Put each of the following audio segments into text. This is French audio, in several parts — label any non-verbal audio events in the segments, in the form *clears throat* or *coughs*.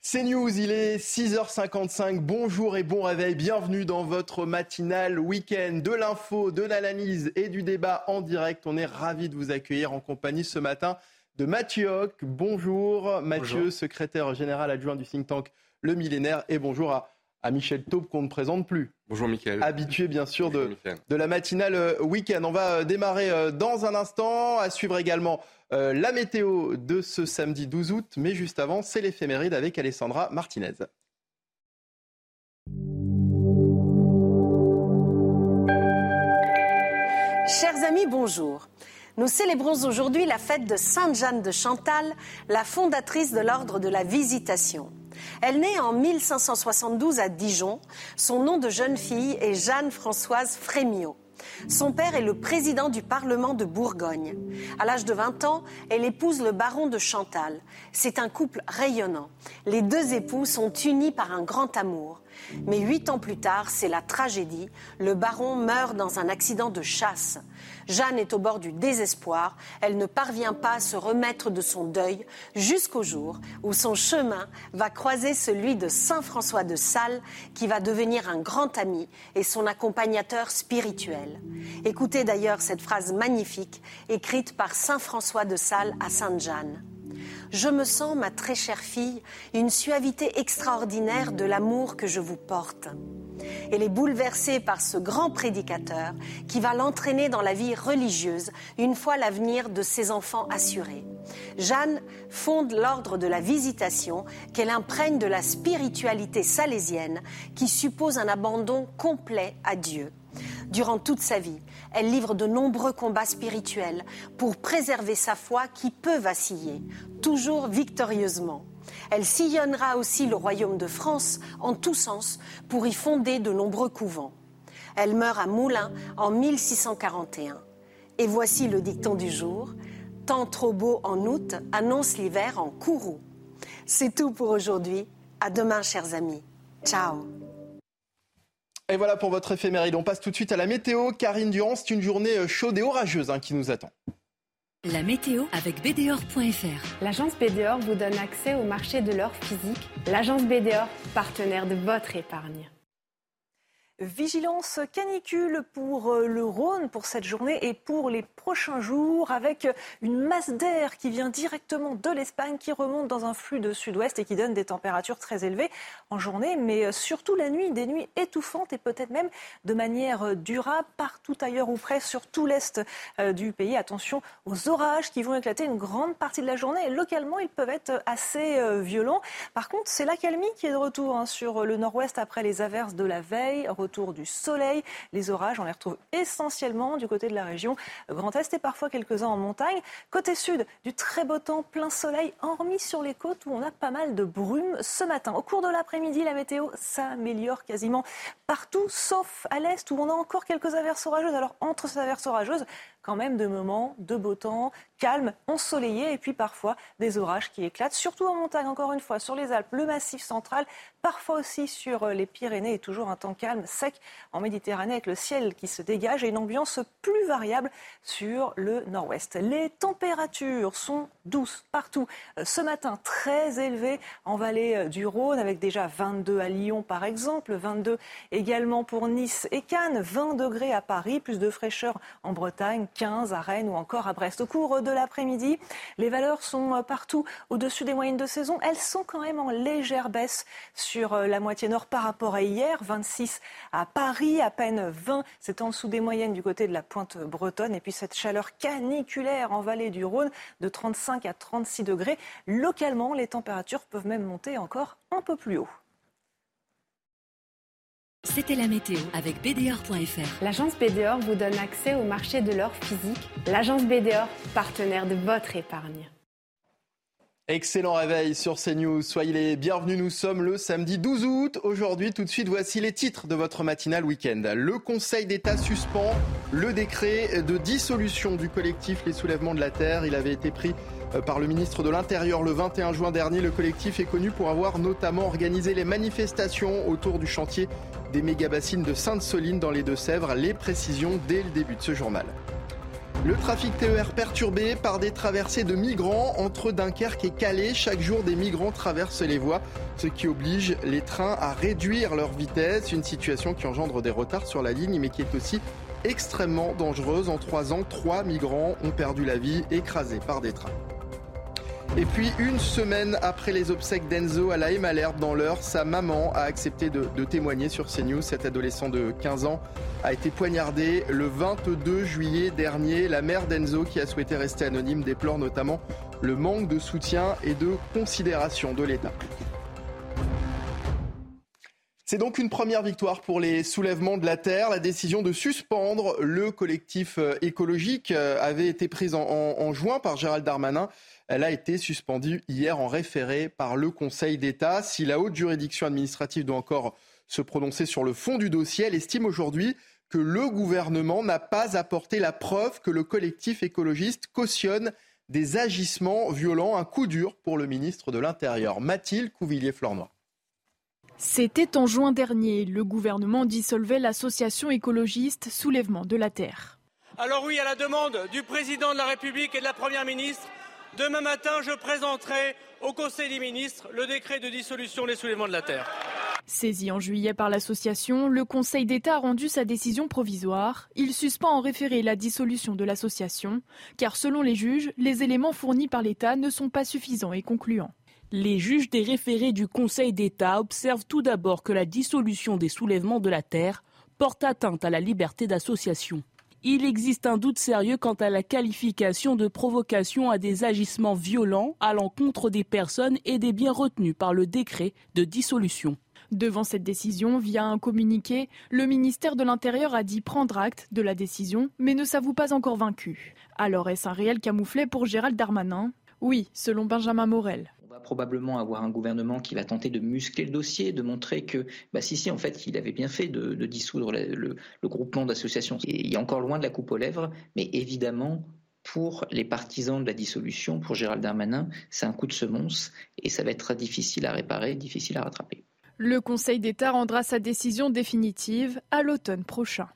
C'est News, il est 6h55. Bonjour et bon réveil. Bienvenue dans votre matinale week-end de l'info, de l'analyse et du débat en direct. On est ravis de vous accueillir en compagnie ce matin de Mathieu Hoc. Bonjour Mathieu, secrétaire général adjoint du think tank Le Millénaire. Et bonjour à, à Michel Taube qu'on ne présente plus. Bonjour Mickaël. Habitué bien sûr de, de, la matinale euh, week-end. On va euh, démarrer euh, dans un instant. À suivre également la météo de ce samedi 12 août. Mais juste avant, c'est l'éphéméride avec Alessandra Martinez. Chers amis, bonjour. Nous célébrons aujourd'hui la fête de Sainte Jeanne de Chantal, la fondatrice de l'ordre de la Visitation. Elle naît en 1572 à Dijon. Son nom de jeune fille est Jeanne-Françoise Frémiot. Son père est le président du Parlement de Bourgogne. À l'âge de 20 ans, elle épouse le baron de Chantal. C'est un couple rayonnant. Les deux époux sont unis par un grand amour. Mais huit ans plus tard, c'est la tragédie. Le baron meurt dans un accident de chasse. Jeanne est au bord du désespoir. Elle ne parvient pas à se remettre de son deuil jusqu'au jour où son chemin va croiser celui de Saint François de Sales, qui va devenir un grand ami et son accompagnateur spirituel. Écoutez d'ailleurs cette phrase magnifique écrite par Saint François de Sales à Sainte Jeanne. Je me sens, ma très chère fille, une suavité extraordinaire de l'amour que je vous porte. Elle est bouleversée par ce grand prédicateur qui va l'entraîner dans la vie religieuse une fois l'avenir de ses enfants assuré. Jeanne fonde l'ordre de la visitation qu'elle imprègne de la spiritualité salésienne qui suppose un abandon complet à Dieu. Durant toute sa vie, elle livre de nombreux combats spirituels pour préserver sa foi qui peut vaciller, toujours victorieusement. Elle sillonnera aussi le royaume de France en tous sens pour y fonder de nombreux couvents. Elle meurt à Moulins en 1641. Et voici le dicton du jour. Temps trop beau en août annonce l'hiver en courroux. C'est tout pour aujourd'hui. À demain, chers amis. Ciao. Et voilà pour votre éphéméride. On passe tout de suite à la météo. Karine Durand, c'est une journée euh, chaude et orageuse hein, qui nous attend. La météo avec BDOR.fr. L'agence BDOR vous donne accès au marché de l'or physique. L'agence BDOR, partenaire de votre épargne. Vigilance canicule pour euh, le Rhône pour cette journée et pour les prochains jours avec une masse d'air qui vient directement de l'Espagne qui remonte dans un flux de sud-ouest et qui donne des températures très élevées en journée mais euh, surtout la nuit, des nuits étouffantes et peut-être même de manière euh, durable partout ailleurs ou près sur tout l'est du pays. Attention aux orages qui vont éclater une grande partie de la journée localement ils peuvent être assez violents. Par contre c'est l'accalmie qui est de retour hein, sur le nord-ouest après les averses de la veille retour du soleil. Les orages, on les retrouve essentiellement du côté de la région Grand Est et parfois quelques-uns en montagne. Côté sud, du très beau temps, plein soleil, hormis sur les côtes où on a pas mal de brume ce matin. Au cours de l'après-midi, la météo s'améliore quasiment partout, sauf à l'est où on a encore quelques averses orageuses. Alors entre ces averses orageuses, quand même de moments de beau temps, calme, ensoleillé et puis parfois des orages qui éclatent, surtout en montagne, encore une fois, sur les Alpes, le massif central, parfois aussi sur les Pyrénées et toujours un temps calme, sec en Méditerranée avec le ciel qui se dégage et une ambiance plus variable sur le nord-ouest. Les températures sont douces partout. Euh, ce matin, très élevées en vallée euh, du Rhône avec déjà 22 à Lyon par exemple, 22 également pour Nice et Cannes, 20 degrés à Paris, plus de fraîcheur en Bretagne, 15 à Rennes ou encore à Brest. Au cours de l'après-midi, les valeurs sont euh, partout au-dessus des moyennes de saison. Elles sont quand même en légère baisse sur la moitié nord par rapport à hier. 26 à Paris, à peine 20. C'est en dessous des moyennes du côté de la pointe bretonne. Et puis cette chaleur caniculaire en vallée du Rhône de 35 à 36 degrés. Localement, les températures peuvent même monter encore un peu plus haut. C'était la météo avec BDOR.fr. L'agence BDOR vous donne accès au marché de l'or physique. L'agence BDOR, partenaire de votre épargne. Excellent réveil sur CNews. Soyez les bienvenus. Nous sommes le samedi 12 août. Aujourd'hui, tout de suite, voici les titres de votre matinale week-end. Le Conseil d'État suspend le décret de dissolution du collectif Les Soulèvements de la Terre. Il avait été pris euh, par le ministre de l'Intérieur le 21 juin dernier. Le collectif est connu pour avoir notamment organisé les manifestations autour du chantier des méga-bassines de Sainte-Soline dans les Deux-Sèvres. Les précisions dès le début de ce journal. Le trafic TER perturbé par des traversées de migrants entre Dunkerque et Calais. Chaque jour, des migrants traversent les voies, ce qui oblige les trains à réduire leur vitesse. Une situation qui engendre des retards sur la ligne, mais qui est aussi extrêmement dangereuse. En trois ans, trois migrants ont perdu la vie écrasés par des trains. Et puis, une semaine après les obsèques d'Enzo à la dans l'heure, sa maman a accepté de, témoigner sur CNews. Cet adolescent de 15 ans a été poignardé le 22 juillet dernier. La mère d'Enzo, qui a souhaité rester anonyme, déplore notamment le manque de soutien et de considération de l'État. C'est donc une première victoire pour les soulèvements de la Terre. La décision de suspendre le collectif euh, écologique euh, avait été prise en juin par Gérald Darmanin. Elle a été suspendue hier en référé par le Conseil d'État. Si la haute juridiction administrative doit encore se prononcer sur le fond du dossier, elle estime aujourd'hui que le gouvernement n'a pas apporté la preuve que le collectif écologiste cautionne des agissements violents. Un coup dur pour le ministre de l'Intérieur, Mathilde Couvillier-Flornois. C'était en juin dernier. Le gouvernement dissolvait l'association écologiste Soulèvement de la Terre. Alors oui, à la demande du président de la République et de la Première ministre, demain matin, je présenterai au Conseil des ministres le décret de dissolution des soulèvements de la Terre. Saisi en juillet par l'association, le Conseil d'État a rendu sa décision provisoire. Il suspend en référé la dissolution de l'association, car selon les juges, les éléments fournis par l'État ne sont pas suffisants et concluants. Les juges des référés du Conseil d'État observent tout d'abord que la dissolution des soulèvements de la Terre porte atteinte à la liberté d'association. Il existe un doute sérieux quant à la qualification de provocation à des agissements violents à l'encontre des personnes et des biens retenus par le décret de dissolution. Devant cette décision, via un communiqué, le ministère de l'Intérieur a dit prendre acte de la décision, mais ne s'avoue pas encore vaincu. Alors est-ce un réel camouflet pour Gérald Darmanin? Oui, selon Benjamin Morel va probablement avoir un gouvernement qui va tenter de muscler le dossier, de montrer que, bah, si, si, en fait, il avait bien fait de, de dissoudre le, groupement d'associations. Il est encore loin de la coupe aux lèvres, mais évidemment, pour les partisans de la dissolution, pour Gérald Darmanin, c'est un coup de semonce et ça va être très difficile à réparer, difficile à rattraper. Le Conseil d'État rendra sa décision définitive à l'automne prochain.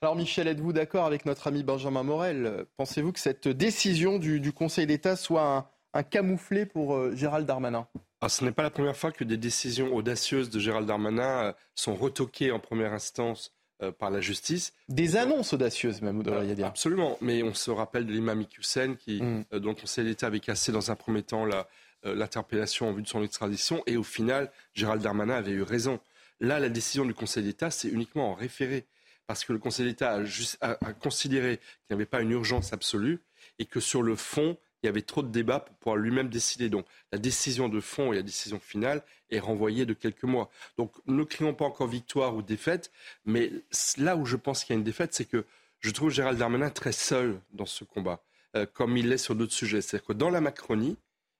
Alors Michel, êtes-vous d'accord avec notre ami Benjamin Morel? Pensez-vous que cette décision du, du Conseil d'État soit un, un camouflé pour euh, Gérald Darmanin ce n'est pas la première fois que des décisions audacieuses de Gérald Darmanin euh, sont retoquées en première instance euh, par la justice. Des annonces audacieuses même, vous devriez dire. Absolument, mais on se rappelle de l'imam Hussein qui, mm. euh, dont le Conseil d'État avait cassé dans un premier temps la, euh, l'interpellation en vue de son extradition, et au final, Gérald Darmanin avait eu raison. Là, la décision du Conseil d'État, c'est uniquement en référé, parce que le Conseil d'État a, a, a considéré qu'il n'y avait pas une urgence absolue, et que sur le fond, il y avait trop de débats pour pouvoir lui-même décider. Donc la décision de fond et la décision finale est renvoyée de quelques mois. Donc ne crions pas encore victoire ou défaite, mais là où je pense qu'il y a une défaite, c'est que je trouve Gérald Darmanin très seul dans ce combat, euh, comme il l'est sur d'autres sujets. C'est-à-dire que dans la Macronie,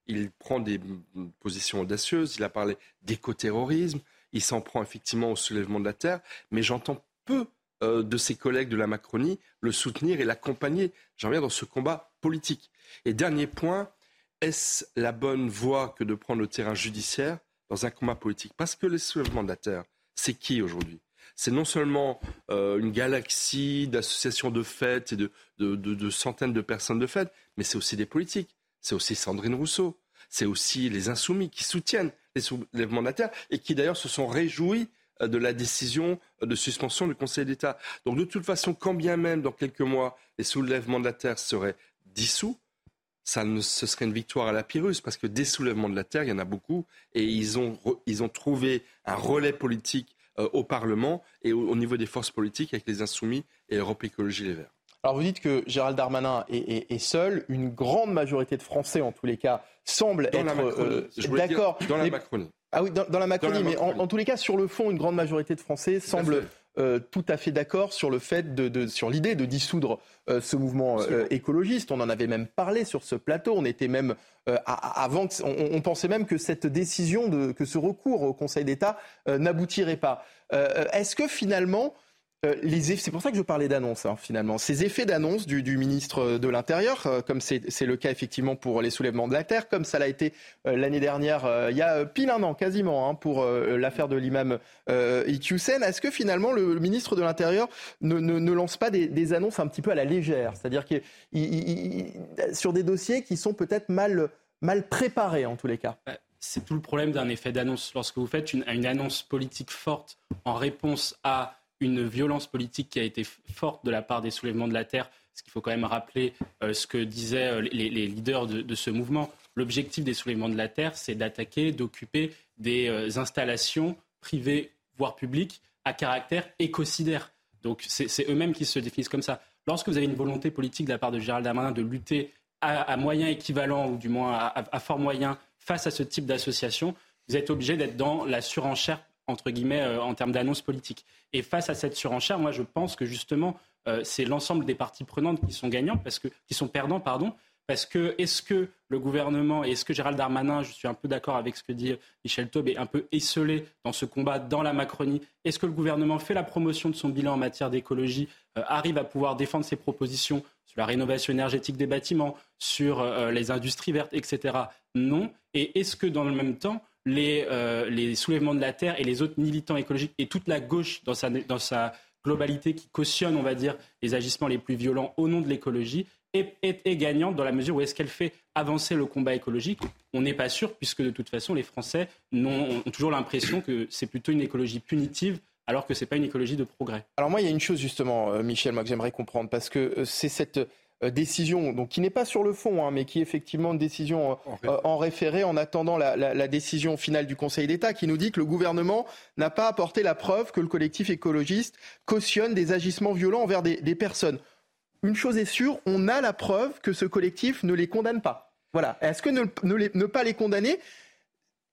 il prend des positions audacieuses, il a parlé d'écoterrorisme, il s'en prend effectivement au soulèvement de la Terre, mais j'entends peu euh, de ses collègues de la Macronie le soutenir et l'accompagner. J'en reviens dans ce combat politique. Et dernier point, est-ce la bonne voie que de prendre le terrain judiciaire dans un combat politique? Parce que les soulèvements de la Terre, c'est qui aujourd'hui? C'est non seulement euh, une galaxie d'associations de fêtes et de, de, centaines de personnes de fêtes, mais c'est aussi des politiques. C'est aussi Sandrine Rousseau. C'est aussi les insoumis qui soutiennent les soulèvements de la Terre et qui d'ailleurs se sont réjouis euh, de la décision de suspension du Conseil d'État. Donc de toute façon, quand bien même dans quelques mois les soulèvements de la Terre seraient dissous, ça ne, ce serait une victoire à la Pyrrhus, parce que des soulèvements de la Terre, il y en a beaucoup, et ils ont, ils ont trouvé un relais politique euh, au Parlement et au, au, niveau des forces politiques avec les Insoumis et Europe Écologie Les Verts. Alors vous dites que Gérald Darmanin est, est, est, seul, une grande majorité de Français en tous les cas semble être euh, d'accord. Dans la Macronie. Ah oui, dans, dans la Macronie, dans la Macronie. mais en, en, tous les cas, sur le fond, une grande majorité de Français semble euh, tout à fait d'accord sur le fait de, de sur l'idée de dissoudre euh, ce mouvement euh, écologiste. On en avait même parlé sur ce plateau. On était même à, avant, que, on, on, pensait même que cette décision, de, que ce recours au Conseil d'État n'aboutirait pas. Est-ce que finalement euh, c'est pour ça que je parlais d'annonce hein, finalement. Ces effets d'annonce du, ministre de l'Intérieur, euh, comme c'est le cas effectivement pour les soulèvements de la terre, comme ça l'a été euh, l'année dernière, il y a pile un an quasiment, hein, pour l'affaire de l'imam Iqiyoussen. Est-ce que finalement le, ministre de l'Intérieur ne, lance pas des, annonces un petit peu à la légère, c'est-à-dire sur des dossiers qui sont peut-être mal, mal préparés en tous les cas C'est tout le problème d'un effet d'annonce. Lorsque vous faites une annonce politique forte en réponse à une violence politique qui a été forte de la part des soulèvements de la terre, parce qu'il faut quand même rappeler euh, ce que disaient euh, les, leaders de, ce mouvement. L'objectif des soulèvements de la terre, c'est d'attaquer, d'occuper des euh, installations privées, voire publiques, à caractère écocidaire. Donc c'est eux-mêmes qui se définissent comme ça. Lorsque vous avez une volonté politique de la part de Gérald Darmanin de lutter à, moyens équivalents, ou du moins à, à fort moyen, face à ce type d'association, vous êtes obligé d'être dans la surenchère entre guillemets, euh, en termes d'annonce politique. Et face à cette surenchère, moi, je pense que justement, euh, c'est l'ensemble des parties prenantes qui sont gagnants, parce que, qui sont perdants, pardon, parce que est-ce que le gouvernement et est-ce que Gérald Darmanin, je suis un peu d'accord avec ce que dit Michel Taube, est un peu esselé dans ce combat dans la Macronie Est-ce que le gouvernement fait la promotion de son bilan en matière d'écologie, euh, arrive à pouvoir défendre ses propositions sur la rénovation énergétique des bâtiments, sur les industries vertes, etc. Non. Et est-ce que dans le même temps, euh, les, soulèvements de la terre et les autres militants écologiques et toute la gauche dans sa, globalité qui cautionne, on va dire, les agissements les plus violents au nom de l'écologie est, gagnante dans la mesure où est-ce qu'elle fait avancer le combat écologique On n'est pas sûr, puisque de toute façon, les Français ont, toujours l'impression que c'est plutôt une écologie punitive alors que ce n'est pas une écologie de progrès. Alors moi, il y a une chose justement, euh, Michel, moi, que j'aimerais comprendre, parce que euh, c'est cette décision, donc qui n'est pas sur le fond, hein, mais qui est effectivement une décision euh, en référé en attendant la, décision finale du Conseil d'État, qui nous dit que le gouvernement n'a pas apporté la preuve que le collectif écologiste cautionne des agissements violents envers des, personnes. Une chose est sûre, on a la preuve que ce collectif ne les condamne pas. Voilà. Est-ce que ne, pas les condamner,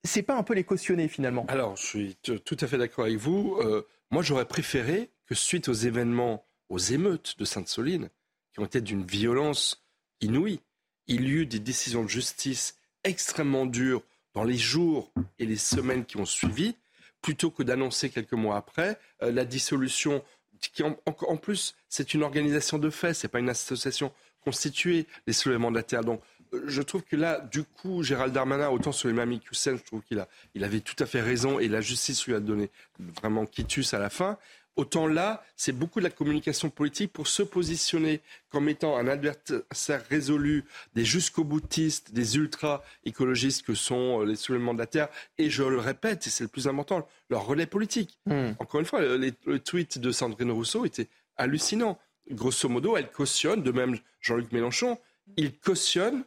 c'est pas un peu les cautionner finalement? Alors, je suis tout à fait d'accord avec vous. Euh, moi, j'aurais préféré que suite aux événements, aux émeutes de Sainte-Soline, qui ont été d'une violence inouïe. Il y eut des décisions de justice extrêmement dures dans les jours et les semaines qui ont suivi, plutôt que d'annoncer quelques mois après euh, la dissolution, qui en, plus c'est une organisation de fait, c'est pas une association constituée, les soulèvements de la terre. Donc euh, je trouve que là, du coup, Gérald Darmanin, autant sur les Mamie Hussein, je trouve qu'il il avait tout à fait raison et la justice lui a donné vraiment quitus à la fin. Autant là, c'est beaucoup de la communication politique pour se positionner comme étant un adversaire résolu des jusqu'au boutistes, des ultra-écologistes que sont euh, les soulèvements de la Terre. Et je le répète, et c'est le plus important, leur relais politique. Hmm. Encore une fois, le, tweet de Sandrine Rousseau était hallucinant. Grosso modo, elle cautionne, de même Jean-Luc Mélenchon, il cautionne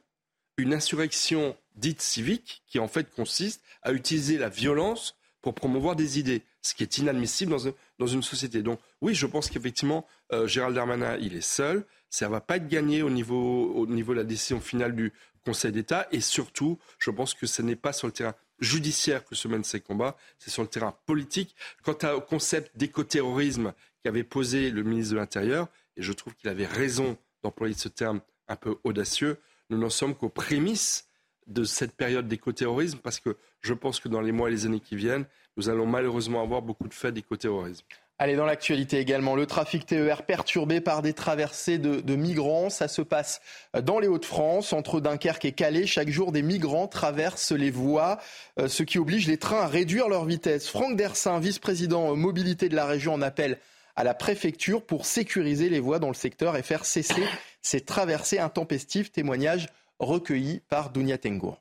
une insurrection dite civique qui en fait consiste à utiliser la violence pour promouvoir des idées, ce qui est inadmissible dans, une société. Donc oui, je pense qu'effectivement, euh, Gérald Darmanin, il est seul. Ça ne va pas être gagné au niveau, au niveau de la décision finale du Conseil d'État. Et surtout, je pense que ce n'est pas sur le terrain judiciaire que se mènent ces combats, c'est sur le terrain politique. Quant au concept d'écoterrorisme qu'avait posé le ministre de l'Intérieur, et je trouve qu'il avait raison d'employer ce terme un peu audacieux, nous n'en sommes qu'aux prémices de cette période d'écoterrorisme parce que je pense que dans les mois et les années qui viennent, nous allons malheureusement avoir beaucoup de faits d'écoterrorisme. Allez, dans l'actualité également, le trafic TER perturbé par des traversées de, migrants. Ça se passe dans les Hauts-de-France, entre Dunkerque et Calais. Chaque jour, des migrants traversent les voies, euh, ce qui oblige les trains à réduire leur vitesse. Franck Dersin, vice-président mobilité de la région, en appelle à la préfecture pour sécuriser les voies dans le secteur et faire cesser ces traversées intempestives. Témoignage recueilli par Dounia Tengour.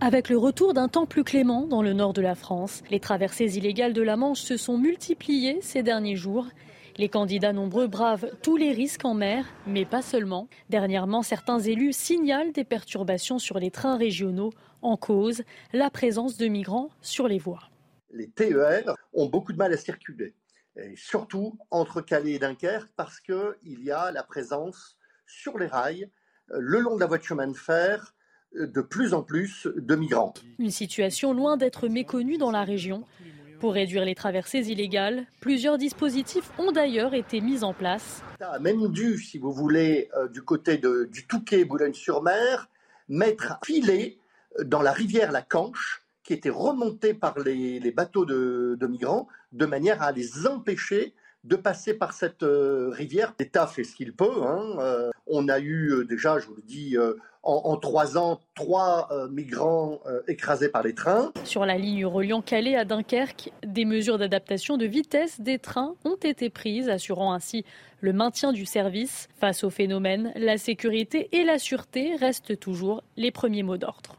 Avec le retour d'un temps plus clément dans le nord de la France, les traversées illégales de la Manche se sont multipliées ces derniers jours. Les candidats nombreux bravent tous les risques en mer, mais pas seulement. Dernièrement, certains élus signalent des perturbations sur les trains régionaux en cause la présence de migrants sur les voies. Les TER ont beaucoup de mal à circuler, surtout entre Calais et Dunkerque, parce qu'il y a la présence sur les rails, le long de la voie de chemin de fer, de plus en plus de migrants. Une situation loin d'être méconnue dans la région. Pour réduire les traversées illégales, plusieurs dispositifs ont d'ailleurs été mis en place. a même dû, si vous voulez, euh, du côté du Touquet, Boulogne-sur-Mer, mettre un filet dans la rivière La Canche qui étaient remontés par les, bateaux de, migrants de manière à les empêcher de passer par cette euh, rivière. L'État fait ce qu'il peut. Hein. Euh, on a eu euh, déjà, je vous le dis, en, trois ans, trois migrants écrasés par les trains. Sur la ligne reliant Calais à Dunkerque, des mesures d'adaptation de vitesse des trains ont été prises, assurant ainsi le maintien du service. Face au phénomène, la sécurité et la sûreté restent toujours les premiers mots d'ordre.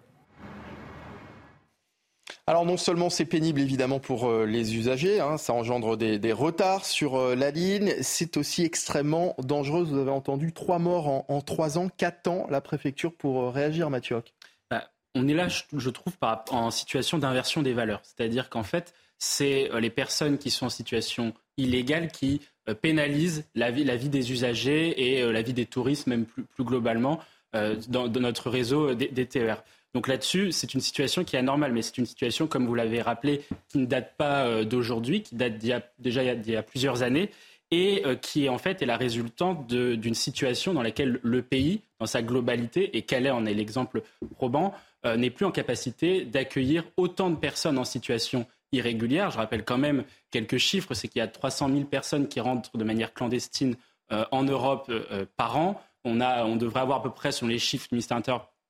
Alors non seulement c'est pénible évidemment pour euh, les usagers, hein, ça engendre des, retards sur euh, la ligne, c'est aussi extrêmement dangereux. Vous avez entendu trois morts en, trois ans, qu'attend la préfecture pour euh, réagir, Mathieu bah, On est là, je trouve, en situation d'inversion des valeurs. C'est-à-dire qu'en fait, c'est les personnes qui sont en situation illégale qui pénalisent la vie, la vie des usagers et la vie des touristes, même plus, globalement, dans, notre réseau des TER. Donc là-dessus, c'est une situation qui est anormale, mais c'est une situation, comme vous l'avez rappelé, qui ne date pas euh, d'aujourd'hui, qui date déjà il y, a, plusieurs années, et euh, qui en fait est la résultante d'une situation dans laquelle le pays, dans sa globalité, et Calais en est l'exemple probant, euh, n'est plus en capacité d'accueillir autant de personnes en situation irrégulière. Je rappelle quand même quelques chiffres, c'est qu'il y a 300 000 personnes qui rentrent de manière clandestine en Europe par an. On, a, on devrait avoir à peu près, selon les chiffres du ministère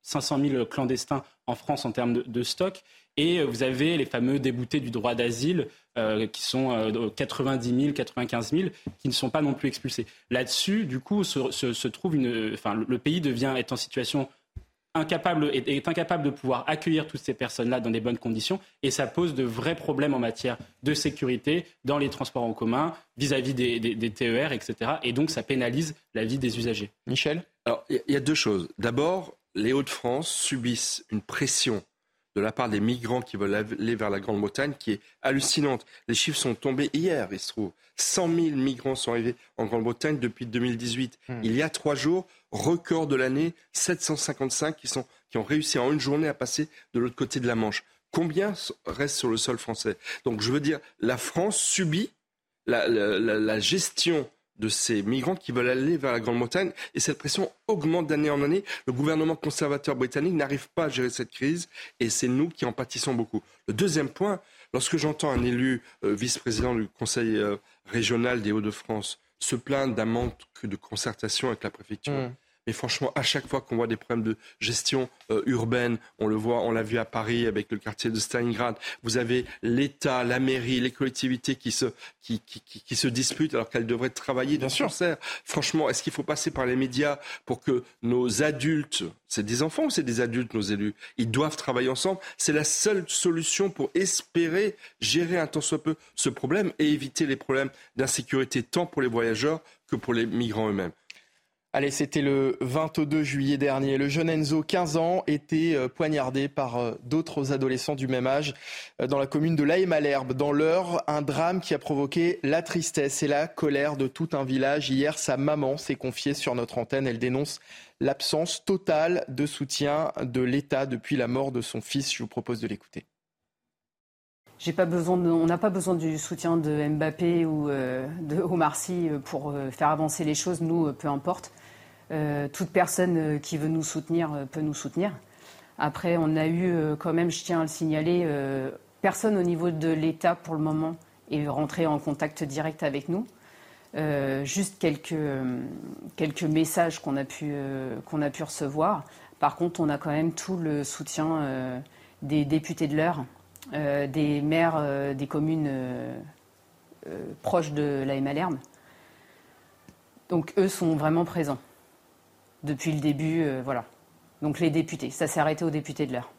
500 000 clandestins en France en termes de, stock. Et euh, vous avez les fameux déboutés du droit d'asile, euh, qui sont 90 000, 95 000, qui ne sont pas non plus expulsés. Là-dessus, du coup, se, trouve une, enfin, le pays devient être en situation incapable est, incapable de pouvoir accueillir toutes ces personnes-là dans des bonnes conditions, et ça pose de vrais problèmes en matière de sécurité dans les transports en commun, vis-à-vis des, des, TER, etc. Et donc, ça pénalise la vie des usagers. Michel? Alors, il y a deux choses. D'abord, les Hauts-de-France subissent une pression de la part des migrants qui veulent aller vers la Grande-Bretagne qui est hallucinante. Les chiffres sont tombés hier, il se trouve. 100 000 migrants sont arrivés en Grande-Bretagne depuis 2018. Hmm. Il y a trois jours, record de l'année, 755 qui, sont, qui ont réussi en une journée à passer de l'autre côté de la Manche. Combien restent sur le sol français? Donc je veux dire, la France subit la, la gestion de ces migrants qui veulent aller vers la Grande-Bretagne. Et cette pression augmente d'année en année. Le gouvernement conservateur britannique n'arrive pas à gérer cette crise et c'est nous qui en pâtissons beaucoup. Le deuxième point, lorsque j'entends un élu euh, vice-président du Conseil euh, régional des Hauts-de-France se plaindre d'un manque de concertation avec la préfecture, mmh. Mais franchement, à chaque fois qu'on voit des problèmes de gestion euh, urbaine, on le voit, on l'a vu à Paris avec le quartier de Stalingrad, vous avez l'État, la mairie, les collectivités qui se, qui, qui, qui, se disputent alors qu'elles devraient travailler de concert. Franchement, est-ce qu'il faut passer par les médias pour que nos adultes, c'est des enfants ou c'est des adultes, nos élus, ils doivent travailler ensemble? C'est la seule solution pour espérer gérer un tant soit peu ce problème et éviter les problèmes d'insécurité tant pour les voyageurs que pour les migrants eux-mêmes. Allez, c'était le 22 juillet dernier. Le jeune Enzo, 15 ans, était euh, poignardé par euh, d'autres adolescents du même âge euh, dans la commune de La Malherbe. Dans l'heure, un drame qui a provoqué la tristesse et la colère de tout un village. Hier, sa maman s'est confiée sur notre antenne. Elle dénonce l'absence totale de soutien de l'État depuis la mort de son fils. Je vous propose de l'écouter. Pas besoin on n'a pas besoin du soutien de Mbappé ou de Omar Sy pour faire avancer les choses. Nous, peu importe. Euh, toute personne euh, qui veut nous soutenir euh, peut nous soutenir. Après, on a eu quand même, je tiens à le signaler, personne au niveau de l'État pour le moment est rentré en contact direct avec nous. juste quelques, messages qu'on a, pu, recevoir. Par contre, on a quand même tout le soutien des députés de l'heure, des maires des communes proches de la Malherbe. Donc, eux sont vraiment présents depuis le début. Euh, voilà. Donc les députés, ça s'est arrêté aux députés de l'heure.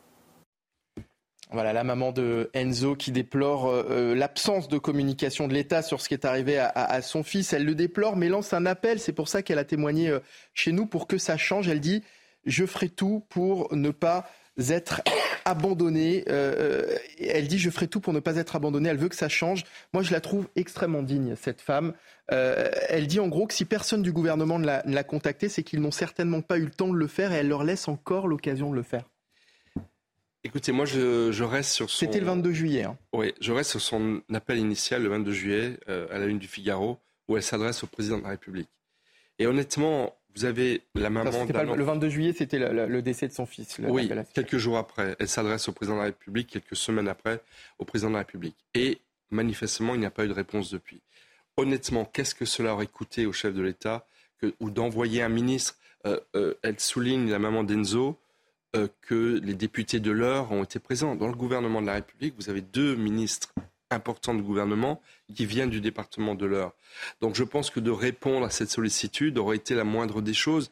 Voilà la maman de Enzo qui déplore euh, euh, l'absence de communication de l'État sur ce qui est arrivé à, son fils. Elle le déplore mais lance un appel. C'est pour ça qu'elle a témoigné chez nous pour que ça change. Elle dit Je ferai tout pour ne pas être abandonnée. elle dit Je ferai tout pour ne pas être abandonnée. Elle veut que ça change. Moi, je la trouve extrêmement digne, cette femme. Euh, elle dit en gros que si personne du gouvernement ne l'a contactée, c'est qu'ils n'ont certainement pas eu le temps de le faire et elle leur laisse encore l'occasion de le faire. Écoutez, moi je, reste sur son. C'était le 22 juillet. Hein. Oui, je reste sur son appel initial le 22 juillet euh, à la une du Figaro où elle s'adresse au président de la République. Et honnêtement, vous avez la maman. le 22 juillet, c'était le, décès de son fils. oui, quelques jours après. Elle s'adresse au président de la République, quelques semaines après, au président de la République. Et manifestement, il n'y a pas eu de réponse depuis. Honnêtement, qu'est-ce que cela aurait coûté au chef de l'État ou d'envoyer un ministre euh, euh, Elle souligne, la maman d'Enzo, euh, que les députés de l'heure ont été présents. Dans le gouvernement de la République, vous avez deux ministres importants du gouvernement qui viennent du département de l'Eure. Donc je pense que de répondre à cette sollicitude aurait été la moindre des choses.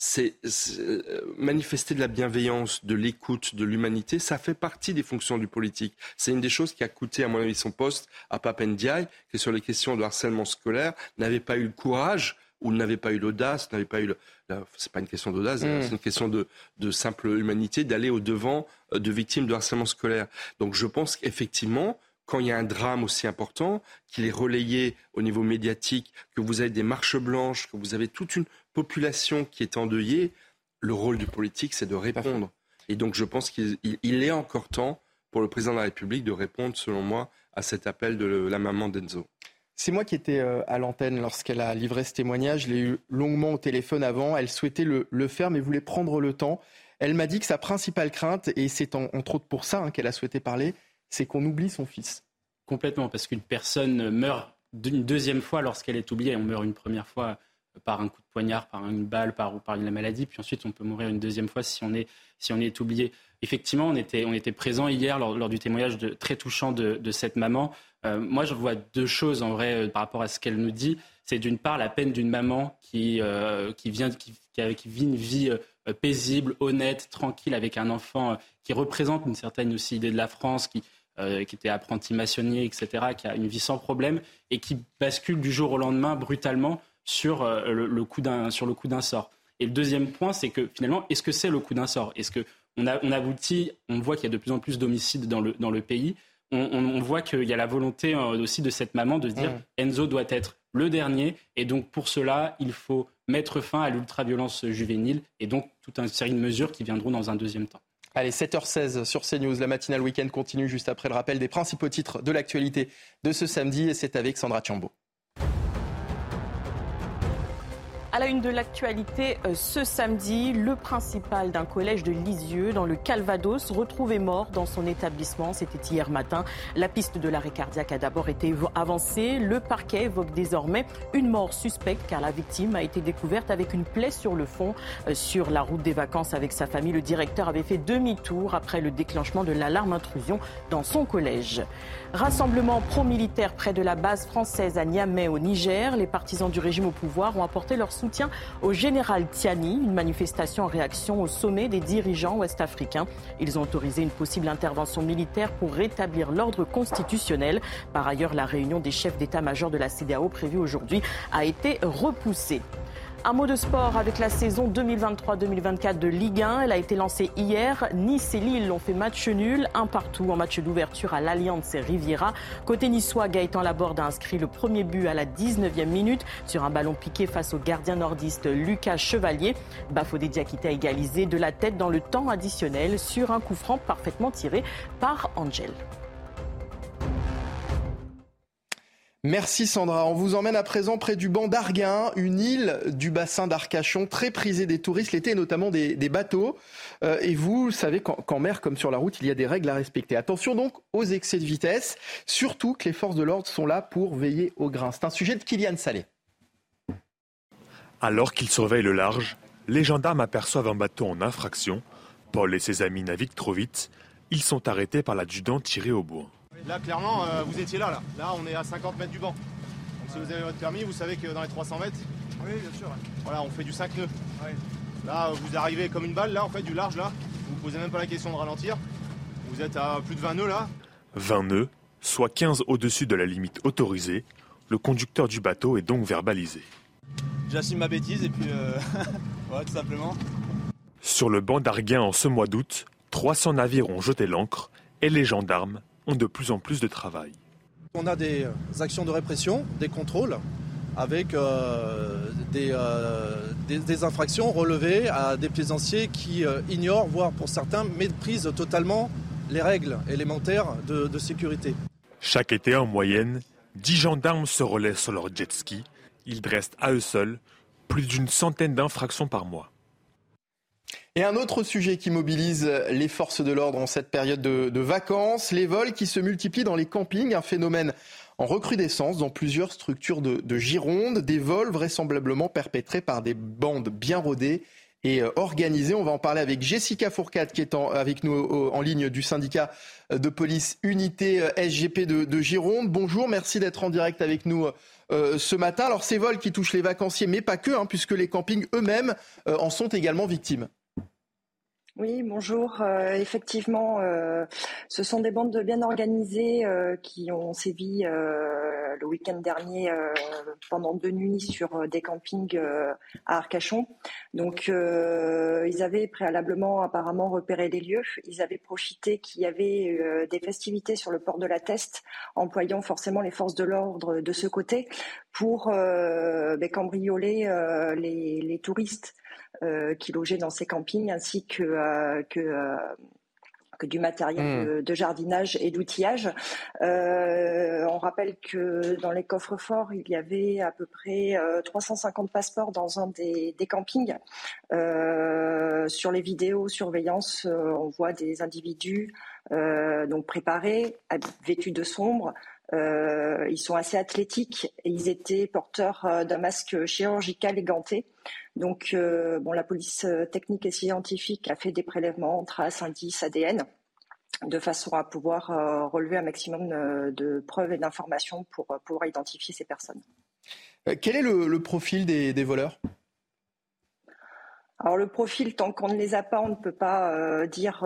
C'est euh, manifester de la bienveillance, de l'écoute, de l'humanité, ça fait partie des fonctions du politique. C'est une des choses qui a coûté, à mon avis, son poste à Papendiaï, qui sur les questions de harcèlement scolaire n'avait pas eu le courage ou n'avait pas eu l'audace, n'avait pas eu le, c'est pas une question d'audace, mmh. c'est une question de, de simple humanité d'aller au devant euh, de victimes de harcèlement scolaire. Donc je pense qu'effectivement, quand il y a un drame aussi important, qu'il est relayé au niveau médiatique, que vous avez des marches blanches, que vous avez toute une population qui est endeuillée, le rôle du politique, c'est de répondre. Et donc je pense qu'il est encore temps pour le président de la République de répondre, selon moi, à cet appel de la maman d'Enzo. C'est moi qui étais euh, à l'antenne lorsqu'elle a livré ce témoignage. Je l'ai eu longuement au téléphone avant. Elle souhaitait le, faire, mais voulait prendre le temps. Elle m'a dit que sa principale crainte, et c'est entre autres pour ça hein, qu'elle a souhaité parler, c'est qu'on oublie son fils. Complètement, parce qu'une personne meurt une deuxième fois lorsqu'elle est oubliée. On meurt une première fois par un coup de poignard, par une balle, par, ou par une maladie, puis ensuite on peut mourir une deuxième fois si on est, si on est oublié. Effectivement, on était, on était présent hier lors, du témoignage très touchant de, cette maman. Euh, moi, je vois deux choses en vrai euh, par rapport à ce qu'elle nous dit. C'est d'une part la peine d'une maman qui, euh, qui, vient, qui, qui, vit une vie paisible, honnête, tranquille avec un enfant qui représente une certaine aussi idée de la France, qui, euh, qui était apprenti maçonnier, etc., qui a une vie sans problème et qui bascule du jour au lendemain brutalement sur, euh, le, coup d'un, sur le coup d'un sort. Et le deuxième point, c'est que finalement, est-ce que c'est le coup d'un sort? Est-ce que on, a, on aboutit, on voit qu'il y a de plus en plus d'homicides dans le, dans le pays. On, voit qu'il y a la volonté euh, aussi de cette maman de se dire mmh. Enzo doit être le dernier, et donc pour cela, il faut mettre fin à l'ultraviolence juvénile, et donc toute une série de mesures qui viendront dans un deuxième temps. Allez, 7h16 sur CNews. La matinale week-end continue juste après le rappel des principaux titres de l'actualité de ce samedi. Et c'est avec Sandra Chambaud. À la une de l'actualité, euh, ce samedi, le principal d'un collège de Lisieux dans le Calvados retrouvé mort dans son établissement. C'était hier matin. La piste de l'arrêt cardiaque a d'abord été avancée. Le parquet évoque désormais une mort suspecte car la victime a été découverte avec une plaie sur le fond. Euh, sur la route des vacances avec sa famille, le directeur avait fait demi-tour après le déclenchement de l'alarme intrusion dans son collège. Rassemblement pro-militaire près de la base française à Niamey au Niger. Les partisans du régime au pouvoir ont apporté leur soutien au général Tiani, une manifestation en réaction au sommet des dirigeants ouest-africains. Ils ont autorisé une possible intervention militaire pour rétablir l'ordre constitutionnel. Par ailleurs, la réunion des chefs d'état-major de la CDAO prévue aujourd'hui a été repoussée. Un mot de sport avec la saison 2023-2024 de Ligue 1. Elle a été lancée hier. Nice et Lille ont fait match nul, un partout en match d'ouverture à l'Alliance Riviera. Côté niçois, Gaëtan Laborde a inscrit le premier but à la 19e minute sur un ballon piqué face au gardien nordiste Lucas Chevalier. Bafodé Diakité a égalisé de la tête dans le temps additionnel sur un coup franc parfaitement tiré par Angel. Merci Sandra. On vous emmène à présent près du banc d'Arguin, une île du bassin d'Arcachon très prisée des touristes l'été, notamment des, bateaux. Euh, et vous savez qu'en mer comme sur la route, il y a des règles à respecter. Attention donc aux excès de vitesse, surtout que les forces de l'ordre sont là pour veiller au grain. C'est un sujet de Kylian Salé. Alors qu'ils surveillent le large, les gendarmes aperçoivent un bateau en infraction. Paul et ses amis naviguent trop vite. Ils sont arrêtés par l'adjudant tiré au bois. Là, clairement, euh, vous étiez là, là. Là, on est à 50 mètres du banc. Donc, si vous avez votre permis, vous savez que dans les 300 mètres. Oui, bien sûr. Voilà, on fait du 5 nœuds. Là, vous arrivez comme une balle, là, en fait, du large, là. Vous ne posez même pas la question de ralentir. Vous êtes à plus de 20 nœuds, là. 20 nœuds, soit 15 au-dessus de la limite autorisée. Le conducteur du bateau est donc verbalisé. J'assume ma bêtise et puis. Euh... *laughs* tout simplement. Sur le banc d'Arguin en ce mois d'août, 300 navires ont jeté l'ancre et les gendarmes ont de plus en plus de travail. On a des actions de répression, des contrôles, avec euh, euh, des, infractions relevées à des plaisanciers qui euh, ignorent, voire pour certains méprisent totalement les règles élémentaires de, de sécurité. Chaque été, en moyenne, 10 gendarmes se relaient sur leur jet ski. Ils dressent à eux seuls plus d'une centaine d'infractions par mois. Et un autre sujet qui mobilise les forces de l'ordre en cette période de, vacances, les vols qui se multiplient dans les campings, un phénomène en recrudescence dans plusieurs structures de, de Gironde, des vols vraisemblablement perpétrés par des bandes bien rodées et euh, organisées. On va en parler avec Jessica Fourcade qui est avec nous en ligne du syndicat de police Unité euh, SGP de, Gironde. Bonjour, merci d'être en direct avec nous euh, ce matin. Alors ces vols qui touchent les vacanciers, mais pas que, hein, puisque les campings eux-mêmes en sont également victimes. Oui, bonjour. Euh, effectivement, euh, ce sont des bandes bien organisées euh, qui ont sévi le week-end dernier pendant deux nuits sur des campings à Arcachon. Donc, ils avaient préalablement apparemment repéré les lieux. Ils avaient profité qu'il y avait des festivités sur le port de la Teste, employant forcément les forces de l'ordre de ce côté pour ben, cambrioler les, les touristes. Euh, qui logeaient dans ces campings, ainsi que, euh, que euh, que du matériel hmm. de, jardinage et d'outillage. on rappelle que dans les coffres forts, il y avait à peu près 350 passeports dans un des, des campings. sur les vidéos surveillance, on voit des individus donc préparés, vêtus de sombre, euh, ils sont assez athlétiques et ils étaient porteurs euh, d'un masque chirurgical éganté. Donc, euh, bon, la police technique et scientifique a fait des prélèvements, traces, indices, ADN, de façon à pouvoir relever un maximum de preuves et d'informations pour pouvoir identifier ces personnes. Quel est le, profil des, des voleurs? Alors le profil, tant qu'on ne les a pas, on ne peut pas dire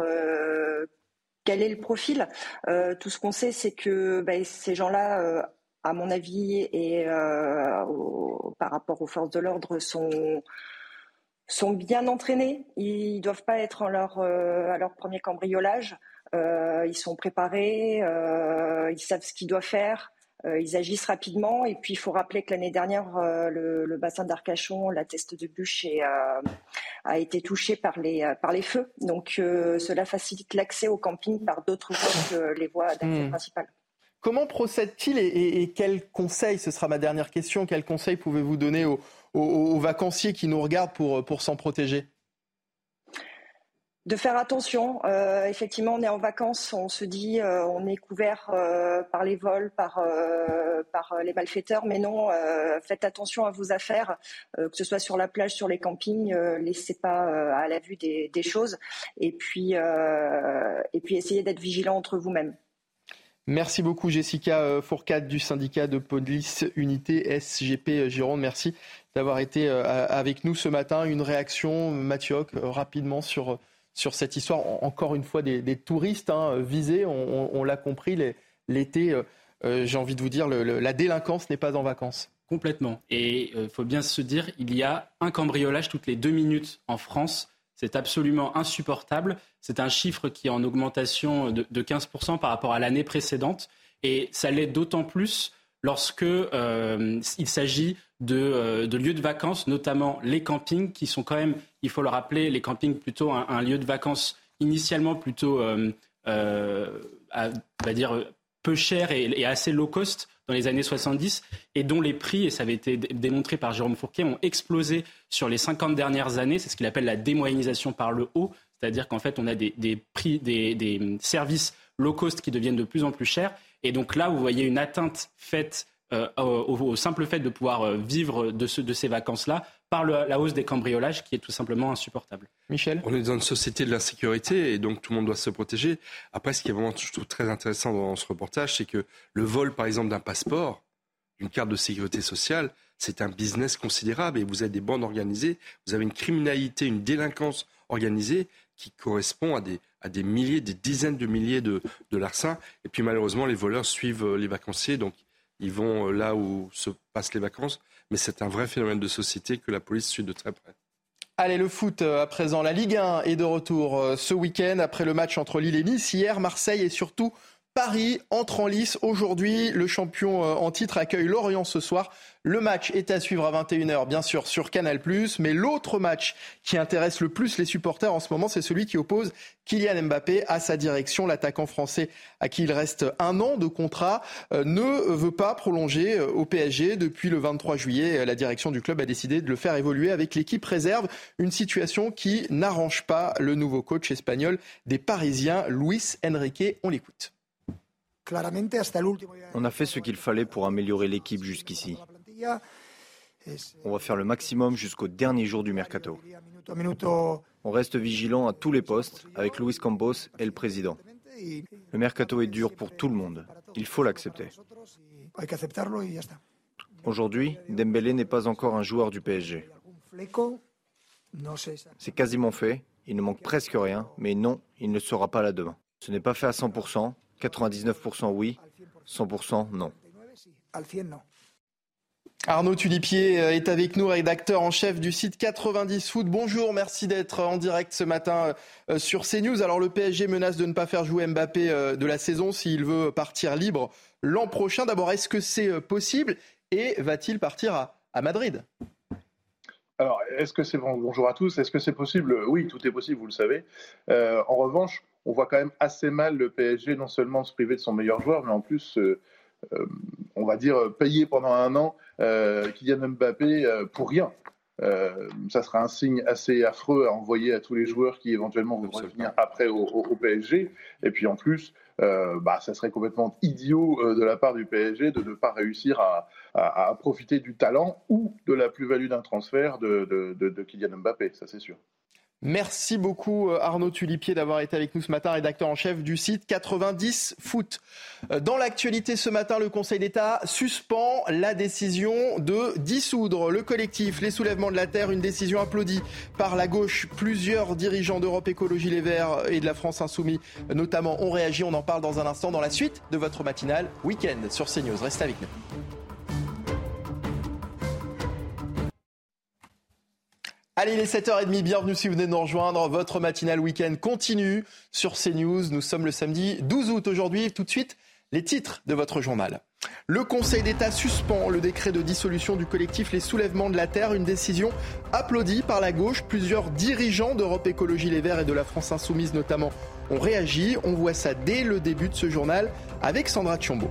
quel est le profil euh, Tout ce qu'on sait, c'est que bah, ces gens-là, euh, à mon avis, et euh, par rapport aux forces de l'ordre, sont bien entraînés. Ils doivent pas être à leur premier cambriolage. ils sont préparés, ils savent ce qu'ils doivent faire. Euh, ils agissent rapidement. Et puis, il faut rappeler que l'année dernière, euh, le, bassin d'Arcachon, la teste de bûche, euh, a été touché par les, par les feux. Donc, cela facilite l'accès au camping par d'autres voies que les voies d'accès hmm. principales. Comment procède-t-il et, et, quels conseils, ce sera ma dernière question, quels conseils pouvez-vous donner aux, aux, vacanciers qui nous regardent pour, pour s'en protéger? De faire attention. Euh, effectivement, on est en vacances, on se dit euh, on est couvert euh, par les vols, par, les malfaiteurs, mais non, faites attention à vos affaires, que ce soit sur la plage, sur les campings, laissez pas à la vue des, choses, et puis, et puis essayez d'être vigilant entre vous-mêmes. Merci beaucoup Jessica Fourcade du syndicat de police unité SGP Gironde. Merci d'avoir été avec nous ce matin. Une réaction, Mathieu, rapidement sur sur cette histoire, encore une fois, des, touristes hein, visés. On, l'a compris, l'été, euh, euh, j'ai envie de vous dire, la délinquance n'est pas en vacances. Complètement. Et il euh, faut bien se dire, il y a un cambriolage toutes les deux minutes en France. C'est absolument insupportable. C'est un chiffre qui est en augmentation de, de 15% par rapport à l'année précédente. Et ça l'est d'autant plus lorsque il s'agit de, de, lieux de vacances, notamment les campings, qui sont quand même il faut le rappeler, les campings plutôt un, lieu de vacances initialement plutôt, euh, euh, va dire, peu cher et, assez low cost dans les années 70 et dont les prix, et ça avait été démontré par Jérôme Fourquet, ont explosé sur les 50 dernières années. C'est ce qu'il appelle la démoyennisation par le haut, c'est-à-dire qu'en fait, on a des, prix, des, services low cost qui deviennent de plus en plus chers. Et donc là, vous voyez une atteinte faite euh, au, simple fait de pouvoir vivre de, de ces vacances-là par la hausse des cambriolages qui est tout simplement insupportable. Michel On est dans une société de l'insécurité et donc tout le monde doit se protéger. Après, ce qui est vraiment je trouve très intéressant dans ce reportage, c'est que le vol, par exemple, d'un passeport, d'une carte de sécurité sociale, c'est un business considérable et vous avez des bandes organisées, vous avez une criminalité, une délinquance organisée qui correspond à des, à des milliers, des dizaines de milliers de, de larcins. Et puis malheureusement, les voleurs suivent les vacanciers, donc ils vont là où se passent les vacances mais c'est un vrai phénomène de société que la police suit de très près. Allez, le foot euh, à présent. La Ligue 1 est de retour euh, ce week-end après le match entre Lille et Nice. Hier, Marseille et surtout Paris entre en lice aujourd'hui. Le champion euh, en titre accueille Lorient ce soir. Le match est à suivre à 21h, bien sûr, sur Canal+. Mais l'autre match qui intéresse le plus les supporters en ce moment, c'est celui qui oppose Kylian Mbappé à sa direction. L'attaquant français, à qui il reste un an de contrat, euh, ne veut pas prolonger euh, au PSG. Depuis le 23 juillet, la direction du club a décidé de le faire évoluer avec l'équipe réserve. Une situation qui n'arrange pas le nouveau coach espagnol des Parisiens, Luis Enrique. On l'écoute. On a fait ce qu'il fallait pour améliorer l'équipe jusqu'ici. On va faire le maximum jusqu'au dernier jour du mercato. On reste vigilant à tous les postes avec Luis Campos et le président. Le mercato est dur pour tout le monde. Il faut l'accepter. Aujourd'hui, Dembélé n'est pas encore un joueur du PSG. C'est quasiment fait. Il ne manque presque rien, mais non, il ne sera pas là demain. Ce n'est pas fait à 100%, 99% oui, 100% non. Arnaud Tulipier euh, est avec nous, rédacteur en chef du site 90 Foot. Bonjour, merci d'être en direct ce matin euh, sur CNews. Alors le PSG menace de ne pas faire jouer Mbappé euh, de la saison s'il veut partir libre l'an prochain. D'abord, est-ce que c'est possible et va-t-il partir à, Madrid? Alors, est-ce que c'est bon? Bonjour à tous. Est-ce que c'est possible? Oui, tout est possible, vous le savez. en revanche, on voit quand même assez mal le PSG non seulement se priver de son meilleur joueur, mais en plus, euh, euh, on va dire, payer pendant un an euh, Kylian Mbappé pour rien. ça sera un signe assez affreux à envoyer à tous les joueurs qui éventuellement voudraient venir après au, PSG. Et puis en plus, bah, ça serait complètement idiot de la part du PSG de ne pas réussir à, profiter du talent ou de la plus-value d'un transfert de, de Kylian Mbappé, ça c'est sûr. Merci beaucoup euh, Arnaud Tulipier d'avoir été avec nous ce matin, rédacteur en chef du site 90 Foot. Euh, dans l'actualité ce matin, le Conseil d'État suspend la décision de dissoudre le collectif Les Soulèvements de la Terre, une décision applaudie par la gauche. Plusieurs dirigeants d'Europe Écologie Les Verts et de la France Insoumis notamment ont réagi. On en parle dans un instant dans la suite de votre matinale week-end sur CNews. Restez avec nous. Allez, il est 7h30, bienvenue si vous venez de nous rejoindre. Votre matinale week-end continue sur CNews. Nous sommes le samedi 12 août aujourd'hui. Tout de suite, les titres de votre journal. Le Conseil d'État suspend le décret de dissolution du collectif Les Soulèvements de la Terre, une décision applaudie par la gauche. Plusieurs dirigeants d'Europe Écologie Les Verts et de la France Insoumise notamment ont réagi. On voit ça dès le début de ce journal avec Sandra Tchombo.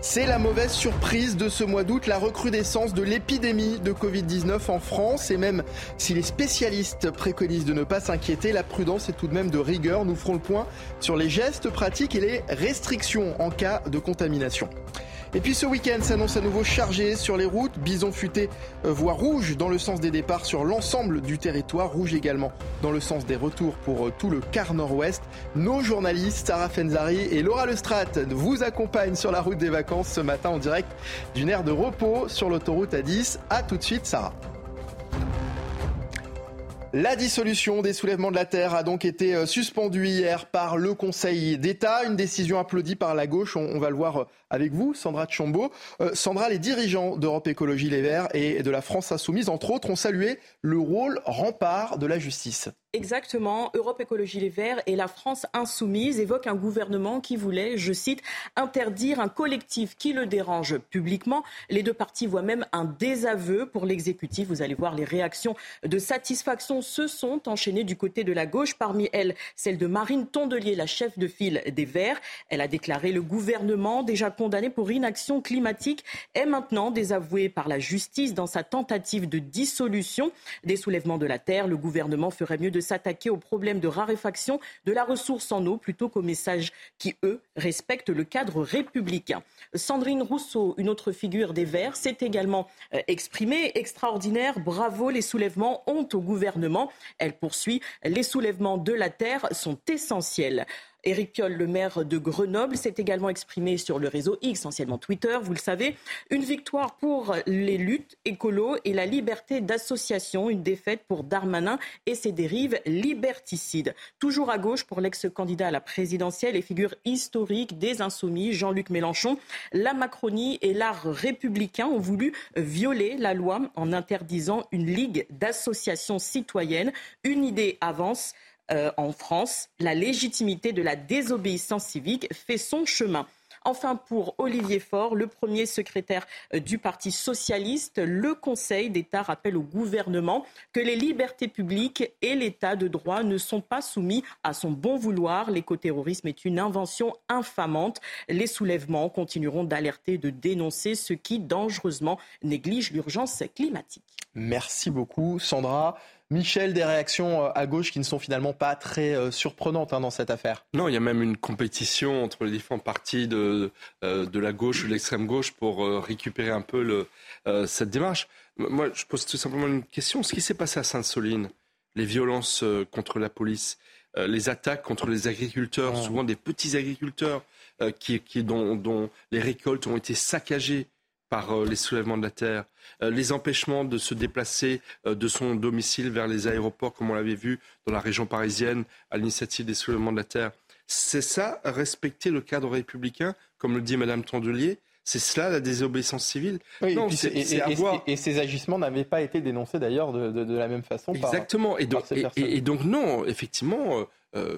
C'est la mauvaise surprise de ce mois d'août, la recrudescence de l'épidémie de Covid-19 en France. Et même si les spécialistes préconisent de ne pas s'inquiéter, la prudence est tout de même de rigueur. Nous ferons le point sur les gestes pratiques et les restrictions en cas de contamination. Et puis ce week-end s'annonce à nouveau chargé sur les routes. Bison futé, euh, voie rouge dans le sens des départs sur l'ensemble du territoire, rouge également dans le sens des retours pour euh, tout le quart nord-ouest. Nos journalistes Sarah Fenzari et Laura Lestrat vous accompagnent sur la route des vacances ce matin en direct d'une aire de repos sur l'autoroute A10. A tout de suite Sarah. La dissolution des soulèvements de la Terre a donc été euh, suspendue hier par le Conseil d'État, une décision applaudie par la gauche, on, va le voir avec vous, Sandra Tchombo. Euh, Sandra, les dirigeants d'Europe Écologie Les Verts et de la France Insoumise, entre autres, ont salué le rôle rempart de la justice. Exactement. Europe Écologie Les Verts et la France Insoumise évoquent un gouvernement qui voulait, je cite, interdire un collectif qui le dérange publiquement. Les deux partis voient même un désaveu pour l'exécutif. Vous allez voir les réactions de satisfaction se sont enchaînées du côté de la gauche. Parmi elles, celle de Marine Tondelier, la chef de file des Verts. Elle a déclaré le gouvernement déjà condamné pour inaction climatique est maintenant désavoué par la justice dans sa tentative de dissolution des soulèvements de la terre. Le gouvernement ferait mieux de s'attaquer aux problèmes de raréfaction de la ressource en eau plutôt qu'aux messages qui, eux, respectent le cadre républicain. Sandrine Rousseau, une autre figure des Verts, s'est également euh, exprimée. Extraordinaire, bravo, les soulèvements ont au gouvernement. Elle poursuit, les soulèvements de la terre sont essentiels. Éric Piolle, le maire de Grenoble, s'est également exprimé sur le réseau X, essentiellement Twitter, vous le savez. Une victoire pour les luttes écolo et la liberté d'association, une défaite pour Darmanin et ses dérives liberticides. Toujours à gauche pour l'ex-candidat à la présidentielle et figure historique des insoumis, Jean-Luc Mélenchon. La Macronie et l'art républicain ont voulu violer la loi en interdisant une ligue d'associations citoyennes. Une idée avance euh, en France, la légitimité de la désobéissance civique fait son chemin. Enfin, pour Olivier Faure, le premier secrétaire euh, du Parti socialiste, le Conseil d'État rappelle au gouvernement que les libertés publiques et l'État de droit ne sont pas soumis à son bon vouloir. L'écoterrorisme est une invention infamante. Les soulèvements continueront d'alerter, de dénoncer ce qui dangereusement néglige l'urgence climatique. Merci beaucoup, Sandra. Michel, des réactions euh, à gauche qui ne sont finalement pas très euh, surprenantes hein, dans cette affaire. Non, il y a même une compétition entre les différents partis de, euh, de la gauche ou de l'extrême gauche pour récupérer un peu le, cette démarche. Moi, je pose tout simplement une question. Ce qui s'est passé à Sainte-Soline, les violences contre la police, les attaques contre les agriculteurs, ah. souvent des petits agriculteurs qui, qui, dont, dont les récoltes ont été saccagées par euh, les soulèvements de la terre, euh, les empêchements de se déplacer euh, de son domicile vers les aéroports, comme on l'avait vu dans la région parisienne, à l'initiative des soulèvements de la terre. C'est ça, respecter le cadre républicain, comme le dit Madame Tondelier c'est cela la désobéissance civile non, et, ces agissements n'avaient pas été dénoncés d'ailleurs de, la même façon. Exactement. et, donc, et, donc, non, effectivement,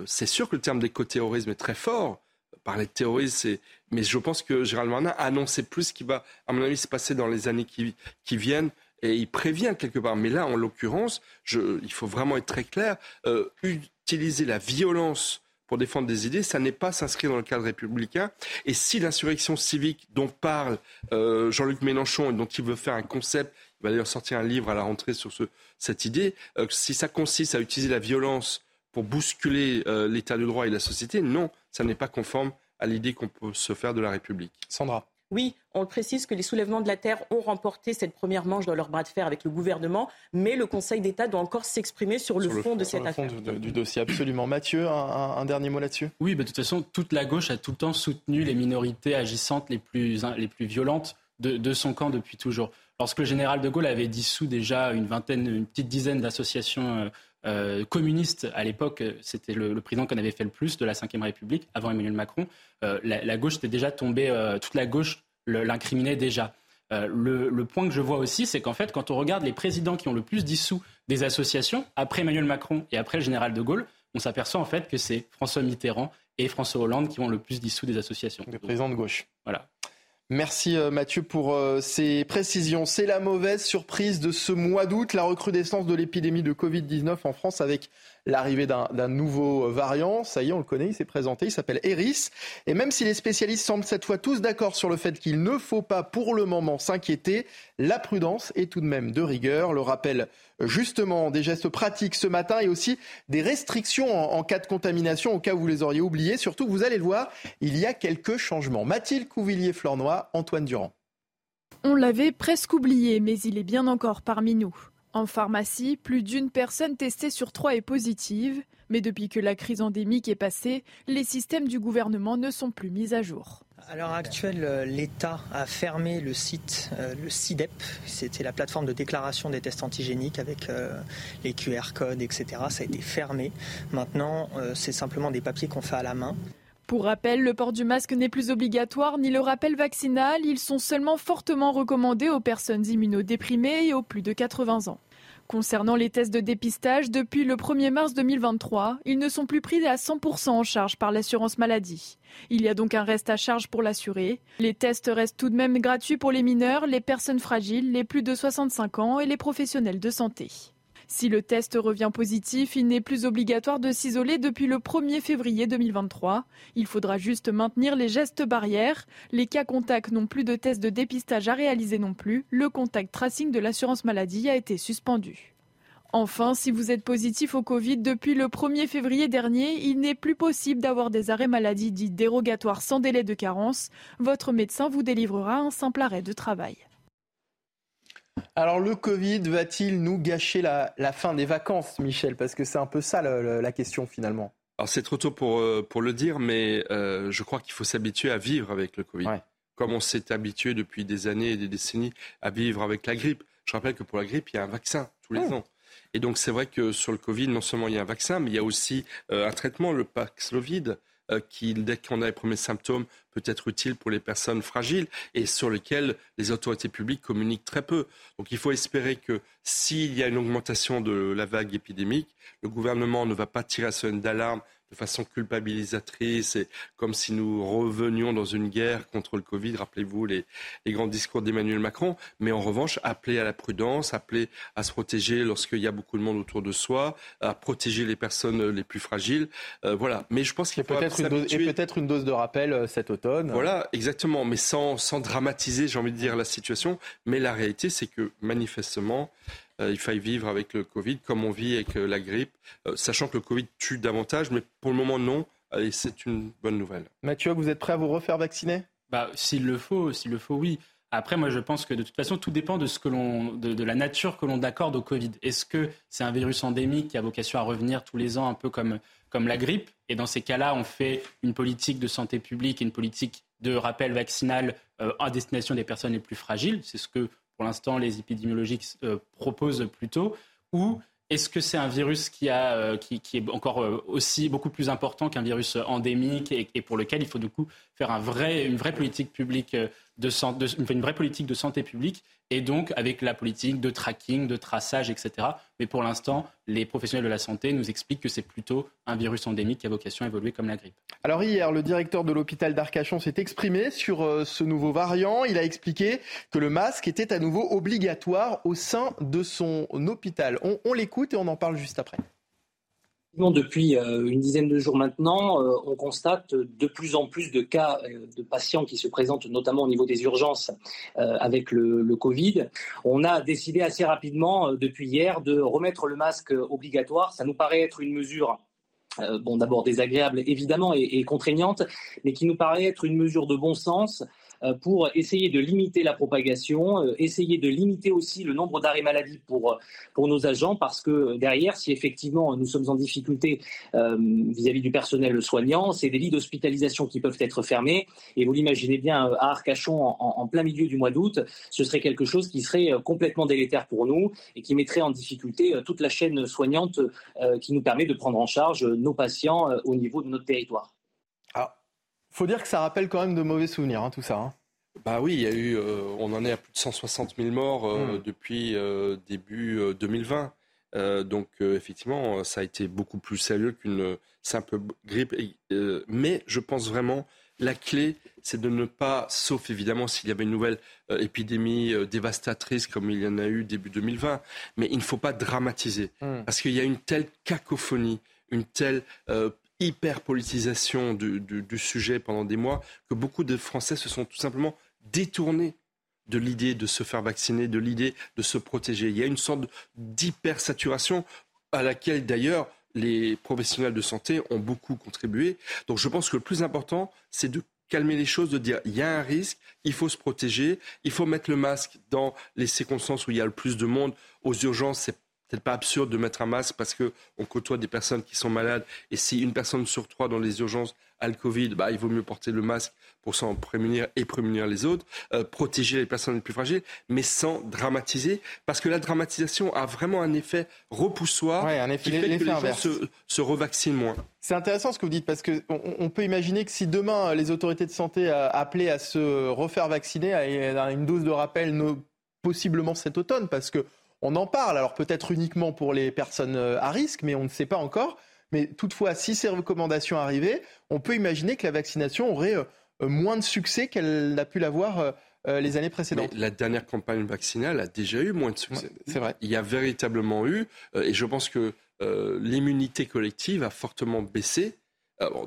c'est sûr que le terme d'éco-terrorisme est très fort parler de terrorisme, mais je pense que Gérald Marnin a annoncé plus ce qui va, à mon avis, se passer dans les années qui, viennent. Et il prévient quelque part. Mais là, en l'occurrence, il faut vraiment être très clair. Euh, utiliser la violence pour défendre des idées, ça n'est pas s'inscrire dans le cadre républicain. Et si l'insurrection civique dont parle euh, Jean-Luc Mélenchon et dont il veut faire un concept, il va d'ailleurs sortir un livre à la rentrée sur ce, cette idée, euh, si ça consiste à utiliser la violence pour bousculer l'état de droit et la société, non, ça n'est pas conforme à l'idée qu'on peut se faire de la République. Sandra. Oui, on précise que les soulèvements de la Terre ont remporté cette première manche dans leur bras de fer avec le gouvernement, mais le Conseil d'État doit encore s'exprimer sur, le, fond, de cette affaire. du dossier, absolument. Mathieu, un, dernier mot là-dessus? Oui, bah, de toute façon, toute la gauche a tout le temps soutenu les minorités agissantes les plus, les plus violentes de, de son camp depuis toujours. Lorsque le général de Gaulle avait dissous déjà une vingtaine, une petite dizaine d'associations euh, communiste à l'époque, c'était le, président qu'on avait fait le plus de la Ve République, avant Emmanuel Macron. Euh, la, gauche était déjà tombée, euh, toute la gauche l'incriminait déjà. Le, point que je vois aussi, c'est qu'en fait, quand on regarde les présidents qui ont le plus dissous des associations, après Emmanuel Macron et après le général de Gaulle, on s'aperçoit en fait que c'est François Mitterrand et François Hollande qui ont le plus dissous des associations. Les présidents de gauche. Voilà. Merci euh, Mathieu pour euh, ces précisions. C'est la mauvaise surprise de ce mois d'août, la recrudescence de l'épidémie de Covid-19 en France avec l'arrivée d'un nouveau variant. Ça y est, on le connaît, il s'est présenté, il s'appelle Eris. Et même si les spécialistes semblent cette fois tous d'accord sur le fait qu'il ne faut pas pour le moment s'inquiéter, la prudence est tout de même de rigueur. Le rappel justement des gestes pratiques ce matin et aussi des restrictions en, cas de contamination au cas où vous les auriez oubliés. Surtout, vous allez le voir, il y a quelques changements. Mathilde Couvillier-Flornois, Antoine Durand. On l'avait presque oublié, mais il est bien encore parmi nous. En pharmacie, plus d'une personne testée sur trois est positive, mais depuis que la crise endémique est passée, les systèmes du gouvernement ne sont plus mis à jour. À l'heure actuelle, euh, l'État a fermé le site, euh, le CIDEP, c'était la plateforme de déclaration des tests antigéniques avec euh, les QR codes, etc. Ça a été fermé. Maintenant, c'est simplement des papiers qu'on fait à la main. Pour rappel, le port du masque n'est plus obligatoire ni le rappel vaccinal. Ils sont seulement fortement recommandés aux personnes immunodéprimées et aux plus de 80 ans. Concernant les tests de dépistage, depuis le 1er mars 2023, ils ne sont plus pris à 100% en charge par l'assurance maladie. Il y a donc un reste à charge pour l'assuré. Les tests restent tout de même gratuits pour les mineurs, les personnes fragiles, les plus de 65 ans et les professionnels de santé. Si le test revient positif, il n'est plus obligatoire de s'isoler depuis le 1er février 2023. Il faudra juste maintenir les gestes barrières. Les cas contacts n'ont plus de test de dépistage à réaliser non plus. Le contact tracing de l'assurance maladie a été suspendu. Enfin, si vous êtes positif au Covid depuis le 1er février dernier, il n'est plus possible d'avoir des arrêts maladie dits dérogatoires sans délai de carence. Votre médecin vous délivrera un simple arrêt de travail. Alors le Covid va-t-il nous gâcher la, fin des vacances, Michel? Parce que c'est un peu ça la, question finalement. Alors c'est trop tôt pour, euh, pour le dire, mais euh, je crois qu'il faut s'habituer à vivre avec le Covid. Comme on s'est habitué depuis des années et des décennies à vivre avec la grippe. Je rappelle que pour la grippe, il y a un vaccin tous les ans. Et donc c'est vrai que sur le Covid, non seulement il y a un vaccin, mais il y a aussi euh, un traitement, le Paxlovid, qui, dès qu'on a les premiers symptômes, peut être utile pour les personnes fragiles et sur lesquelles les autorités publiques communiquent très peu. Donc il faut espérer que s'il y a une augmentation de la vague épidémique, le gouvernement ne va pas tirer à sonnette d'alarme de façon culpabilisatrice et comme si nous revenions dans une guerre contre le Covid. Rappelez-vous les, grands discours d'Emmanuel Macron. Mais en revanche, appeler à la prudence, appeler à se protéger lorsqu'il y a beaucoup de monde autour de soi, à protéger les personnes les plus fragiles. Euh, voilà. Mais je pense qu'il faut peut-être une, et peut-être une dose de rappel euh, cet automne. Voilà, exactement. Mais sans, sans dramatiser, j'ai envie de dire, la situation. Mais la réalité, c'est que manifestement, il faille vivre avec le Covid comme on vit avec euh, la grippe, euh, sachant que le Covid tue davantage, mais pour le moment non. Et c'est une bonne nouvelle. Mathieu, vous êtes prêt à vous refaire vacciner? Bah, S'il le faut, s'il le faut, oui. Après, moi, je pense que de toute façon, tout dépend de, ce que l'on, de, la nature que l'on accorde au Covid. Est-ce que c'est un virus endémique qui a vocation à revenir tous les ans, un peu comme, comme la grippe? Et dans ces cas-là, on fait une politique de santé publique et une politique de rappel vaccinal à destination des personnes les plus fragiles. C'est ce que pour l'instant les épidémiologiques euh, proposent plutôt, ou est-ce que c'est un virus qui, a, euh, qui, est encore euh, aussi beaucoup plus important qu'un virus endémique et, pour lequel il faut du coup faire une vraie politique publique une vraie politique de santé publique et donc avec la politique de tracking, de traçage, etc. Mais pour l'instant, les professionnels de la santé nous expliquent que c'est plutôt un virus endémique qui a vocation à évoluer comme la grippe. Alors hier, le directeur de l'hôpital d'Arcachon s'est exprimé sur euh, ce nouveau variant. Il a expliqué que le masque était à nouveau obligatoire au sein de son hôpital. on l'écoute et on en parle juste après. Depuis euh, une dizaine de jours maintenant, euh, on constate de plus en plus de cas euh, de patients qui se présentent notamment au niveau des urgences avec le, Covid. On a décidé assez rapidement depuis hier de remettre le masque obligatoire. Ça nous paraît être une mesure bon, d'abord désagréable évidemment et, contraignante, mais qui nous paraît être une mesure de bon sens pour essayer de limiter la propagation, euh, essayer de limiter aussi le nombre d'arrêts maladie pour, pour nos agents, parce que derrière, si effectivement nous sommes en difficulté euh, vis-à-vis du personnel soignant, c'est des lits d'hospitalisation qui peuvent être fermés. Et vous l'imaginez bien, à Arcachon, en, plein milieu du mois d'août, ce serait quelque chose qui serait complètement délétère pour nous et qui mettrait en difficulté toute la chaîne soignante qui nous permet de prendre en charge nos patients au niveau de notre territoire. Faut dire que ça rappelle quand même de mauvais souvenirs, hein, tout ça. Hein. Bah oui, il y a eu, euh, on en est à plus de 160 000 morts euh, hmm. depuis euh, début 2020. donc effectivement, ça a été beaucoup plus sérieux qu'une simple grippe. mais je pense vraiment la clé, c'est de ne pas, sauf évidemment s'il y avait une nouvelle épidémie dévastatrice comme il y en a eu début 2020, mais il ne faut pas dramatiser hmm. parce qu'il y a une telle cacophonie, une telle hyper-politisation du, sujet pendant des mois que beaucoup de Français se sont tout simplement détournés de l'idée de se faire vacciner, de l'idée de se protéger. Il y a une sorte d'hyper-saturation à laquelle d'ailleurs les professionnels de santé ont beaucoup contribué. Donc je pense que le plus important, c'est de calmer les choses, de dire il y a un risque, il faut se protéger, il faut mettre le masque dans les circonstances où il y a le plus de monde. Aux urgences, c'est peut-être pas absurde de mettre un masque parce qu'on côtoie des personnes qui sont malades. Et si une personne sur trois dans les urgences a le Covid, bah, il vaut mieux porter le masque pour s'en prémunir et prémunir les autres, euh, protéger les personnes les plus fragiles, mais sans dramatiser, parce que la dramatisation a vraiment un effet repoussoir un effet, qui fait que les gens se, se, revaccinent moins. C'est intéressant ce que vous dites, parce qu'on on peut imaginer que si demain les autorités de santé appelaient à se refaire vacciner à une dose de rappel, possiblement cet automne, parce que on en parle, alors peut-être uniquement pour les personnes euh, à risque, mais on ne sait pas encore. Mais toutefois, si ces recommandations arrivaient, on peut imaginer que la vaccination aurait euh, moins de succès qu'elle n'a pu l'avoir euh, les années précédentes. la dernière campagne vaccinale a déjà eu moins de succès. c'est vrai. Il y a véritablement eu, et je pense que l'immunité collective a fortement baissé.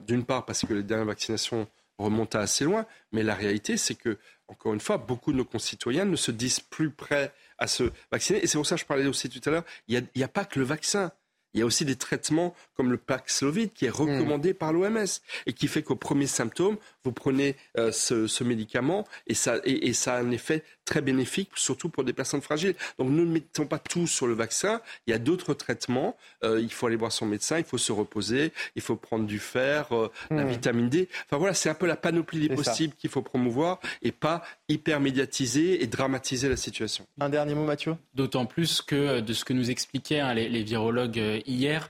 D'une part parce que les dernières vaccinations remontent assez loin, mais la réalité, c'est que, encore une fois, beaucoup de nos concitoyens ne se disent plus prêts à se vacciner. Et c'est pour ça que je parlais aussi tout à l'heure, il n'y a, pas que le vaccin. Il y a aussi des traitements comme le Paxlovid qui est recommandé mm. par l'OMS et qui fait qu'au premier symptôme, vous prenez euh, ce, médicament et ça, et, ça a un effet très bénéfique, surtout pour des personnes fragiles. Donc ne mettons pas tout sur le vaccin. Il y a d'autres traitements. Euh, il faut aller voir son médecin, il faut se reposer, il faut prendre du fer, euh, la mm. vitamine D. Enfin voilà, c'est un peu la panoplie des possibles qu'il faut promouvoir et pas hyper médiatiser et dramatiser la situation. Un dernier mot, Mathieu? D'autant plus que de ce que nous expliquaient hein, les, les virologues hier,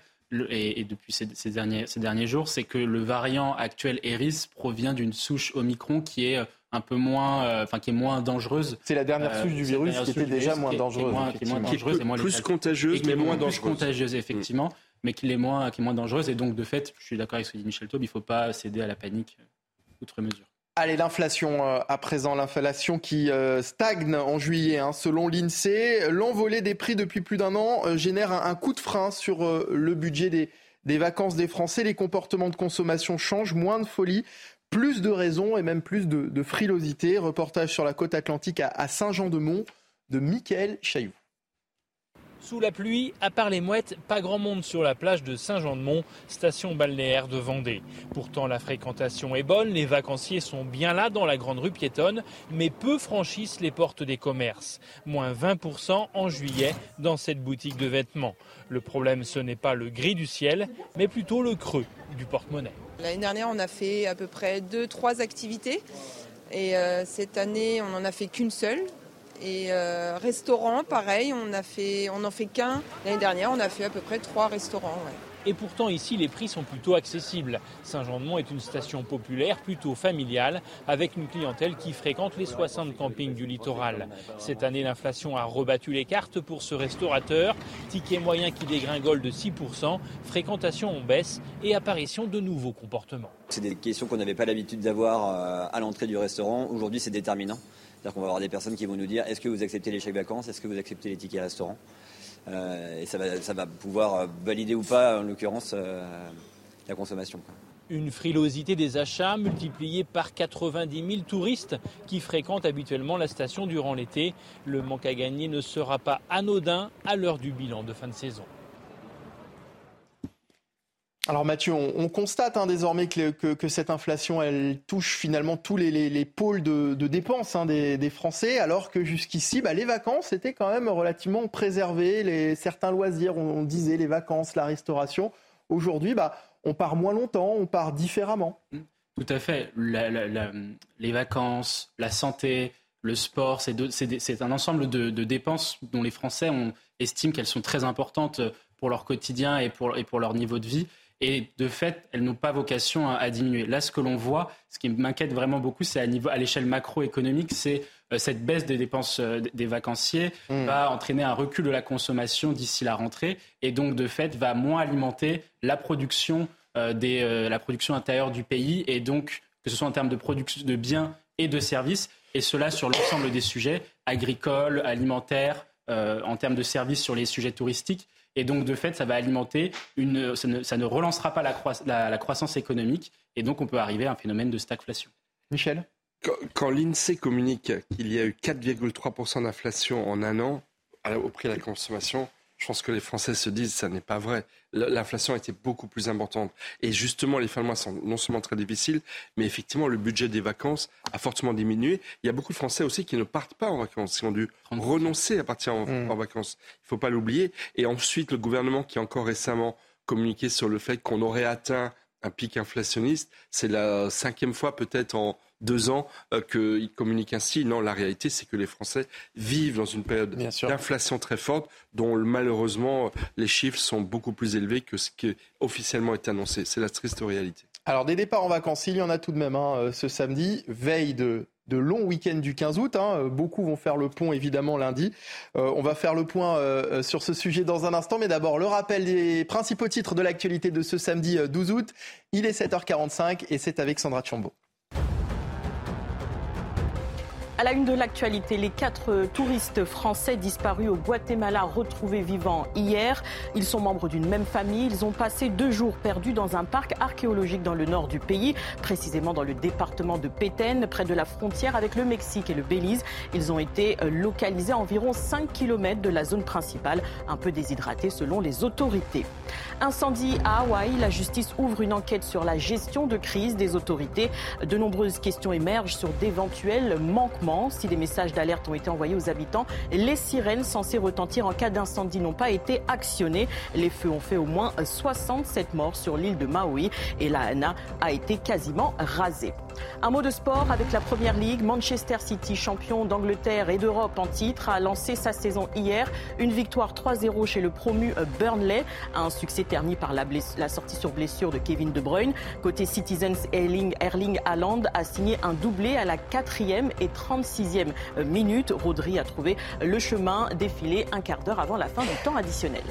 et, depuis ces, derniers, ces derniers jours, c'est que le variant actuel Eris provient d'une souche Omicron qui est un peu moins, euh, enfin qui est moins dangereuse. C'est la dernière souche du virus qui était déjà moins dangereuse, qui est moins dangereuse et moins plus contagieuse, mais moins dangereuse. Plus contagieuse effectivement, mais qui est moins, qui est moins dangereuse. Et donc de fait, je suis d'accord avec ce que dit Michel Taube, il ne faut pas céder à la panique outre mesure. Allez, l'inflation euh, à présent, l'inflation qui euh, stagne en juillet. Hein, selon l'INSEE, l'envolée des prix depuis plus d'un an euh, génère un, coup de frein sur le budget des, des vacances des Français. Les comportements de consommation changent, moins de folie, plus de raisons et même plus de, frilosité. Reportage sur la côte atlantique à, à Saint-Jean-de-Mont de Mickaël Chailloux. Sous la pluie, à part les mouettes, pas grand monde sur la plage de Saint-Jean-de-Mont, station balnéaire de Vendée. Pourtant, la fréquentation est bonne, les vacanciers sont bien là dans la grande rue piétonne, mais peu franchissent les portes des commerces. Moins 20% en juillet dans cette boutique de vêtements. Le problème, ce n'est pas le gris du ciel, mais plutôt le creux du porte-monnaie. L'année dernière, on a fait à peu près 2-3 activités. Et euh, cette année, on n'en a fait qu'une seule. Et euh, restaurant, pareil, on a fait, on fait qu'un. L'année dernière, on a fait à peu près trois restaurants. Et pourtant, ici, les prix sont plutôt accessibles. Saint-Jean-de-Mont est une station populaire, plutôt familiale, avec une clientèle qui fréquente les 60 campings du littoral. Cette année, l'inflation a rebattu les cartes pour ce restaurateur. Ticket moyen qui dégringole de 6%, fréquentation en baisse et apparition de nouveaux comportements. C'est des questions qu'on n'avait pas l'habitude d'avoir euh, à l'entrée du restaurant. Aujourd'hui, c'est déterminant. C'est-à-dire qu'on va avoir des personnes qui vont nous dire est-ce que vous acceptez les chèques vacances, est-ce que vous acceptez les tickets restaurants euh, Et ça va, pouvoir valider ou pas, en l'occurrence, euh, la consommation. Une frilosité des achats multipliée par 90 000 touristes qui fréquentent habituellement la station durant l'été. Le manque à gagner ne sera pas anodin à l'heure du bilan de fin de saison. Alors Mathieu, on, constate hein, désormais que, cette inflation, elle touche finalement tous les, pôles de, dépenses hein, des, Français, alors que jusqu'ici, bah, les vacances étaient quand même relativement préservées, les, certains loisirs, on, disait les vacances, la restauration. Aujourd'hui, bah, on part moins longtemps, on part différemment. Tout à fait. les vacances, la santé, le sport, c'est un ensemble de, dépenses dont les Français estiment qu'elles sont très importantes pour leur quotidien et pour leur niveau de vie. Et de fait, elles n'ont pas vocation à, diminuer. Là, ce que l'on voit, ce qui m'inquiète vraiment beaucoup, c'est à, à l'échelle macroéconomique, c'est euh, cette baisse des dépenses euh, des vacanciers mmh. va entraîner un recul de la consommation d'ici la rentrée et donc de fait va moins alimenter la production, euh, des, la production intérieure du pays et donc que ce soit en termes de production de biens et de services et cela sur l'ensemble des sujets agricoles, alimentaires, en termes de services sur les sujets touristiques. Et donc, de fait, ça va alimenter une. Ça ne, ça ne relancera pas la, la, croissance économique. Et donc, on peut arriver à un phénomène de stagflation. Michel? Quand, l'INSEE communique qu'il y a eu 4,3% d'inflation en un an au prix de la consommation, je pense que les Français se disent ça n'est pas vrai. L'inflation a été beaucoup plus importante. Et justement, les fins de mois sont non seulement très difficiles, mais effectivement, le budget des vacances a fortement diminué. Il y a beaucoup de Français aussi qui ne partent pas en vacances, qui ont dû renoncer à partir en, mmh. vacances. Il ne faut pas l'oublier. Et ensuite, le gouvernement qui a encore récemment communiqué sur le fait qu'on aurait atteint un pic inflationniste. C'est la cinquième fois peut-être en deux ans euh, qu'il communique ainsi. Non, la réalité, c'est que les Français vivent dans une période d'inflation très forte, dont malheureusement les chiffres sont beaucoup plus élevés que ce qui officiellement est annoncé. C'est la triste réalité. Alors des départs en vacances, il y en a tout de même hein, euh, ce samedi, veille de de longs week-ends du 15 août. Hein. Beaucoup vont faire le pont évidemment lundi. Euh, on va faire le point sur ce sujet dans un instant, mais d'abord le rappel des principaux titres de l'actualité de ce samedi 12 août. Il est 7h45 et c'est avec Sandra Chambaud. À la une de l'actualité, les quatre touristes français disparus au Guatemala retrouvés vivants hier. Ils sont membres d'une même famille. Ils ont passé deux jours perdus dans un parc archéologique dans le nord du pays, précisément dans le département de Péten, près de la frontière avec le Mexique et le Belize. Ils ont été localisés à environ 5 km de la zone principale, un peu déshydratés selon les autorités. Incendie à Hawaï, la justice ouvre une enquête sur la gestion de crise des autorités. De nombreuses questions émergent sur d'éventuels manquements si des messages d'alerte ont été envoyés aux habitants, les sirènes censées retentir en cas d'incendie n'ont pas été actionnées. Les feux ont fait au moins 67 morts sur l'île de Maui et la Hana a été quasiment rasée. Un mot de sport avec la Première Ligue. Manchester City, champion d'Angleterre et d'Europe en titre, a lancé sa saison hier. Une victoire 3-0 chez le promu euh, Burnley. Un succès terni par la, sortie sur blessure de Kevin De Bruyne. Côté Citizens, Erling, Erling Haaland a signé un doublé à la 4e et 36e euh, minute. Rodri a trouvé le chemin défilé un quart d'heure avant la fin du temps additionnel.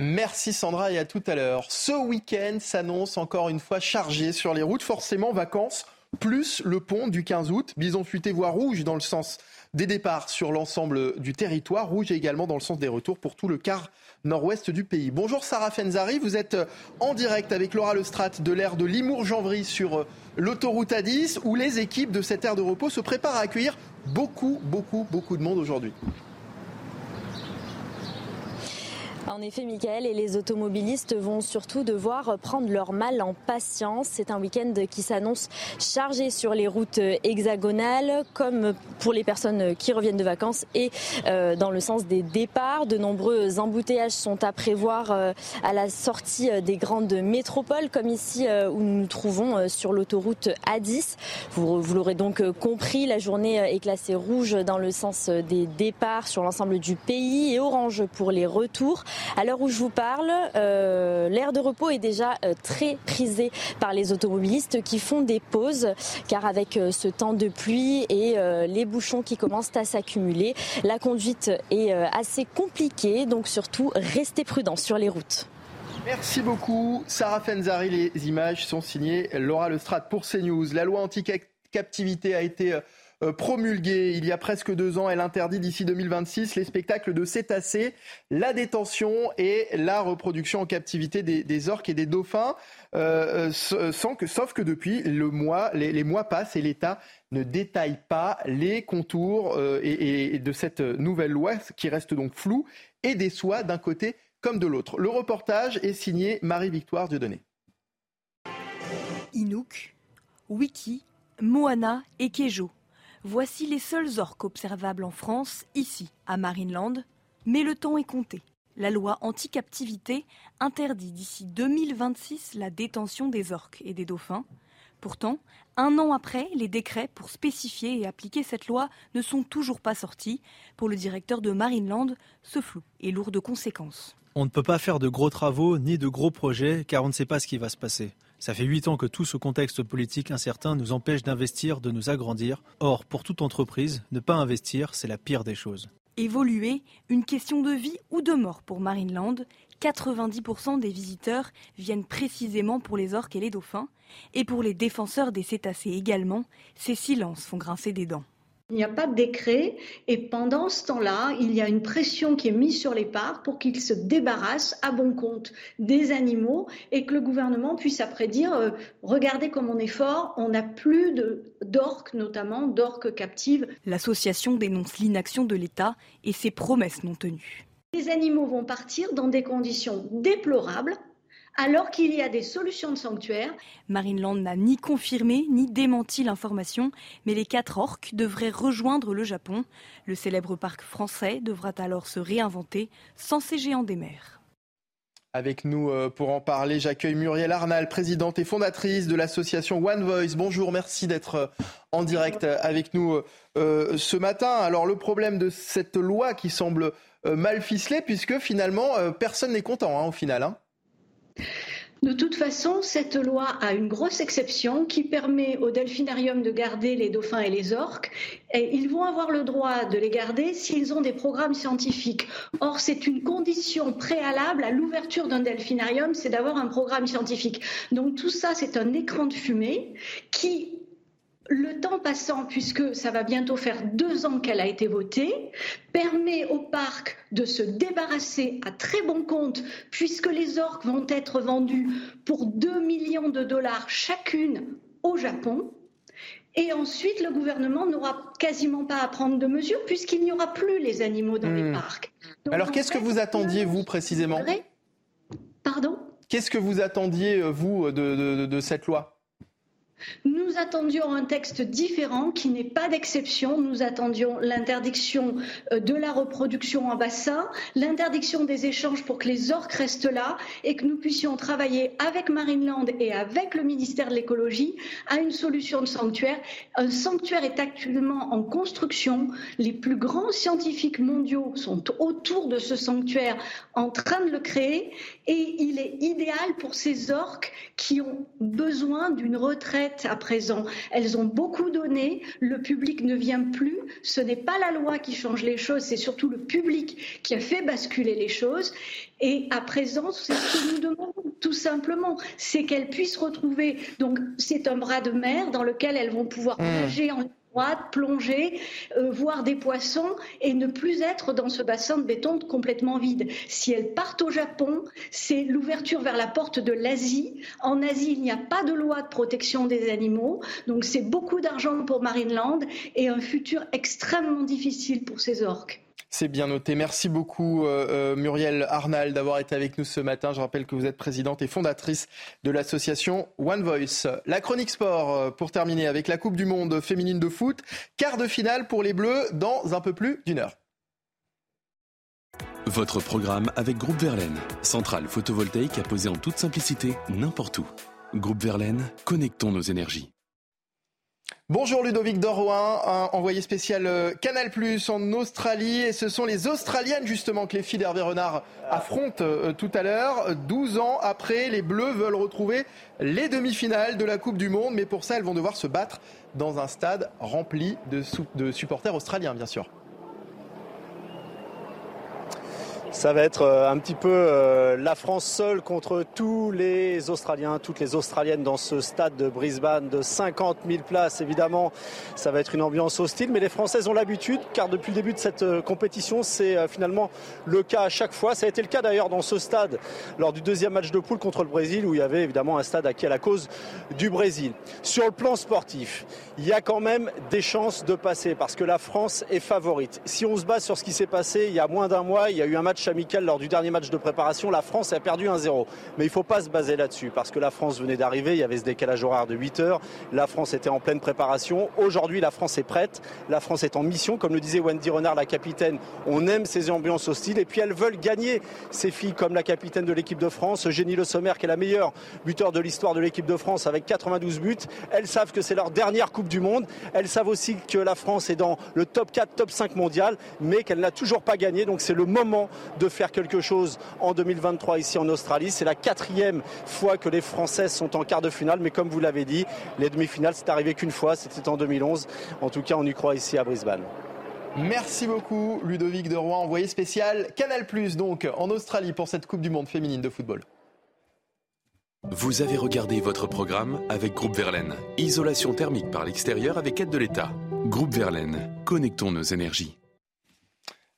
Merci Sandra et à tout à l'heure. Ce week-end s'annonce encore une fois chargé sur les routes, forcément vacances, plus le pont du 15 août. Bison futé voie rouge dans le sens des départs sur l'ensemble du territoire, rouge également dans le sens des retours pour tout le quart nord-ouest du pays. Bonjour Sarah Fenzari, vous êtes en direct avec Laura Lestrade de l'aire de Limours-Janvry sur l'autoroute A10 où les équipes de cette aire de repos se préparent à accueillir beaucoup, beaucoup, beaucoup de monde aujourd'hui. En effet, Michael, et les automobilistes vont surtout devoir prendre leur mal en patience. C'est un week-end qui s'annonce chargé sur les routes hexagonales, comme pour les personnes qui reviennent de vacances et euh, dans le sens des départs. De nombreux embouteillages sont à prévoir euh, à la sortie des grandes métropoles, comme ici euh, où nous nous trouvons sur l'autoroute A10. Vous, vous l'aurez donc compris, la journée est classée rouge dans le sens des départs sur l'ensemble du pays et orange pour les retours. À l'heure où je vous parle, euh, l'aire de repos est déjà euh, très prisé par les automobilistes qui font des pauses, car avec euh, ce temps de pluie et les bouchons qui commencent à s'accumuler, la conduite est assez compliquée. Donc surtout, restez prudents sur les routes. Merci beaucoup. Sarah Fenzari, les images sont signées Laura Lestrade pour CNews. La loi anti-captivité a été promulguée il y a presque deux ans. Elle interdit d'ici 2026 les spectacles de cétacés, la détention et la reproduction en captivité des, orques et des dauphins. Euh, euh, sans que, sauf que depuis les, mois passent et l'État ne détaille pas les contours et, de cette nouvelle loi qui reste donc floue et déçoit d'un côté comme de l'autre. Le reportage est signé Marie-Victoire Dieudonné. Inouk, Wiki, Moana et Kejo. Voici les seuls orques observables en France, ici, à Marineland. Mais le temps est compté. La loi anti-captivité interdit d'ici 2026 la détention des orques et des dauphins. Pourtant, un an après, les décrets pour spécifier et appliquer cette loi ne sont toujours pas sortis. Pour le directeur de Marineland, ce flou est lourd de conséquences. On ne peut pas faire de gros travaux ni de gros projets car on ne sait pas ce qui va se passer. Ça fait huit ans que tout ce contexte politique incertain nous empêche d'investir, de nous agrandir. Or, pour toute entreprise, ne pas investir, c'est la pire des choses. Évoluer, une question de vie ou de mort pour Marineland. 90% des visiteurs viennent précisément pour les orques et les dauphins. Et pour les défenseurs des cétacés également, ces silences font grincer des dents. Il n'y a pas de décret et pendant ce temps-là, il y a une pression qui est mise sur les parcs pour qu'ils se débarrassent à bon compte des animaux et que le gouvernement puisse après dire euh, regardez comme on est fort, on n'a plus d'orques, notamment d'orques captives. L'association dénonce l'inaction de l'État et ses promesses non tenues. Les animaux vont partir dans des conditions déplorables alors qu'il y a des solutions de sanctuaire. Marineland n'a ni confirmé ni démenti l'information, mais les quatre orques devraient rejoindre le Japon. Le célèbre parc français devra alors se réinventer sans ces géants des mers. Avec nous euh, pour en parler, j'accueille Muriel Arnal, présidente et fondatrice de l'association One Voice. Bonjour, merci d'être euh, en direct avec nous euh, ce matin. Alors le problème de cette loi qui semble mal ficelée, puisque finalement personne n'est content hein, au final. Hein. De toute façon, cette loi a une grosse exception qui permet au delphinarium de garder les dauphins et les orques. Et ils vont avoir le droit de les garder s'ils ont des programmes scientifiques. Or, c'est une condition préalable à l'ouverture d'un delphinarium, c'est d'avoir un programme scientifique. Donc tout ça, c'est un écran de fumée qui le temps passant, puisque ça va bientôt faire deux ans qu'elle a été votée, permet au parc de se débarrasser à très bon compte, puisque les orques vont être vendus pour 2 millions de dollars chacune au Japon. Et ensuite, le gouvernement n'aura quasiment pas à prendre de mesures, puisqu'il n'y aura plus les animaux dans les hmm. parcs. Alors, qu'est-ce que vous attendiez, vous, précisément? Pardon? Qu'est-ce que vous attendiez, vous, de cette loi? Nous attendions un texte différent qui n'est pas d'exception. Nous attendions l'interdiction euh, de la reproduction en bassin, l'interdiction des échanges pour que les orques restent là et que nous puissions travailler avec Marineland et avec le ministère de l'écologie à une solution de sanctuaire. Un sanctuaire est actuellement en construction. Les plus grands scientifiques mondiaux sont autour de ce sanctuaire en train de le créer et il est idéal pour ces orques qui ont besoin d'une retraite à présent. Elles ont beaucoup donné, le public ne vient plus, ce n'est pas la loi qui change les choses, c'est surtout le public qui a fait basculer les choses. Et à présent, c'est ce que nous demandons tout simplement, c'est qu'elles puissent retrouver. Donc, c'est un bras de mer dans lequel elles vont pouvoir mmh. nager plonger, euh, voir des poissons et ne plus être dans ce bassin de béton complètement vide. Si elles partent au Japon, c'est l'ouverture vers la porte de l'Asie. En Asie, il n'y a pas de loi de protection des animaux, donc c'est beaucoup d'argent pour Marineland et un futur extrêmement difficile pour ces orques. C'est bien noté. Merci beaucoup euh, euh, Muriel Arnal d'avoir été avec nous ce matin. Je rappelle que vous êtes présidente et fondatrice de l'association One Voice. La chronique sport euh, pour terminer avec la Coupe du Monde féminine de foot. Quart de finale pour les Bleus dans un peu plus d'une heure. Votre programme avec Groupe Verlaine, centrale photovoltaïque à poser en toute simplicité n'importe où. Groupe Verlaine, connectons nos énergies. Bonjour Ludovic Dorroin, envoyé spécial euh, Canal Plus en Australie. Et ce sont les Australiennes justement que les filles d'Hervé Renard affrontent euh, tout à l'heure. 12 ans après, les Bleus veulent retrouver les demi-finales de la Coupe du Monde. Mais pour ça, elles vont devoir se battre dans un stade rempli de supporters australiens, bien sûr. Ça va être euh, un petit peu euh, la France seule contre tous les Australiens, toutes les Australiennes dans ce stade de Brisbane de 50 000 places. Évidemment, ça va être une ambiance hostile, mais les Françaises ont l'habitude, car depuis le début de cette euh, compétition, c'est finalement le cas à chaque fois. Ça a été le cas d'ailleurs dans ce stade lors du deuxième match de poule contre le Brésil, où il y avait évidemment un stade acquis à la cause du Brésil. Sur le plan sportif, il y a quand même des chances de passer, parce que la France est favorite. Si on se base sur ce qui s'est passé il y a moins d'un mois, il y a eu un match amical lors du dernier match de préparation, la France a perdu 1-0. Mais il ne faut pas se baser là-dessus parce que la France venait d'arriver, il y avait ce décalage horaire de 8 heures, la France était en pleine préparation. Aujourd'hui, la France est prête, la France est en mission, comme le disait Wendy Renard, la capitaine. On aime ces ambiances hostiles et puis elles veulent gagner. Ces filles comme la capitaine de l'équipe de France, Génie Le Sommer, qui est la meilleure buteur de l'histoire de l'équipe de France avec 92 buts. Elles savent que c'est leur dernière Coupe du Monde. Elles savent aussi que la France est dans le top 4, top 5 mondial, mais qu'elle n'a toujours pas gagné. Donc c'est le moment de faire quelque chose en 2023 ici en Australie. C'est la quatrième fois que les Françaises sont en quart de finale, mais comme vous l'avez dit, les demi-finales, c'est arrivé qu'une fois, c'était en 2011. En tout cas, on y croit ici à Brisbane. Merci beaucoup Ludovic de Rouen, envoyé spécial Canal Plus donc en Australie pour cette Coupe du Monde féminine de football. Vous avez regardé votre programme avec Groupe Verlaine. Isolation thermique par l'extérieur avec aide de l'État. Groupe Verlaine, connectons nos énergies.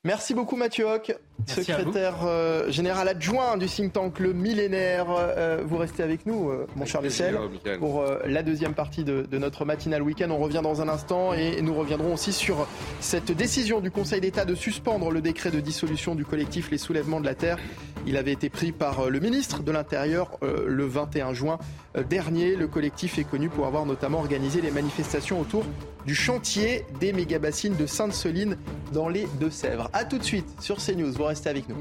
Merci beaucoup Mathieu Hoc, secrétaire euh, général adjoint du think tank Le Millénaire. Euh, vous restez avec nous, euh, mon cher Michel, pour la deuxième partie de, notre matinal week-end. On revient dans un instant et nous reviendrons aussi sur cette décision du Conseil d'État de suspendre le décret de dissolution du collectif Les Soulèvements de la Terre. Il avait été pris par le ministre de l'Intérieur le 21 juin dernier. Le collectif est connu pour avoir notamment organisé les manifestations autour du chantier des méga-bassines de Sainte-Soline dans les Deux-Sèvres. A tout de suite sur CNews, vous restez avec nous.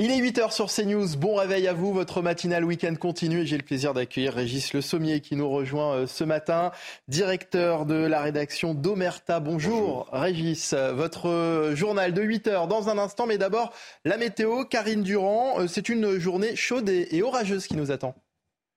Il est 8h sur CNews. Bon réveil à vous. Votre matinale week-end continue et j'ai le plaisir d'accueillir Régis Le Sommier qui nous rejoint euh, ce matin, directeur de la rédaction d'Omerta. Bonjour, Régis. Votre euh, journal de 8h dans un instant, mais d'abord la météo. Karine Durand, euh, c'est une journée chaude et orageuse qui nous attend.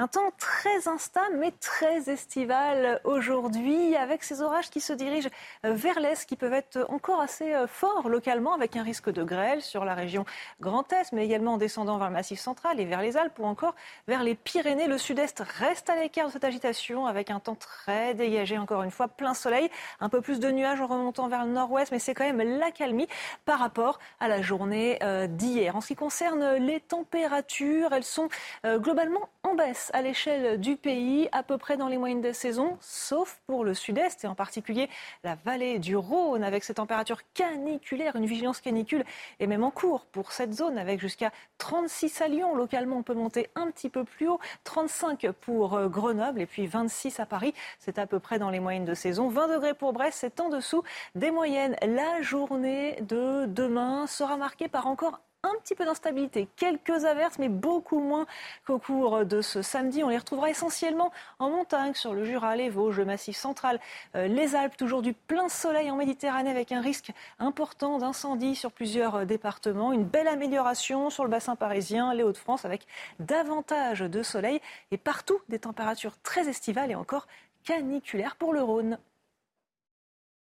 Un temps très instable mais très estival aujourd'hui avec ces orages qui se dirigent vers l'est qui peuvent être encore assez euh, forts localement avec un risque de grêle sur la région Grand Est mais également en descendant vers le massif central et vers les Alpes ou encore vers les Pyrénées. Le sud-est reste à l'écart de cette agitation avec un temps très dégagé encore une fois plein soleil, un peu plus de nuages en remontant vers le nord-ouest mais c'est quand même la calmie par rapport à la journée euh, d'hier. En ce qui concerne les températures, elles sont euh, globalement en baisse à l'échelle du pays, à peu près dans les moyennes des saisons, sauf pour le sud-est et en particulier la vallée du Rhône avec ces températures caniculaires. Une vigilance canicule est même en cours pour cette zone avec jusqu'à 36 à Lyon. Localement, on peut monter un petit peu plus haut, 35 pour euh, Grenoble et puis 26 à Paris. C'est à peu près dans les moyennes de saison. 20 degrés pour Brest, c'est en dessous des moyennes. La journée de demain sera marquée par encore un petit peu d'instabilité, quelques averses, mais beaucoup moins qu'au cours de ce samedi. On les retrouvera essentiellement en montagne, sur le Jura, les Vosges, le Massif central, euh, les Alpes, toujours du plein soleil en Méditerranée avec un risque important d'incendie sur plusieurs euh, départements. Une belle amélioration sur le bassin parisien, les Hauts-de-France, avec davantage de soleil et partout des températures très estivales et encore caniculaires pour le Rhône.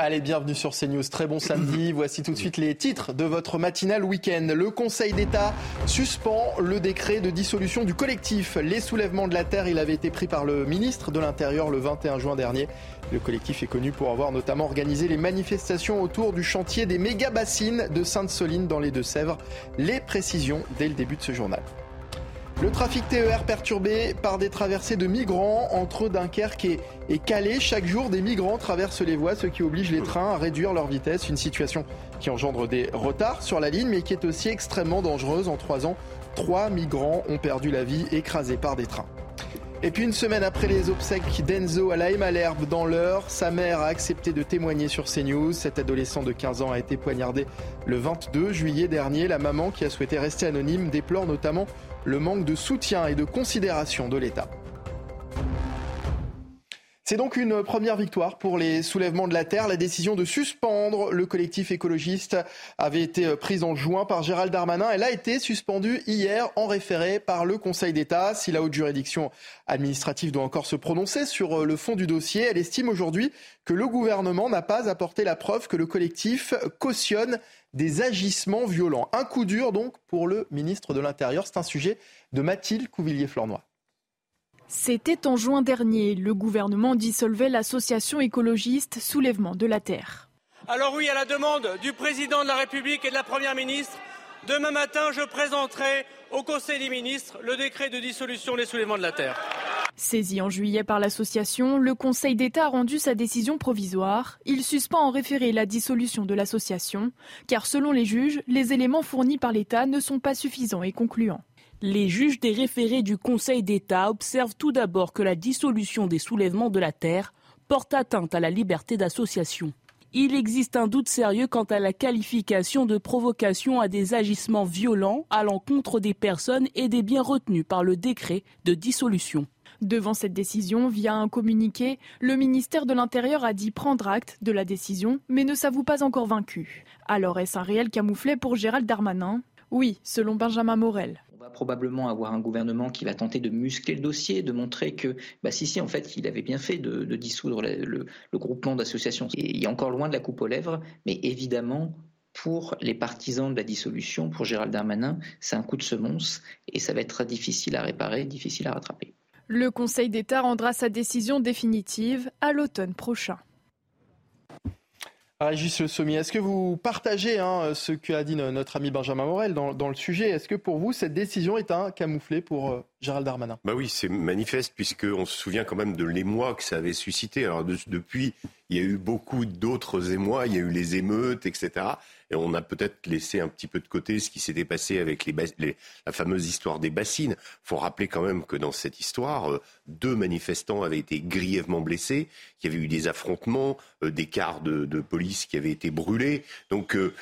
Allez, bienvenue sur CNews. Très bon samedi. *clears throat* Voici tout de suite les titres de votre matinale week-end. Le Conseil d'État suspend le décret de dissolution du collectif Les Soulèvements de la Terre. Il avait été pris par le ministre de l'Intérieur le 21 juin dernier. Le collectif est connu pour avoir notamment organisé les manifestations autour du chantier des méga-bassines de Sainte-Soline dans les Deux-Sèvres. Les précisions dès le début de ce journal. Le trafic TER perturbé par des traversées de migrants entre Dunkerque et, Calais. Chaque jour, des migrants traversent les voies, ce qui oblige les trains à réduire leur vitesse. Une situation qui engendre des retards sur la ligne, mais qui est aussi extrêmement dangereuse. En trois ans, trois migrants ont perdu la vie écrasés par des trains. Et puis une semaine après les obsèques d'Enzo à la Malherbe dans l'heure, sa mère a accepté de témoigner sur CNews. Cet adolescent de 15 ans a été poignardé le 22 juillet dernier. La maman, qui a souhaité rester anonyme, déplore notamment le manque de soutien et de considération de l'État. C'est donc une première victoire pour les soulèvements de la Terre. La décision de suspendre le collectif écologiste avait été prise en juin par Gérald Darmanin. Elle a été suspendue hier en référé par le Conseil d'État. Si la haute juridiction administrative doit encore se prononcer sur le fond du dossier, elle estime aujourd'hui que le gouvernement n'a pas apporté la preuve que le collectif cautionne des agissements violents. Un coup dur donc pour le ministre de l'Intérieur. C'est un sujet de Mathilde Couvillier-Flornois. C'était en juin dernier. Le gouvernement dissolvait l'association écologiste Soulèvement de la Terre. Alors oui, à la demande du président de la République et de la Première ministre, demain matin, je présenterai au Conseil des ministres le décret de dissolution des Soulèvements de la Terre. Saisi en juillet par l'association, le Conseil d'État a rendu sa décision provisoire. Il suspend en référé la dissolution de l'association, car selon les juges, les éléments fournis par l'État ne sont pas suffisants et concluants. Les juges des référés du Conseil d'État observent tout d'abord que la dissolution des soulèvements de la terre porte atteinte à la liberté d'association. Il existe un doute sérieux quant à la qualification de provocation à des agissements violents à l'encontre des personnes et des biens retenus par le décret de dissolution. Devant cette décision, via un communiqué, le ministère de l'Intérieur a dit prendre acte de la décision, mais ne s'avoue pas encore vaincu. Alors est-ce un réel camouflet pour Gérald Darmanin? Oui, selon Benjamin Morel. On va probablement avoir un gouvernement qui va tenter de muscler le dossier, de montrer que, bah, si, si, en fait, il avait bien fait de, dissoudre le, groupement d'associations. Il est encore loin de la coupe aux lèvres, mais évidemment, pour les partisans de la dissolution, pour Gérald Darmanin, c'est un coup de semonce et ça va être très difficile à réparer, difficile à rattraper. Le Conseil d'État rendra sa décision définitive à l'automne prochain. Régis Le Sommier, est-ce que vous partagez hein, ce qu'a dit notre ami Benjamin Morel dans, le sujet? Est-ce que pour vous, cette décision est un camouflet pour euh, Gérald Darmanin Bah oui, c'est manifeste, puisqu'on se souvient quand même de l'émoi que ça avait suscité. Alors depuis, il y a eu beaucoup d'autres émois, il y a eu les émeutes, etc. Et on a peut-être laissé un petit peu de côté ce qui s'était passé avec les, la fameuse histoire des bassines. Faut rappeler quand même que dans cette histoire, euh, deux manifestants avaient été grièvement blessés, qu'il y avait eu des affrontements, euh, des cars de, police qui avaient été brûlés. Donc euh,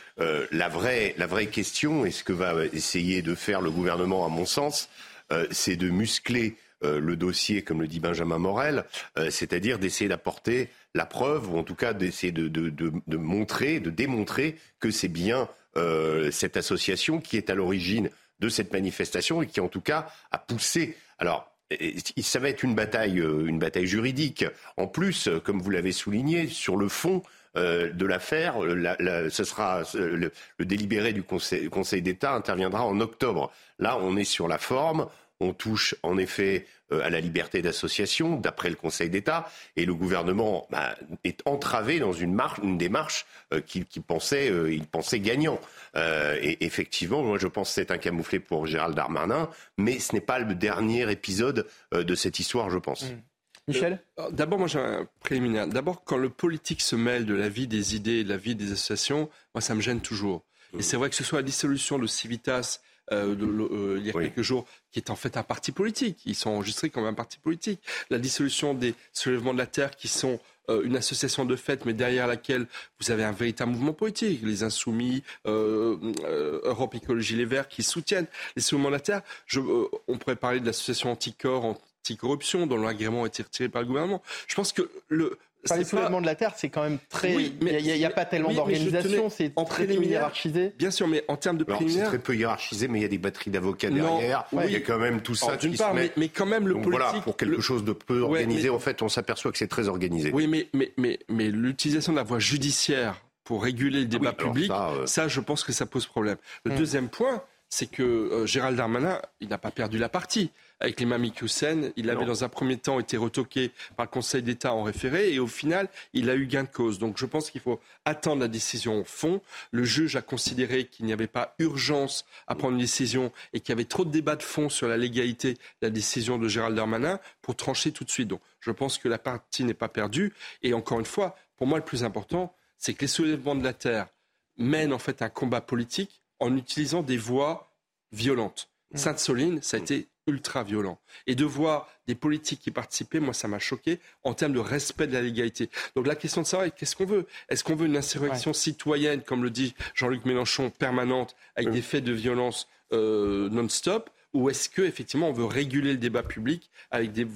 la, vraie, la vraie question, et ce que va essayer de faire le gouvernement, à mon sens, c'est de muscler le dossier, comme le dit Benjamin Morel, c'est-à-dire d'essayer d'apporter la preuve, ou en tout cas d'essayer de, montrer, de démontrer que c'est bien euh, cette association qui est à l'origine de cette manifestation et qui en tout cas a poussé. Alors, ça va être une bataille, euh, une bataille juridique. En plus, comme vous l'avez souligné, sur le fond, euh, de l'affaire. ce sera le, délibéré du Conseil, d'État interviendra en octobre. Là, on est sur la forme. on touche en effet euh, à la liberté d'association, d'après le Conseil d'État, et le gouvernement bah, est entravé dans une, marche, une démarche euh, qu'il pensait, euh, il pensait gagnant. et effectivement, moi je pense que c'est un camouflet pour Gérald Darmanin, mais ce n'est pas le dernier épisode de cette histoire, je pense. Mmh. Michel D'abord, moi j'ai un préliminaire. D'abord, quand le politique se mêle de la vie des idées, de la vie des associations, moi ça me gêne toujours. Et mmh. c'est vrai que ce soit la dissolution de Civitas, euh, euh, il y a quelques jours, qui est en fait un parti politique. Ils sont enregistrés comme un parti politique. La dissolution des soulèvements de la terre, qui sont euh, une association de fait, mais derrière laquelle vous avez un véritable mouvement politique. Les Insoumis, Europe Écologie Les Verts, qui soutiennent les soulèvements de la terre. Je, on pourrait parler de l'association Anticorps, anticorruption, dont l'agrément a été retiré par le gouvernement. Je pense que le, les soulèvements de la Terre, c'est quand même très. il n'y a, pas tellement d'organisation, c'est très peu hiérarchisé. Bien sûr, mais en termes de C'est très peu hiérarchisé, mais il y a des batteries d'avocats derrière. Il y a quand même tout ça qui part, se mais, quand même le politique. Voilà, pour quelque chose de peu organisé, en fait, on s'aperçoit que c'est très organisé. Oui, mais, mais, mais, mais l'utilisation de la voie judiciaire pour réguler le débat public, euh, ça, je pense que ça pose problème. Le hum. deuxième point, c'est que euh, Gérald Darmanin, il n'a pas perdu la partie avec l'imam Hussein. Il avait dans un premier temps été retoqué par le Conseil d'État en référé et au final, il a eu gain de cause. Donc je pense qu'il faut attendre la décision au fond. Le juge a considéré qu'il n'y avait pas urgence à prendre une décision et qu'il y avait trop de débats de fond sur la légalité de la décision de Gérald Darmanin pour trancher tout de suite. Donc je pense que la partie n'est pas perdue. Et encore une fois, pour moi, le plus important, c'est que les soulèvements de la terre mènent en fait un combat politique en utilisant des voies violentes. Mmh. Sainte-Soline, ça a été ultra violent. Et de voir des politiques qui participaient, moi, ça m'a choqué en termes de respect de la légalité. Donc la question de savoir, qu'est-ce qu'on veut? Est-ce qu'on veut une insurrection citoyenne, comme le dit Jean-Luc Mélenchon, permanente, avec des faits de violence euh, non-stop? Ou est-ce que effectivement on veut réguler le débat public avec des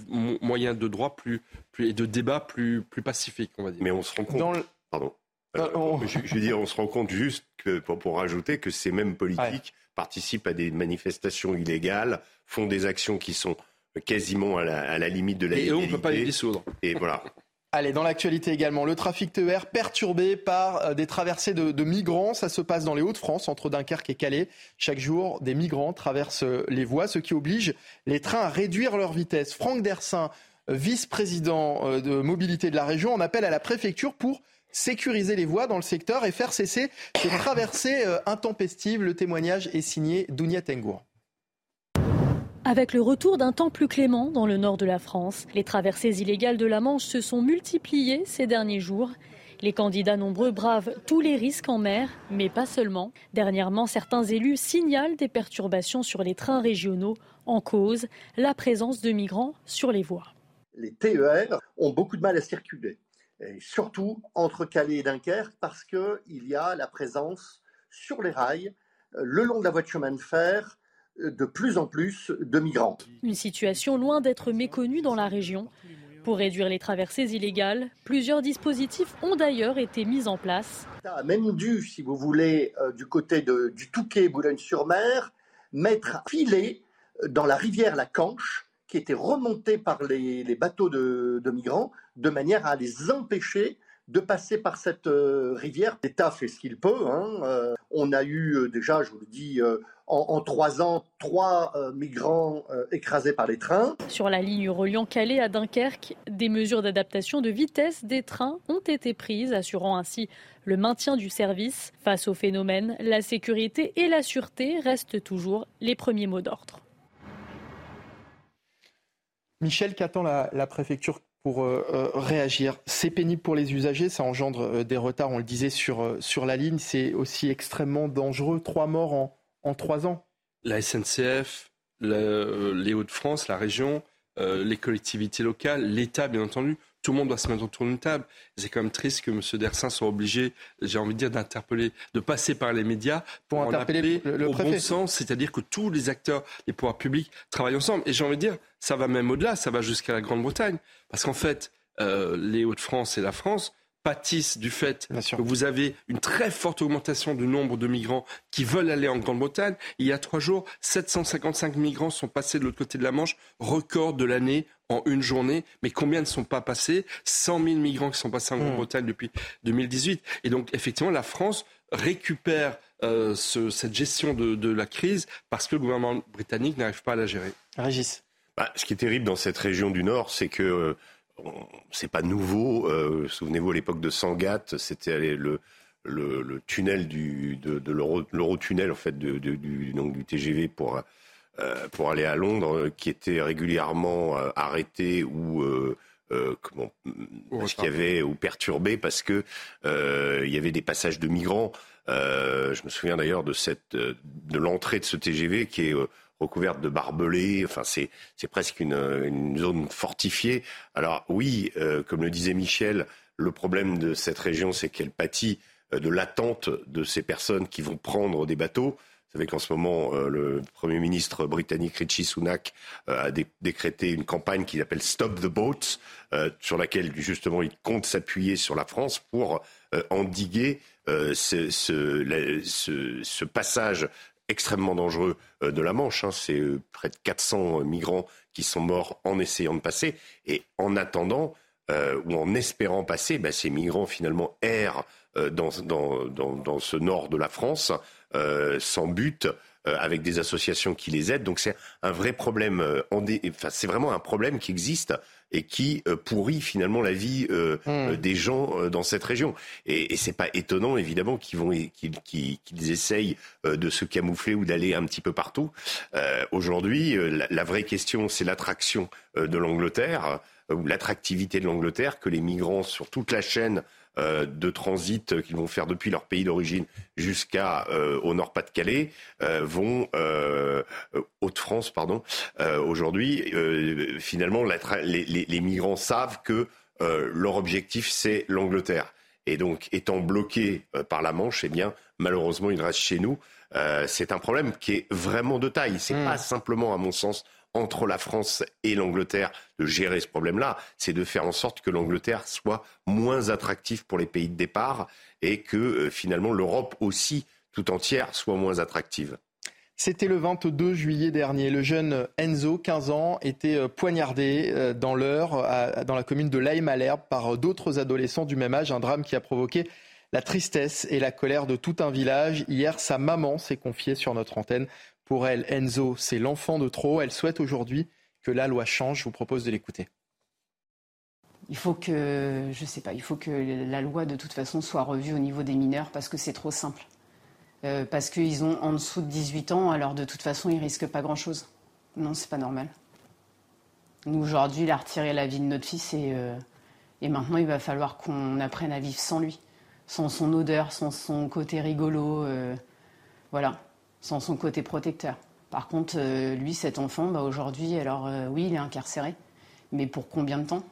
moyens de droit plus, plus, et de débat plus, plus pacifiques, on va dire? Mais on se rend compte. Pardon. Euh, je, je, veux dire, on se rend compte juste que, pour, pour rajouter que ces mêmes politiques participent à des manifestations illégales, font des actions qui sont quasiment à la, limite de la Et eux, on ne peut pas les dissoudre. Et voilà. *laughs* Allez, dans l'actualité également, le trafic TER perturbé par euh, des traversées de, migrants. Ça se passe dans les Hauts-de-France, entre Dunkerque et Calais. Chaque jour, des migrants traversent les voies, ce qui oblige les trains à réduire leur vitesse. Franck Dersin, vice-président euh, de mobilité de la région, en appelle à la préfecture pour sécuriser les voies dans le secteur et faire cesser ces *coughs* traversées euh, intempestives. Le témoignage est signé Dounia Tengour. Avec le retour d'un temps plus clément dans le nord de la France, les traversées illégales de la Manche se sont multipliées ces derniers jours. Les candidats nombreux bravent tous les risques en mer, mais pas seulement. Dernièrement, certains élus signalent des perturbations sur les trains régionaux en cause la présence de migrants sur les voies. Les TER ont beaucoup de mal à circuler surtout entre Calais et Dunkerque, parce qu'il y a la présence sur les rails, euh, le long de la voie de chemin de fer, euh, de plus en plus de migrants. Une situation loin d'être méconnue dans la région. Pour réduire les traversées illégales, plusieurs dispositifs ont d'ailleurs été mis en place. a même dû, si vous voulez, euh, du côté du Touquet, Boulogne-sur-Mer, mettre un filet dans la rivière La Canche qui étaient remontés par les, bateaux de, migrants de manière à les empêcher de passer par cette euh, rivière. L'État fait ce qu'il peut. Hein. Euh, on a eu euh, déjà, je vous le dis, en, trois ans, trois migrants écrasés par les trains. Sur la ligne reliant Calais à Dunkerque, des mesures d'adaptation de vitesse des trains ont été prises, assurant ainsi le maintien du service. Face au phénomène, la sécurité et la sûreté restent toujours les premiers mots d'ordre. Michel, qu'attend la, préfecture pour euh, euh, réagir C'est pénible pour les usagers, ça engendre euh, des retards, on le disait, sur, sur la ligne. C'est aussi extrêmement dangereux. Trois morts en, en trois ans. La SNCF, les Hauts-de-France, la région, les collectivités locales, l'État, bien entendu, tout le monde doit se mettre autour d'une table. C'est quand même triste que M. Dersin soit obligé, j'ai envie de dire, d'interpeller, de passer par les médias pour, interpeller le, au bon sens, c'est-à-dire que tous les acteurs, les pouvoirs publics travaillent ensemble. Et j'ai envie de dire, ça va même au-delà, ça va jusqu'à la Grande-Bretagne. Parce qu'en fait, euh, les Hauts-de-France et la France pâtissent du fait que vous avez une très forte augmentation du nombre de migrants qui veulent aller en Grande-Bretagne. Il y a trois jours, 755 migrants sont passés de l'autre côté de la Manche, record de l'année en une journée. Mais combien ne sont pas passés? 100 000 migrants qui sont passés en mmh. Grande-Bretagne depuis 2018. Et donc, effectivement, la France récupère cette gestion de, la crise parce que le gouvernement britannique n'arrive pas à la gérer. Régis. Bah, ce qui est terrible dans cette région du Nord, c'est que c'est pas nouveau. Souvenez-vous, à l'époque de Sangatte, c'était le, le, tunnel du, de, de l'Eurotunnel, en fait, du, du TGV pour, euh, pour aller à Londres, qui était régulièrement euh, arrêté ou euh, comment parce qu'il y avait ou perturbé parce que il y avait des passages de migrants. je me souviens d'ailleurs de cette de l'entrée de ce TGV qui est recouverte de barbelés. Enfin, c'est c'est presque une, une, zone fortifiée. Alors oui, comme le disait Michel, le problème de cette région, c'est qu'elle pâtit de l'attente de ces personnes qui vont prendre des bateaux. Vous savez qu'en ce moment, euh, le Premier ministre britannique Richie Sunak euh, a décrété une campagne qu'il appelle Stop the Boats, euh, sur laquelle justement il compte s'appuyer sur la France pour endiguer ce, ce, passage extrêmement dangereux de la Manche. Hein. C'est près de 400 migrants qui sont morts en essayant de passer. Et en attendant, ou en espérant passer, ben, ces migrants finalement errent euh, dans, ce nord de la France euh, sans but euh, avec des associations qui les aident. Donc c'est un vrai problème. enfin, c'est vraiment un problème qui existe et qui pourrit finalement la vie hmm. des gens dans cette région. Et, et c'est pas étonnant évidemment qu'ils vont qu'ils qu'ils essayent de se camoufler ou d'aller un petit peu partout. Aujourd'hui, la, la, vraie question c'est l'attraction de l'Angleterre ou l'attractivité de l'Angleterre que les migrants sur toute la chaîne euh, de transit qu'ils vont faire depuis leur pays d'origine jusqu'à euh, au Nord-Pas-de-Calais euh, vont Haute-France pardon aujourd'hui finalement les, les, migrants savent que leur objectif c'est l'Angleterre. Et donc étant bloqués par la Manche eh bien malheureusement ils restent chez nous. C'est un problème qui est vraiment de taille. C'est mmh. pas simplement à mon sens entre la France et l'Angleterre de gérer ce problème-là, c'est de faire en sorte que l'Angleterre soit moins attractive pour les pays de départ et que euh, finalement l'Europe aussi tout entière soit moins attractive. C'était le 22 juillet dernier. Le jeune Enzo, 15 ans, était euh, poignardé euh, dans l'heure dans la commune de Laï-Malherbe par d'autres adolescents du même âge. Un drame qui a provoqué la tristesse et la colère de tout un village. Hier, sa maman s'est confiée sur notre antenne. Pour elle, Enzo, c'est l'enfant de trop. Elle souhaite aujourd'hui que la loi change. Je vous propose de l'écouter. Il faut que, je sais pas, il faut que la loi de toute façon soit revue au niveau des mineurs parce que c'est trop simple. Euh, parce qu'ils ont en dessous de 18 ans, alors de toute façon, ils risquent pas grand-chose. Non, c'est pas normal. Nous, aujourd'hui, il a retiré la vie de notre fils et, euh, maintenant, il va falloir qu'on apprenne à vivre sans lui, sans son odeur, sans son côté rigolo. Euh, voilà sans son côté protecteur. Par contre, euh, lui, cet enfant, bah, aujourd'hui, alors euh, oui, il est incarcéré, mais pour combien de temps?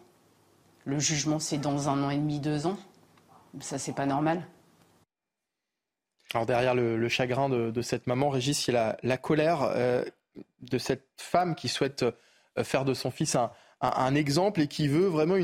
Le jugement, c'est dans un an et demi, deux ans. Ça, c'est pas normal. Alors derrière le, chagrin de, cette maman, Régis, il y a la, colère euh, de cette femme qui souhaite faire de son fils un, exemple et qui veut vraiment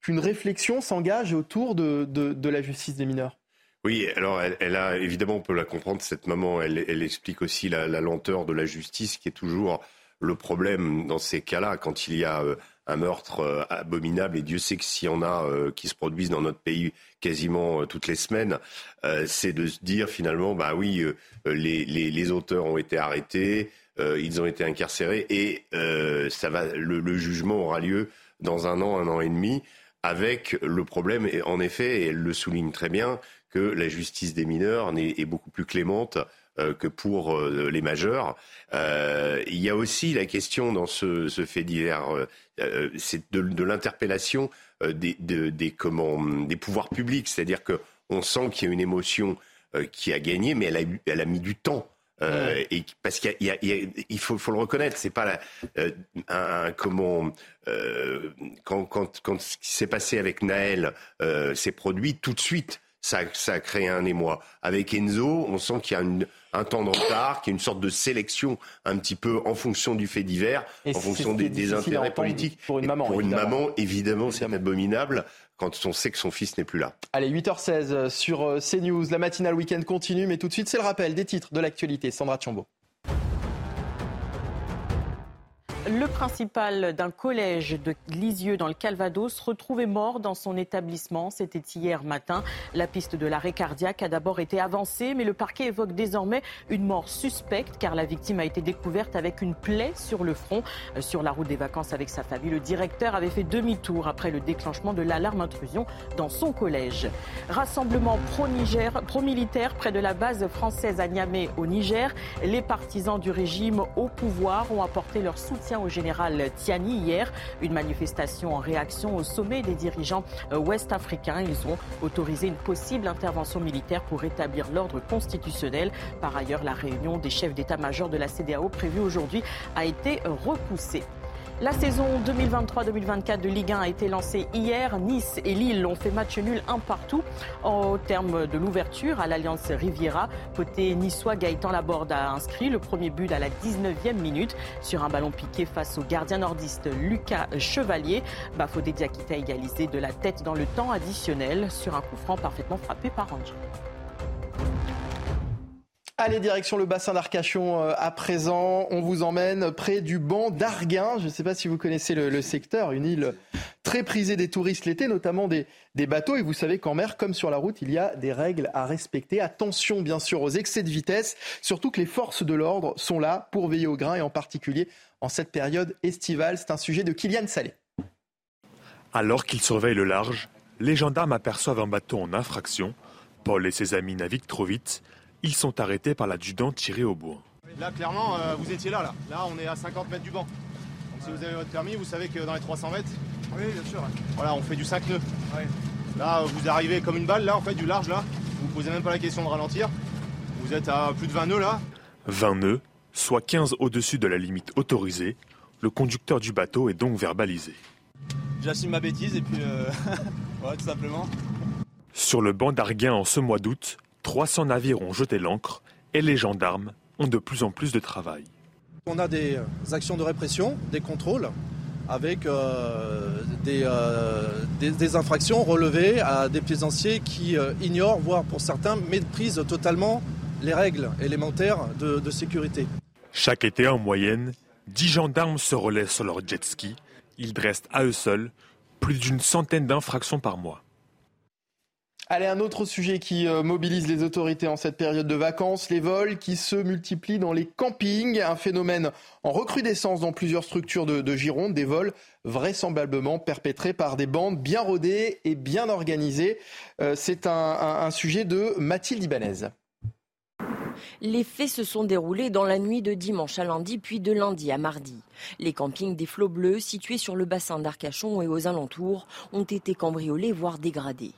qu'une réflexion s'engage autour de la justice des mineurs. Oui, alors elle, a évidemment, on peut la comprendre, cette maman, elle, explique aussi la, lenteur de la justice qui est toujours le problème dans ces cas-là, quand il y a euh, un meurtre euh, abominable, et Dieu sait que s'il y en a euh, qui se produisent dans notre pays quasiment toutes les semaines, c'est de se dire finalement, bah oui, les, auteurs ont été arrêtés, ils ont été incarcérés, et ça va, le, jugement aura lieu dans un an, un an et demi, avec le problème, et en effet, et elle le souligne très bien, que la justice des mineurs est, beaucoup plus clémente euh, que pour euh, les majeurs. Euh, il y a aussi la question dans ce, fait divers, c'est de, l'interpellation des, des, des pouvoirs publics, c'est-à-dire qu'on sent qu'il y a une émotion qui a gagné, mais elle a, elle a mis du temps. et parce qu'il il faut, faut, le reconnaître, c'est pas un, comment quand, quand, quand ce qui s'est passé avec Naël s'est produit tout de suite ça, ça a créé un émoi. Avec Enzo, on sent qu'il y a un temps de retard, qu'il y a une sorte de sélection un petit peu en fonction du fait divers, en fonction des, intérêts politiques. Pour une maman, pour une maman, évidemment, c'est abominable quand on sait que son fils n'est plus là. Allez, 8h16 euh, sur euh, CNews. La matinale week-end continue, mais tout de suite, c'est le rappel des titres de l'actualité. Sandra Chambaud. Le principal d'un collège de Lisieux dans le Calvados retrouvé mort dans son établissement. C'était hier matin. La piste de l'arrêt cardiaque a d'abord été avancée, mais le parquet évoque désormais une mort suspecte car la victime a été découverte avec une plaie sur le front. Euh, sur la route des vacances avec sa famille, le directeur avait fait demi-tour après le déclenchement de l'alarme intrusion dans son collège. Rassemblement pro-Niger, pro-militaire près de la base française à Niamey au Niger. Les partisans du régime au pouvoir ont apporté leur soutien au général Tiani hier. Une manifestation en réaction au sommet des dirigeants euh, ouest-africains. Ils ont autorisé une possible intervention militaire pour rétablir l'ordre constitutionnel. Par ailleurs, la réunion des chefs d'état-major de la CDAO prévue aujourd'hui a été repoussée. La saison 2023-2024 de Ligue 1 a été lancée hier. Nice et Lille ont fait match nul un partout au terme de l'ouverture à l'Alliance Riviera. Côté niçois, Gaëtan Laborde a inscrit le premier but à la 19e minute sur un ballon piqué face au gardien nordiste Lucas Chevalier. Bafodé Diakité a égalisé de la tête dans le temps additionnel sur un coup franc parfaitement frappé par Angers. Allez, direction le bassin d'Arcachon euh, à présent. On vous emmène près du banc d'Arguin. Je ne sais pas si vous connaissez le, secteur, une île très prisée des touristes l'été, notamment des, des, bateaux. Et vous savez qu'en mer, comme sur la route, il y a des règles à respecter. Attention, bien sûr, aux excès de vitesse. Surtout que les forces de l'ordre sont là pour veiller au grain et en particulier en cette période estivale. C'est un sujet de Kylian Salé. Alors qu'ils surveillent le large, les gendarmes aperçoivent un bateau en infraction. Paul et ses amis naviguent trop vite ils sont arrêtés par l'adjudant tiré au bois. Là, clairement, euh, vous étiez là, là. Là, on est à 50 mètres du banc. Donc, si vous avez votre permis, vous savez que dans les 300 mètres. Oui, bien sûr. Voilà, on fait du 5 nœuds. Là, vous arrivez comme une balle, là, en fait, du large, là. Vous ne posez même pas la question de ralentir. Vous êtes à plus de 20 nœuds, là. 20 nœuds, soit 15 au-dessus de la limite autorisée. Le conducteur du bateau est donc verbalisé. J'assume ma bêtise et puis. Euh... *laughs* tout simplement. Sur le banc d'Arguin en ce mois d'août, 300 navires ont jeté l'ancre et les gendarmes ont de plus en plus de travail. On a des actions de répression, des contrôles, avec euh, euh, des, infractions relevées à des plaisanciers qui euh, ignorent, voire pour certains méprisent totalement les règles élémentaires de, de sécurité. Chaque été, en moyenne, 10 gendarmes se relaient sur leur jet ski. Ils dressent à eux seuls plus d'une centaine d'infractions par mois. Allez, un autre sujet qui euh, mobilise les autorités en cette période de vacances, les vols qui se multiplient dans les campings, un phénomène en recrudescence dans plusieurs structures de, Gironde, des vols vraisemblablement perpétrés par des bandes bien rodées et bien organisées. Euh, c'est un, sujet de Mathilde Ibanez. Les faits se sont déroulés dans la nuit de dimanche à lundi, puis de lundi à mardi. Les campings des Flots Bleus, situés sur le bassin d'Arcachon et aux alentours, ont été cambriolés, voire dégradés.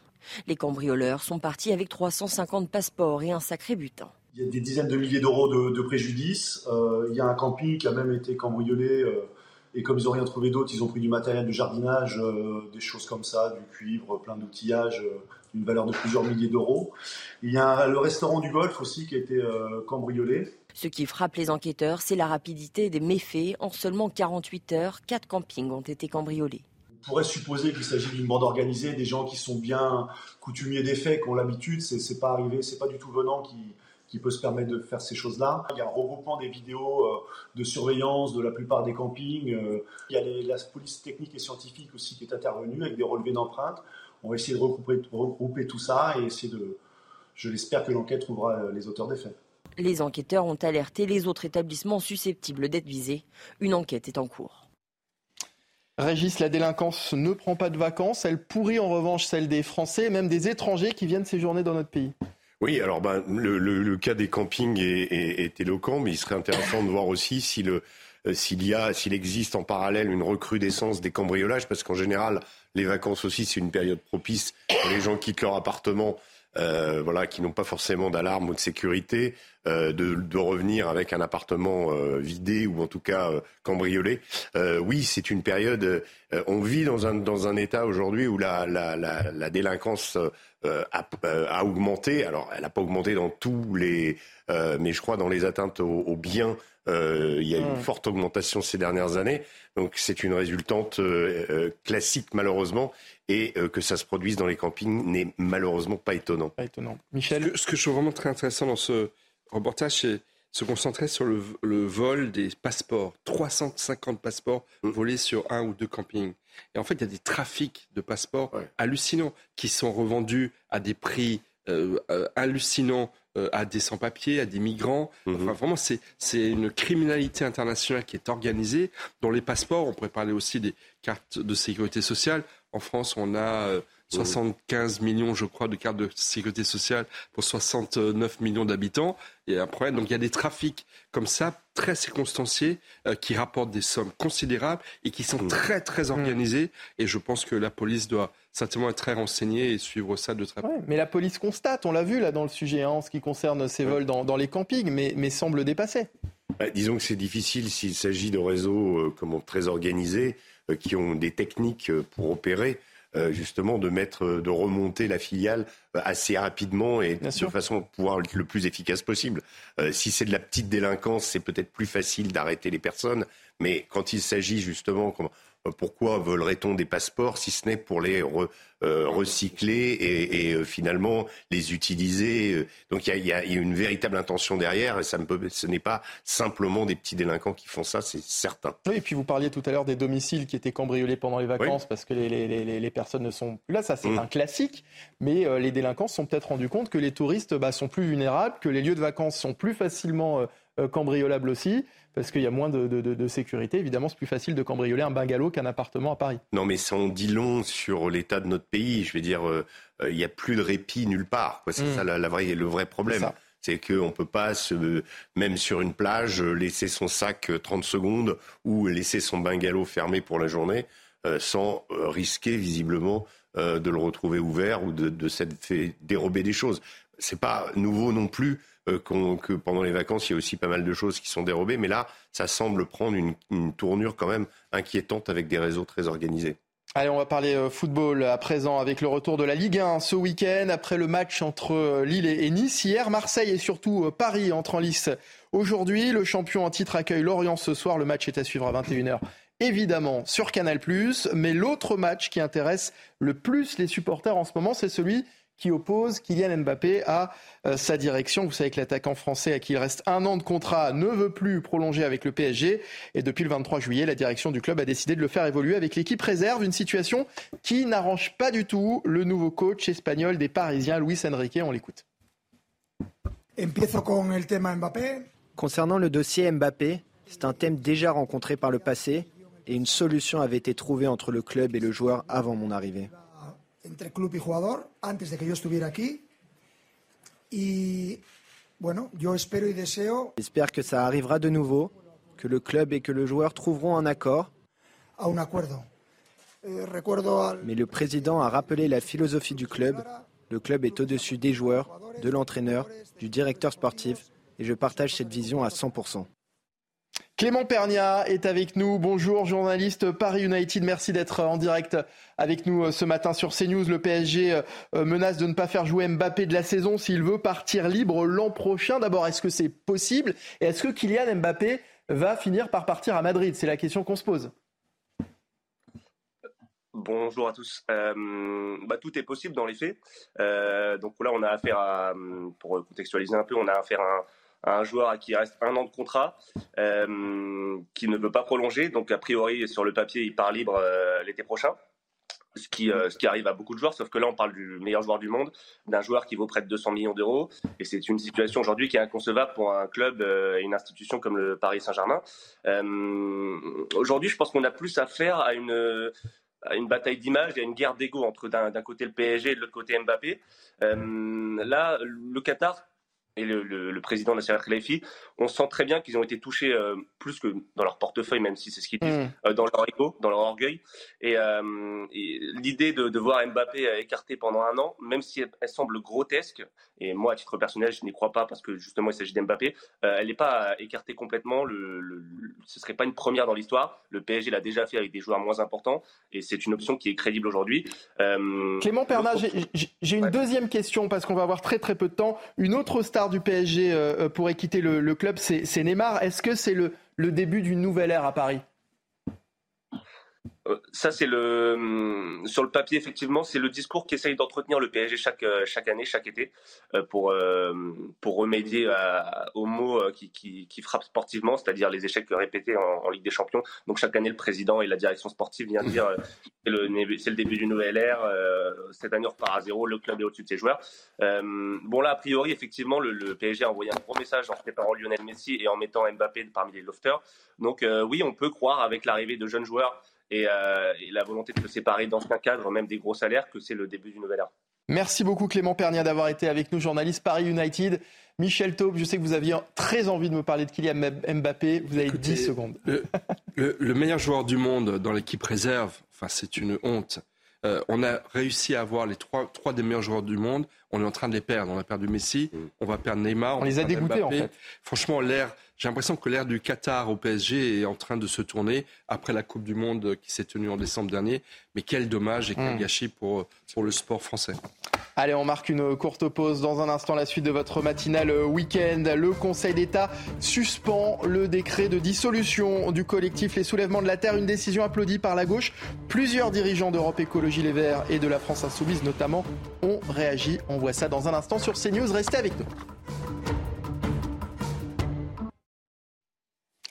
Les cambrioleurs sont partis avec 350 passeports et un sacré butin. Il y a des dizaines de milliers d'euros de, préjudice. Euh, il y a un camping qui a même été cambriolé. Euh, et comme ils n'ont rien trouvé d'autre, ils ont pris du matériel de jardinage, euh, des choses comme ça, du cuivre, plein d'outillages, d'une valeur de plusieurs milliers d'euros. Il y a le restaurant du golf aussi qui a été cambriolé. Ce qui frappe les enquêteurs, c'est la rapidité des méfaits. En seulement 48 heures, quatre campings ont été cambriolés pourrait supposer qu'il s'agit d'une bande organisée, des gens qui sont bien coutumiers des faits, qui ont l'habitude. C'est, c'est pas arrivé, c'est pas du tout venant qui, qui peut se permettre de faire ces choses-là. Il y a un regroupement des vidéos euh, de surveillance de la plupart des campings. Euh, il y a la police technique et scientifique aussi qui est intervenue avec des relevés d'empreintes. On va essayer de regrouper, regrouper tout ça et essayer de. Je l'espère que l'enquête trouvera euh, les auteurs des faits. Les enquêteurs ont alerté les autres établissements susceptibles d'être visés. Une enquête est en cours. Régis, la délinquance ne prend pas de vacances. Elle pourrit en revanche celle des Français et même des étrangers qui viennent séjourner dans notre pays. Oui, alors ben, le, cas des campings est, éloquent, mais il serait intéressant de voir aussi euh, s'il existe en parallèle une recrudescence des cambriolages, parce qu'en général, les vacances aussi, c'est une période propice. Les gens quittent leur appartement euh, voilà, qui n'ont pas forcément d'alarme ou de sécurité, de, de, revenir avec un appartement euh, vidé ou en tout cas euh, cambriolé. Euh, oui, c'est une période. on vit dans un, dans un état aujourd'hui où la, la, la, la délinquance a, a, augmenté. Alors, elle n'a pas augmenté dans tous les, mais je crois dans les atteintes aux, aux biens. il y a eu une forte augmentation ces dernières années. Donc c'est une résultante classique malheureusement et euh, que ça se produise dans les campings n'est malheureusement pas étonnant. Pas étonnant. Michel Ce que, je trouve vraiment très intéressant dans ce reportage, se concentrait sur le, vol des passeports. 350 passeports mm. volés sur un ou deux campings. Et en fait, il y a des trafics de passeports hallucinants qui sont revendus à des prix euh, euh, hallucinants euh, à des sans-papiers, à des migrants. Mm-hmm. Enfin, vraiment, c'est, une criminalité internationale qui est organisée. Dans les passeports, on pourrait parler aussi des cartes de sécurité sociale. En France, on a 75 millions, je crois, de cartes de sécurité sociale pour 69 millions d'habitants. Et après, donc il y a des trafics comme ça, très circonstanciés, euh, qui rapportent des sommes considérables et qui sont très, très organisés. Et je pense que la police doit certainement être très renseignée et suivre ça de très près. mais la police constate, on l'a vu là dans le sujet, hein, en ce qui concerne ces vols dans, les campings, mais, mais semble dépasser. Bah, disons que c'est difficile s'il s'agit de réseaux euh, comment, très organisés, euh, qui ont des techniques pour opérer. Euh, justement de mettre, de remonter la filiale euh, assez rapidement et de façon à pouvoir être le plus efficace possible. Euh, si c'est de la petite délinquance, c'est peut-être plus facile d'arrêter les personnes, mais quand il s'agit justement, pourquoi volerait-on des passeports si ce n'est pour les euh, recycler et, euh, finalement les utiliser euh? Donc il y a, une véritable intention derrière et ça peut, ce n'est pas simplement des petits délinquants qui font ça, c'est certain. Oui, et puis vous parliez tout à l'heure des domiciles qui étaient cambriolés pendant les vacances parce que les, personnes ne sont plus là. Ça, c'est mmh. un classique. Mais les délinquants se sont peut-être rendus compte que les touristes bah, sont plus vulnérables, que les lieux de vacances sont plus facilement cambriolables aussi parce qu'il y a moins de, sécurité. Évidemment, c'est plus facile de cambrioler un bungalow qu'un appartement à Paris. Non, mais ça en dit long sur l'état de notre pays. Je veux dire, euh, euh, il n'y a plus de répit nulle part. C'est hmm. ça la, le vrai problème. C'est qu'on ne peut pas, même sur une plage, laisser son sac 30 secondes ou laisser son bungalow fermé pour la journée euh, sans risquer visiblement de le retrouver ouvert ou de, de s'être fait dérober des choses. C'est pas nouveau non plus euh, que pendant les vacances, il y a aussi pas mal de choses qui sont dérobées. Mais là, ça semble prendre une, tournure quand même inquiétante avec des réseaux très organisés. Allez, on va parler euh, football à présent avec le retour de la Ligue 1 ce week-end après le match entre euh, Lille et Nice hier. Marseille et surtout Paris entrent en lice aujourd'hui. Le champion en titre accueille Lorient ce soir. Le match est à suivre à 21h évidemment sur Canal+. Mais l'autre match qui intéresse le plus les supporters en ce moment, c'est celui qui oppose Kylian Mbappé à euh, sa direction. Vous savez que l'attaquant français à qui il reste un an de contrat ne veut plus prolonger avec le PSG. Et depuis le 23 juillet, la direction du club a décidé de le faire évoluer avec l'équipe réserve. Une situation qui n'arrange pas du tout le nouveau coach espagnol des Parisiens, Luis Enrique. On l'écoute. Concernant le dossier Mbappé, c'est un thème déjà rencontré par le passé et une solution avait été trouvée entre le club et le joueur avant mon arrivée entre club y jugador antes de que yo estuviera aquí. Y bueno, yo espero y deseo. J'espère que ça arrivera de nouveau, que le club et que le joueur trouveront un accord. A un acuerdo. Eh, recuerdo al... Mais le président a rappelé la philosophie du club. Le club est au-dessus des joueurs, de l'entraîneur, du directeur sportif, et je partage cette vision à 100%. Clément Pernia est avec nous. Bonjour, journaliste Paris United. Merci d'être en direct avec nous euh, ce matin sur CNews. Le PSG euh, euh, menace de ne pas faire jouer Mbappé de la saison s'il veut partir libre l'an prochain. D'abord, est-ce que c'est possible? Et est-ce que Kylian Mbappé va finir par partir à Madrid? C'est la question qu'on se pose. Bonjour à tous. bah, tout est possible dans les faits. donc là, on a affaire à, pour contextualiser un peu, on a affaire à un joueur à qui il reste un an de contrat, euh, qui ne veut pas prolonger. Donc, a priori, sur le papier, il part libre euh, l'été prochain. Ce qui, euh, ce qui arrive à beaucoup de joueurs, sauf que là, on parle du meilleur joueur du monde, d'un joueur qui vaut près de 200 millions d'euros. Et c'est une situation aujourd'hui qui est inconcevable pour un club et une institution comme le Paris Saint-Germain. aujourd'hui, je pense qu'on a plus affaire à une, à une bataille d'image, et à une guerre d'ego entre d'un côté le PSG et de l'autre côté Mbappé. là, le Qatar et le, le, le, président Nasser Khelaifi, on sent très bien qu'ils ont été touchés euh, plus que dans leur portefeuille, même si c'est ce qu'ils disent, mm. euh, dans leur ego, dans leur orgueil. Et, euh, et l'idée de, de, voir Mbappé écarté pendant un an, même si elle, semble grotesque, et moi à titre personnel je n'y crois pas parce que justement il s'agit d'Mbappé, elle n'est pas écartée complètement. Le, ce serait pas une première dans l'histoire. Le PSG l'a déjà fait avec des joueurs moins importants, et c'est une option qui est crédible aujourd'hui. Clément Perna, j'ai une deuxième question parce qu'on va avoir très très peu de temps. Une autre star du PSG euh, euh, pourrait quitter le, club, c'est Neymar. Est-ce que c'est le, début d'une nouvelle ère à Paris? Ça, c'est le hum, sur le papier effectivement, c'est le discours qu'essaye d'entretenir le PSG chaque euh, chaque année, chaque été, euh, pour pour remédier aux qui, qui, qui frappent sportivement, c'est-à-dire les échecs répétés en, Ligue des Champions. Donc chaque année, le président et la direction sportive viennent dire c'est le c'est le début d'une nouvelle ère. cette année, on repart à zéro. Le club est au-dessus de ses joueurs. bon là, a priori, effectivement, le, le, PSG a envoyé un gros message en préparant Lionel Messi et en mettant Mbappé parmi les lofters. Donc oui, on peut croire avec l'arrivée de jeunes joueurs euh, et, la volonté de se séparer dans un cadre, même des gros salaires, que c'est le début d'une nouvelle ère. Merci beaucoup Clément Pernia d'avoir été avec nous, journaliste Paris United. Michel Taube, je sais que vous aviez très envie de me parler de Kylian Mbappé. Vous avez 10 secondes. Le, meilleur joueur du monde dans l'équipe réserve, enfin, c'est une honte. Euh, on a réussi à avoir les trois, trois des meilleurs joueurs du monde. On est en train de les perdre. On a perdu Messi, mm. on va perdre Neymar. On, on les a dégoûtés en fait. Franchement, l'air j'ai l'impression que l'ère du Qatar au PSG est en train de se tourner après la Coupe du Monde qui s'est tenue en décembre dernier. Mais quel dommage et quel hmm. gâchis pour, pour le sport français. Allez, on marque une courte pause. Dans un instant, la suite de votre matinale week-end. Le Conseil d'État suspend le décret de dissolution du collectif Les Soulèvements de la Terre. Une décision applaudie par la gauche. Plusieurs dirigeants d'Europe Écologie Les Verts et de la France Insoumise notamment ont réagi. On voit ça dans un instant sur CNews. Restez avec nous.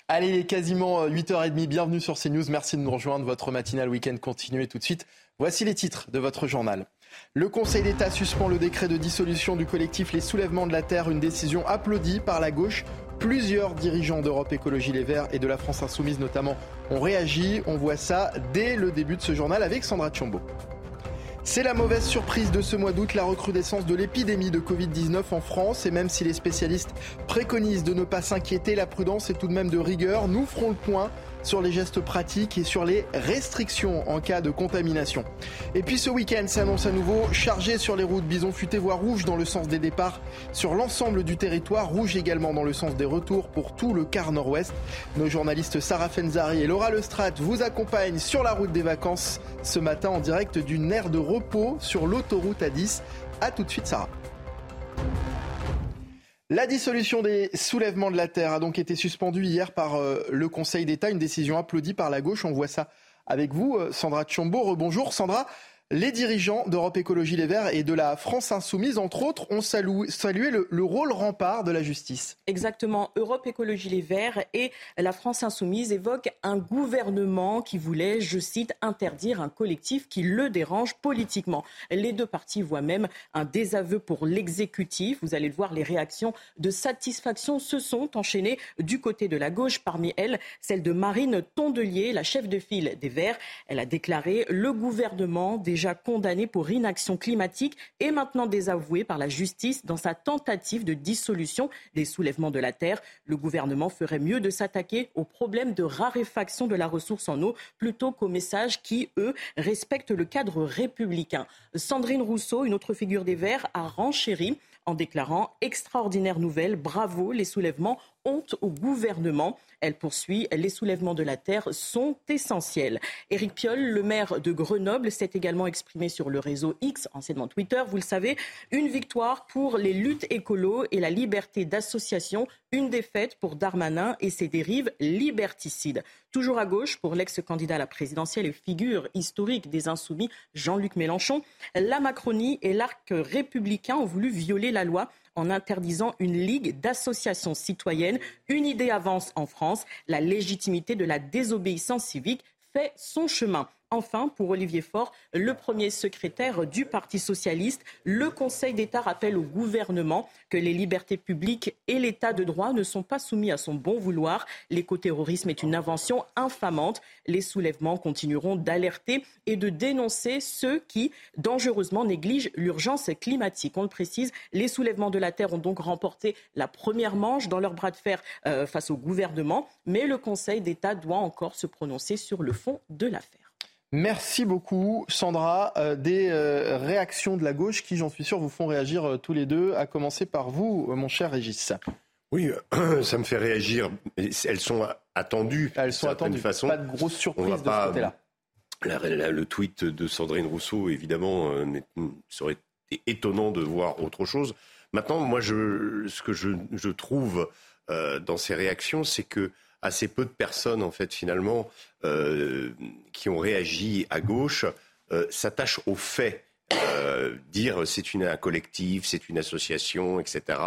Allez, il est quasiment 8h30. Euh, Bienvenue sur CNews. Merci de nous rejoindre. Votre matinale week-end continue tout de suite. Voici les titres de votre journal. Le Conseil d'État suspend le décret de dissolution du collectif Les Soulèvements de la Terre, une décision applaudie par la gauche. Plusieurs dirigeants d'Europe Écologie Les Verts et de la France Insoumise notamment ont réagi. On voit ça dès le début de ce journal avec Sandra Tchombo. C'est la mauvaise surprise de ce mois d'août, la recrudescence de l'épidémie de Covid-19 en France. Et même si les spécialistes préconisent de ne pas s'inquiéter, la prudence est tout de même de rigueur. Nous ferons le point sur les gestes pratiques et sur les restrictions en cas de contamination. Et puis ce week-end s'annonce à nouveau chargé sur les routes. Bison futé voie rouge dans le sens des départs sur l'ensemble du territoire, rouge également dans le sens des retours pour tout le quart nord-ouest. Nos journalistes Sarah Fenzari et Laura Lestrade vous accompagnent sur la route des vacances ce matin en direct d'une aire de repos sur l'autoroute A10. A tout de suite Sarah. La dissolution des soulèvements de la Terre a donc été suspendue hier par euh, le Conseil d'État, une décision applaudie par la gauche. On voit ça avec vous, euh, Sandra Tchombo. Bonjour Sandra. Les dirigeants d'Europe Écologie Les Verts et de la France Insoumise, entre autres, ont salué, le, rôle rempart de la justice. Exactement. Europe Écologie Les Verts et la France Insoumise évoquent un gouvernement qui voulait, je cite, interdire un collectif qui le dérange politiquement. Les deux parties voient même un désaveu pour l'exécutif. Vous allez le voir, les réactions de satisfaction se sont enchaînées du côté de la gauche. Parmi elles, celle de Marine Tondelier, la chef de file des Verts. Elle a déclaré le gouvernement déjà condamné pour inaction climatique et maintenant désavoué par la justice dans sa tentative de dissolution des soulèvements de la Terre. Le gouvernement ferait mieux de s'attaquer aux problèmes de raréfaction de la ressource en eau plutôt qu'aux messages qui, eux, respectent le cadre républicain. Sandrine Rousseau, une autre figure des Verts, a renchéri en déclarant extraordinaire nouvelle, bravo, les soulèvements honte au gouvernement. Elle poursuit, les soulèvements de la terre sont essentiels. Éric Piolle, le maire de Grenoble, s'est également exprimé sur le réseau X, anciennement Twitter. Vous le savez, une victoire pour les luttes écolo et la liberté d'association, une défaite pour Darmanin et ses dérives liberticides. Toujours à gauche, pour l'ex-candidat à la présidentielle et figure historique des insoumis, Jean-Luc Mélenchon, la Macronie et l'arc républicain ont voulu violer la loi en interdisant une ligue d'associations citoyennes. Une idée avance en France, la légitimité de la désobéissance civique fait son chemin. Enfin, pour Olivier Faure, le premier secrétaire du Parti socialiste, le Conseil d'État rappelle au gouvernement que les libertés publiques et l'État de droit ne sont pas soumis à son bon vouloir. L'écoterrorisme est une invention infamante. Les soulèvements continueront d'alerter et de dénoncer ceux qui dangereusement négligent l'urgence climatique. On le précise, les soulèvements de la Terre ont donc remporté la première manche dans leur bras de fer euh, face au gouvernement, mais le Conseil d'État doit encore se prononcer sur le fond de l'affaire. Merci beaucoup, Sandra. Euh, des euh, réactions de la gauche qui, j'en suis sûr, vous font réagir euh, tous les deux, à commencer par vous, mon cher Régis. Oui, *clears throat* ça me fait réagir. Elles sont attendues. Elles sont attendues. Façon. Pas de grosse surprise de ce côté-là. le tweet de Sandrine Rousseau, évidemment, serait étonnant de voir autre chose. Maintenant, moi, je, ce que je, je trouve dans ces réactions, c'est que assez peu de personnes, en fait, finalement, qui ont réagi à gauche, s'attachent aux faits. dire c'est un collectif, c'est une association, etc.,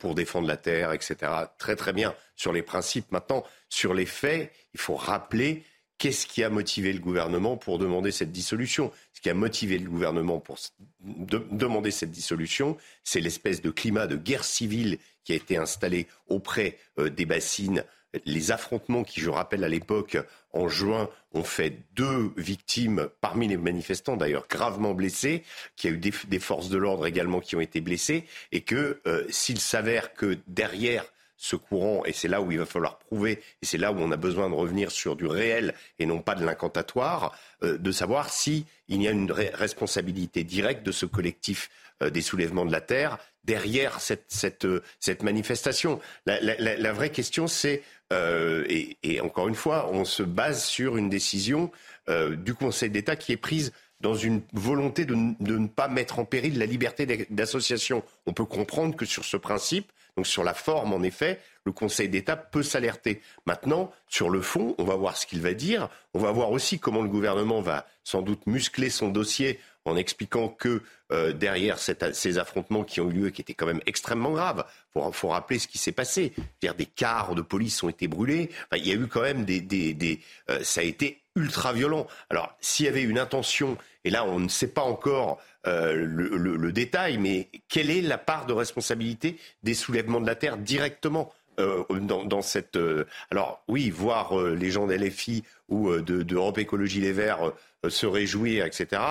pour défendre la terre, etc. Très très bien sur les principes. Maintenant, sur les faits, il faut rappeler qu'est-ce qui a motivé le gouvernement pour demander cette dissolution Ce qui a motivé le gouvernement pour demander cette dissolution, c'est l'espèce de climat de guerre civile qui a été installé auprès euh, des bassines. Les affrontements qui, je rappelle à l'époque, en juin, ont fait deux victimes parmi les manifestants, d'ailleurs gravement blessés, qu'il y a eu des, forces de l'ordre également qui ont été blessées, et que euh, s'il s'avère que derrière ce courant, et c'est là où il va falloir prouver, et c'est là où on a besoin de revenir sur du réel et non pas de l'incantatoire, euh, de savoir s'il y a une responsabilité directe de ce collectif euh, des soulèvements de la terre derrière cette, cette, cette manifestation. La, vraie question, c'est, et, et, encore une fois, on se base sur une décision du Conseil d'État qui est prise dans une volonté de, de, ne pas mettre en péril la liberté d'association. On peut comprendre que sur ce principe, donc sur la forme, en effet, le Conseil d'État peut s'alerter. Maintenant, sur le fond, on va voir ce qu'il va dire. On va voir aussi comment le gouvernement va sans doute muscler son dossier en expliquant que euh, derrière ces affrontements qui ont eu lieu, qui étaient quand même extrêmement graves, il faut, rappeler ce qui s'est passé. Des cars de police ont été brûlés. il y a eu quand même des, des, euh, ça a été ultra violent. Alors, s'il y avait une intention, et là, on ne sait pas encore euh, le, détail, mais quelle est la part de responsabilité des soulèvements de la terre directement euh, dans, cette. Euh, alors oui, voir les gens d'LFI ou d'Europe Écologie Les Verts se réjouir, etc.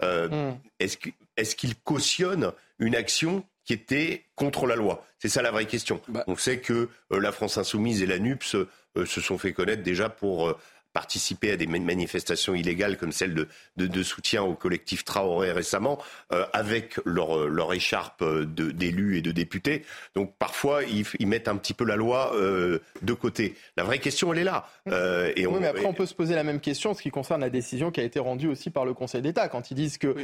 Hmm. Est-ce qu'ils cautionnent une action qui était contre la loi? C'est ça la vraie question. Bah On sait que la France Insoumise et la NUPS se sont fait connaître déjà pour participer à des manifestations illégales comme celle de, de, soutien au collectif Traoré récemment, euh, avec leur, euh, leur écharpe d'élus et de députés. Donc parfois, ils, ils, mettent un petit peu la loi euh, de côté. La vraie question, elle est là. et oui, mais après, on peut se poser la même question en ce qui concerne la décision qui a été rendue aussi par le Conseil d'État, quand ils disent que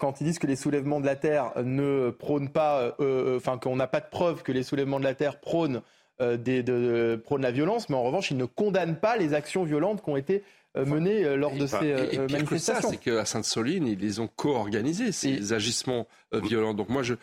quand ils disent que les soulèvements de la terre ne prônent pas, enfin qu'on n'a pas de preuve que les soulèvements de la terre prônent euh, des, de, prône la violence, mais en revanche, il ne condamne pas les actions violentes qui ont été euh, menées euh, lors de ces manifestations. c'est qu'à Sainte-Soline, ils les ont co-organisés, ces agissements violents. Donc moi, je,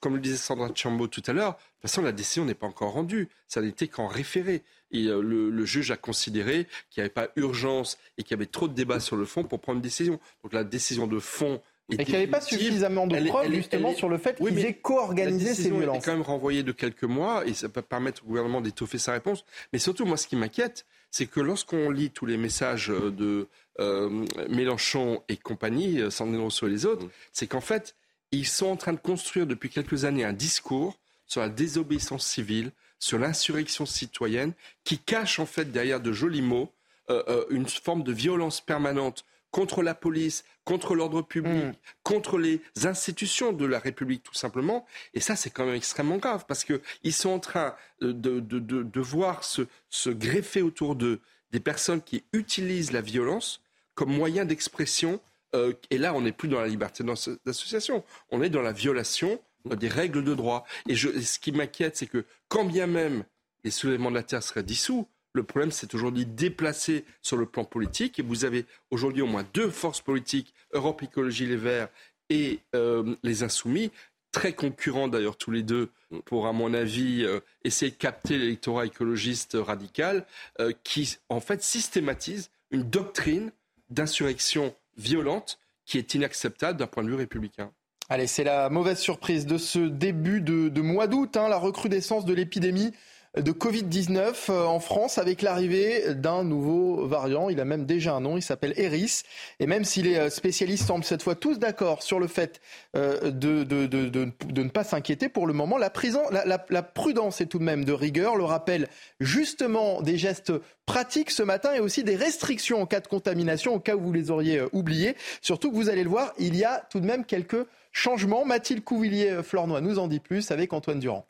comme le disait Sandra Chambaud tout à l'heure, de toute façon, la décision n'est pas encore rendue. Ça n'était qu'en référé. Et le, juge a considéré qu'il n'y avait pas urgence et qu'il y avait trop de débats sur le fond pour prendre une décision. Donc la décision de fond et qu'il n'y avait pas suffisamment de preuves justement sur le fait qu'ils aient co-organisé ces violences. est quand même renvoyée de quelques mois et ça peut permettre au gouvernement d'étoffer sa réponse. Mais surtout, moi, ce qui m'inquiète, c'est que lorsqu'on lit tous les messages de euh, Mélenchon et compagnie, euh, Sandrine Rousseau et les autres, c'est qu'en fait, ils sont en train de construire depuis quelques années un discours sur la désobéissance civile, sur l'insurrection citoyenne, qui cache en fait derrière de jolis mots euh, une forme de violence permanente contre la police, contre l'ordre public, mm. contre les institutions de la République tout simplement. Et ça, c'est quand même extrêmement grave parce qu'ils sont en train de, de, de, de voir se, se, greffer autour d'eux des personnes qui utilisent la violence comme moyen d'expression. Euh, et là, on n'est plus dans la liberté d'association, on est dans la violation euh, des règles de droit. Et je, ce qui m'inquiète, c'est que quand bien même les soulèvements de la terre seraient dissous, le problème, c'est aujourd'hui déplacé sur le plan politique. Et vous avez aujourd'hui au moins deux forces politiques, Europe Écologie Les Verts et euh, les Insoumis, très concurrents d'ailleurs tous les deux pour, à mon avis, euh, essayer de capter l'électorat écologiste radical, euh, qui en fait systématise une doctrine d'insurrection violente qui est inacceptable d'un point de vue républicain. Allez, c'est la mauvaise surprise de ce début de, mois d'août, hein, la recrudescence de l'épidémie de Covid-19 euh, en France avec l'arrivée d'un nouveau variant. Il a même déjà un nom, il s'appelle Eris. Et même si les euh, spécialistes semblent cette fois tous d'accord sur le fait euh, de, de, de, de, ne pas s'inquiéter, pour le moment, la, la, la, prudence est tout de même de rigueur. Le rappel justement des gestes pratiques ce matin et aussi des restrictions en cas de contamination, au cas où vous les auriez oubliés. Surtout que vous allez le voir, il y a tout de même quelques changements. Mathilde Couvillier-Flornois nous en dit plus avec Antoine Durand.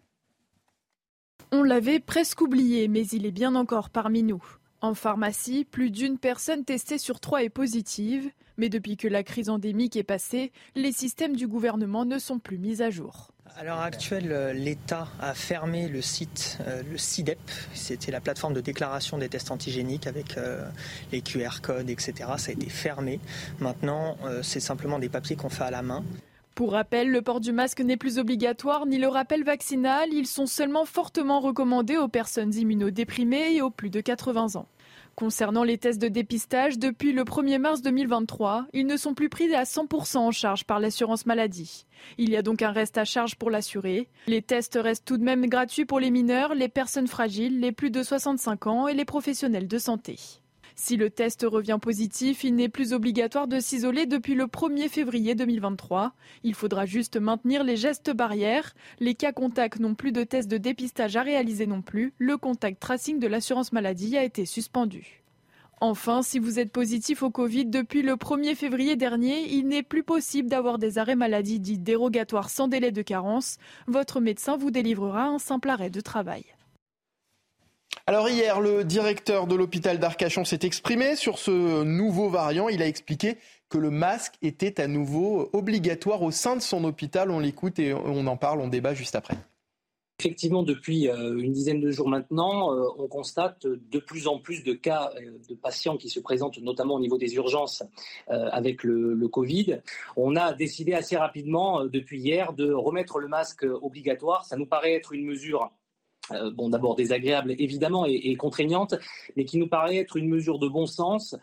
On l'avait presque oublié, mais il est bien encore parmi nous. En pharmacie, plus d'une personne testée sur trois est positive, mais depuis que la crise endémique est passée, les systèmes du gouvernement ne sont plus mis à jour. À l'heure actuelle, l'État a fermé le site, le CIDEP, c'était la plateforme de déclaration des tests antigéniques avec les QR codes, etc. Ça a été fermé. Maintenant, c'est simplement des papiers qu'on fait à la main. Pour rappel, le port du masque n'est plus obligatoire ni le rappel vaccinal. Ils sont seulement fortement recommandés aux personnes immunodéprimées et aux plus de 80 ans. Concernant les tests de dépistage, depuis le 1er mars 2023, ils ne sont plus pris à 100% en charge par l'assurance maladie. Il y a donc un reste à charge pour l'assurer. Les tests restent tout de même gratuits pour les mineurs, les personnes fragiles, les plus de 65 ans et les professionnels de santé. Si le test revient positif, il n'est plus obligatoire de s'isoler depuis le 1er février 2023. Il faudra juste maintenir les gestes barrières. Les cas contacts n'ont plus de tests de dépistage à réaliser non plus. Le contact tracing de l'assurance maladie a été suspendu. Enfin, si vous êtes positif au Covid depuis le 1er février dernier, il n'est plus possible d'avoir des arrêts maladie dits dérogatoires sans délai de carence. Votre médecin vous délivrera un simple arrêt de travail. Alors hier, le directeur de l'hôpital d'Arcachon s'est exprimé sur ce nouveau variant. Il a expliqué que le masque était à nouveau obligatoire au sein de son hôpital. On l'écoute et on en parle, on débat juste après. Effectivement, depuis euh, une dizaine de jours maintenant, euh, on constate de plus en plus de cas euh, de patients qui se présentent, notamment au niveau des urgences avec le, Covid. On a décidé assez rapidement, depuis hier, de remettre le masque obligatoire. Ça nous paraît être une mesure bon, d'abord désagréable évidemment et, et, contraignante, mais qui nous paraît être une mesure de bon sens euh,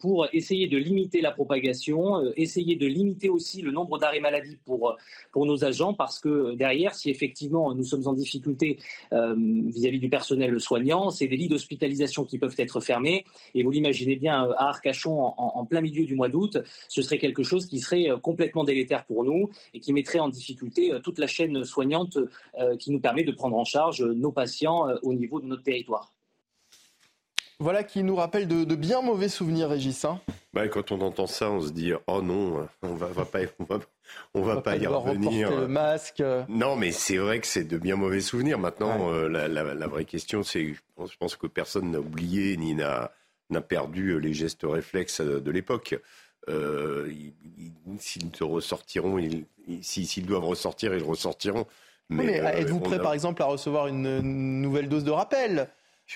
pour essayer de limiter la propagation, euh, essayer de limiter aussi le nombre d'arrêts maladie pour, pour nos agents, parce que derrière, si effectivement nous sommes en difficulté vis-à-vis du personnel soignant, c'est des lits d'hospitalisation qui peuvent être fermés. Et vous l'imaginez bien, à Arcachon, en, plein milieu du mois d'août, ce serait quelque chose qui serait complètement délétère pour nous et qui mettrait en difficulté toute la chaîne soignante qui nous permet de prendre en charge nos patients au niveau de notre territoire. Voilà qui nous rappelle de, de bien mauvais souvenirs, Régis. Hein. bah, quand on entend ça, on se dit oh non, on va, va pas, on va, on va, on va pas, y revenir. Le masque. Non, mais c'est vrai que c'est de bien mauvais souvenirs. Maintenant, ouais. euh, la, la, la, vraie question, c'est, je pense que personne n'a oublié ni n'a perdu les gestes réflexes de l'époque. Euh, s'ils te ressortiront, s'ils doivent ressortir, ils ressortiront. Mais, mais euh, êtes-vous prêt, a... par exemple, à recevoir une nouvelle dose de rappel?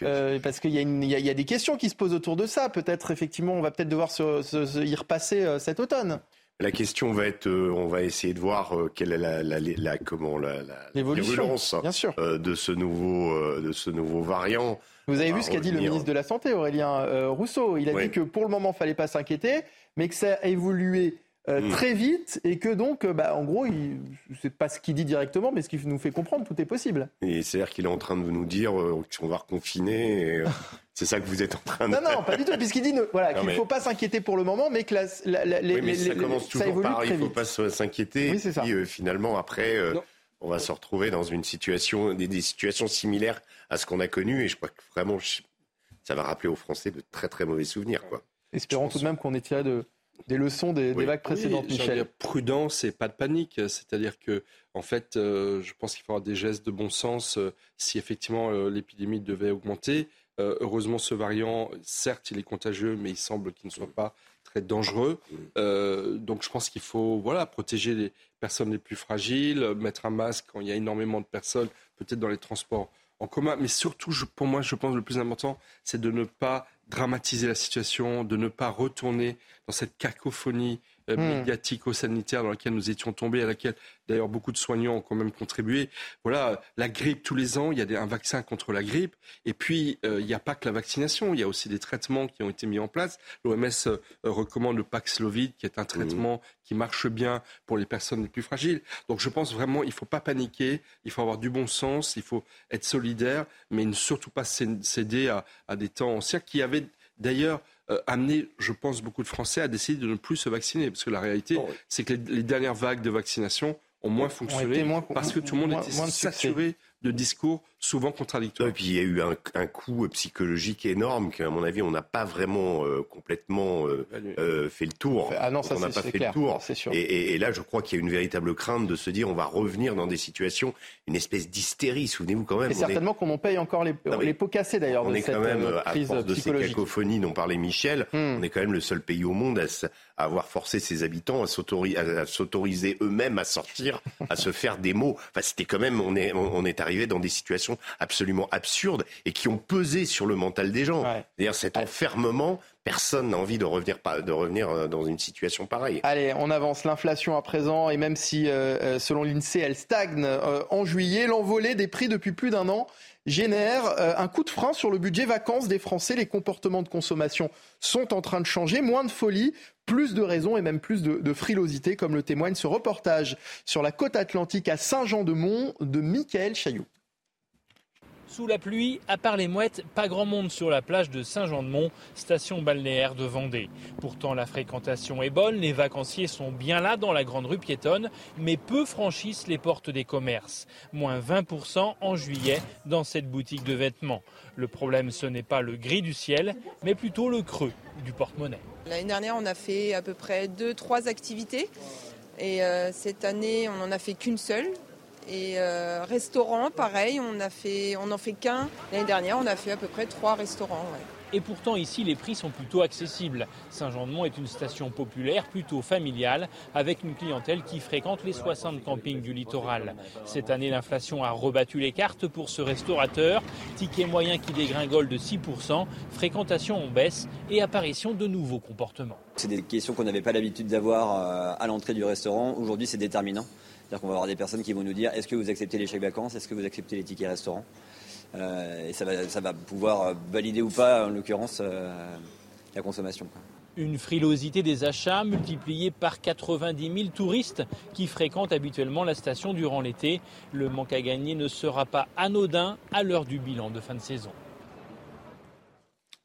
Euh, parce qu'il y, y, y, a des questions qui se posent autour de ça. Peut-être, effectivement, on va peut-être devoir se, se, se, y repasser euh, cet automne. La question va être, euh, on va essayer de voir quelle est la, la, la comment la, l'évolution bien sûr. De ce nouveau de ce nouveau variant. Vous avez vu ce qu'a dit le ministre de la Santé, Aurélien Rousseau. Il a oui. dit que pour le moment, fallait pas s'inquiéter, mais que ça a évolué euh, mmh. très vite et que donc, bah, en gros, il, c'est pas ce qu'il dit directement, mais ce qu'il nous fait comprendre, tout est possible. Et c'est-à-dire qu'il est en train de nous dire euh, qu'on va reconfiner. Et, euh, *laughs* c'est ça que vous êtes en train de. Non, non, pas du tout, puisqu'il dit voilà, qu'il ne mais... faut pas s'inquiéter pour le moment, mais que la, la, la, oui, mais les, ça commence toujours ça par il ne faut pas s'inquiéter. Oui, c'est ça. Et puis, finalement, après. on va se retrouver dans une situation, des, des situations similaires à ce qu'on a connu, et je crois que vraiment, ça va rappeler aux Français de très très mauvais souvenirs, quoi. Espérons tout de même qu'on ait tiré de, des leçons des, oui. des vagues précédentes, oui, Michel. Dire, prudence et pas de panique. C'est-à-dire que, en fait, euh, je pense qu'il faut avoir des gestes de bon sens euh, si effectivement euh, l'épidémie devait augmenter. Euh, heureusement, ce variant, certes, il est contagieux, mais il semble qu'il ne soit pas très dangereux. Euh, donc, je pense qu'il faut, voilà, protéger les personnes les plus fragiles, mettre un masque quand il y a énormément de personnes, peut-être dans les transports en commun. Mais surtout, je, pour moi, je pense que le plus important, c'est de ne pas dramatiser la situation, de ne pas retourner dans cette cacophonie euh, mmh. médiatico-sanitaire dans laquelle nous étions tombés, à laquelle d'ailleurs beaucoup de soignants ont quand même contribué. Voilà, la grippe tous les ans, il y a des, un vaccin contre la grippe, et puis euh, il n'y a pas que la vaccination, il y a aussi des traitements qui ont été mis en place. L'OMS euh, recommande le Paxlovid, qui est un traitement mmh. qui marche bien pour les personnes les plus fragiles. Donc je pense vraiment, il ne faut pas paniquer, il faut avoir du bon sens, il faut être solidaire, mais ne surtout pas céder à, à des temps anciens qui avaient d'ailleurs euh, amené, je pense, beaucoup de Français à décider de ne plus se vacciner. Parce que la réalité, oh, oui. c'est que les, les, dernières vagues de vaccination ont moins fonctionné moins, parce que tout le monde moins, était moins saturé de discours souvent contradictoires. Et puis il y a eu un, un coup psychologique énorme qu'à mon avis on n'a pas vraiment euh, complètement euh, euh, fait le tour. Ah non, ça on n'a c'est- pas fait clair, le tour. c'est sûr. Et, et- et là, je crois qu'il y a une véritable crainte de se dire on va revenir dans des situations, une espèce d'hystérie. Souvenez-vous quand même. Et on est- certainement qu'on en paye encore les, Non, les pots cassés d'ailleurs on de est cette quand même, euh, à crise force de ces. Hmm. cacophonies dont parlait Michel, on est quand même le seul pays au monde à, s- à avoir forcé ses habitants à s'autori- à- à s'autoriser eux-mêmes à sortir, *laughs* à se faire des mots. Enfin, c'était quand même, on est, on est arrivé dans des situations absolument absurdes et qui ont pesé sur le mental des gens. D'ailleurs, cet enfermement, personne n'a envie de revenir, de revenir euh, dans une situation pareille. Allez, on avance. L'inflation à présent, et même si, euh, euh, selon l'INSEE, elle stagne en juillet, l'envolée des prix depuis plus d'un an génère un coup de frein sur le budget vacances des Français. Les comportements de consommation sont en train de changer. Moins de folie, plus de raisons et même plus de, de frilosité, comme le témoigne ce reportage sur la côte atlantique à Saint-Jean-de-Mont de Michael Chailloux. Sous la pluie, à part les mouettes, pas grand monde sur la plage de Saint-Jean-de-Mont, station balnéaire de Vendée. Pourtant, la fréquentation est bonne, les vacanciers sont bien là dans la grande rue piétonne, mais peu franchissent les portes des commerces. Moins 20% en juillet dans cette boutique de vêtements. Le problème, ce n'est pas le gris du ciel, mais plutôt le creux du porte-monnaie. L'année dernière, on a fait à peu près deux, trois activités. Et euh, cette année, on n'en a fait qu'une seule. Et euh, restaurant, pareil, on a fait, on n'en fait qu'un. L'année dernière, on a fait à peu près trois restaurants. ouais. Et pourtant, ici, les prix sont plutôt accessibles. Saint-Jean-de-Mont est une station populaire, plutôt familiale, avec une clientèle qui fréquente les 60 campings du littoral. Cette année, l'inflation a rebattu les cartes pour ce restaurateur. Ticket moyen qui dégringole de 6%, fréquentation en baisse et apparition de nouveaux comportements. C'est des questions qu'on n'avait pas l'habitude d'avoir euh, à l'entrée du restaurant. Aujourd'hui, c'est déterminant. C'est-à-dire qu'on va avoir des personnes qui vont nous dire est-ce que vous acceptez les chèques vacances? Est-ce que vous acceptez les tickets restaurants? Euh, Et ça va, ça va pouvoir euh, valider ou pas, en l'occurrence, euh, la consommation. quoi. Une frilosité des achats multipliée par 90 000 touristes qui fréquentent habituellement la station durant l'été. Le manque à gagner ne sera pas anodin à l'heure du bilan de fin de saison.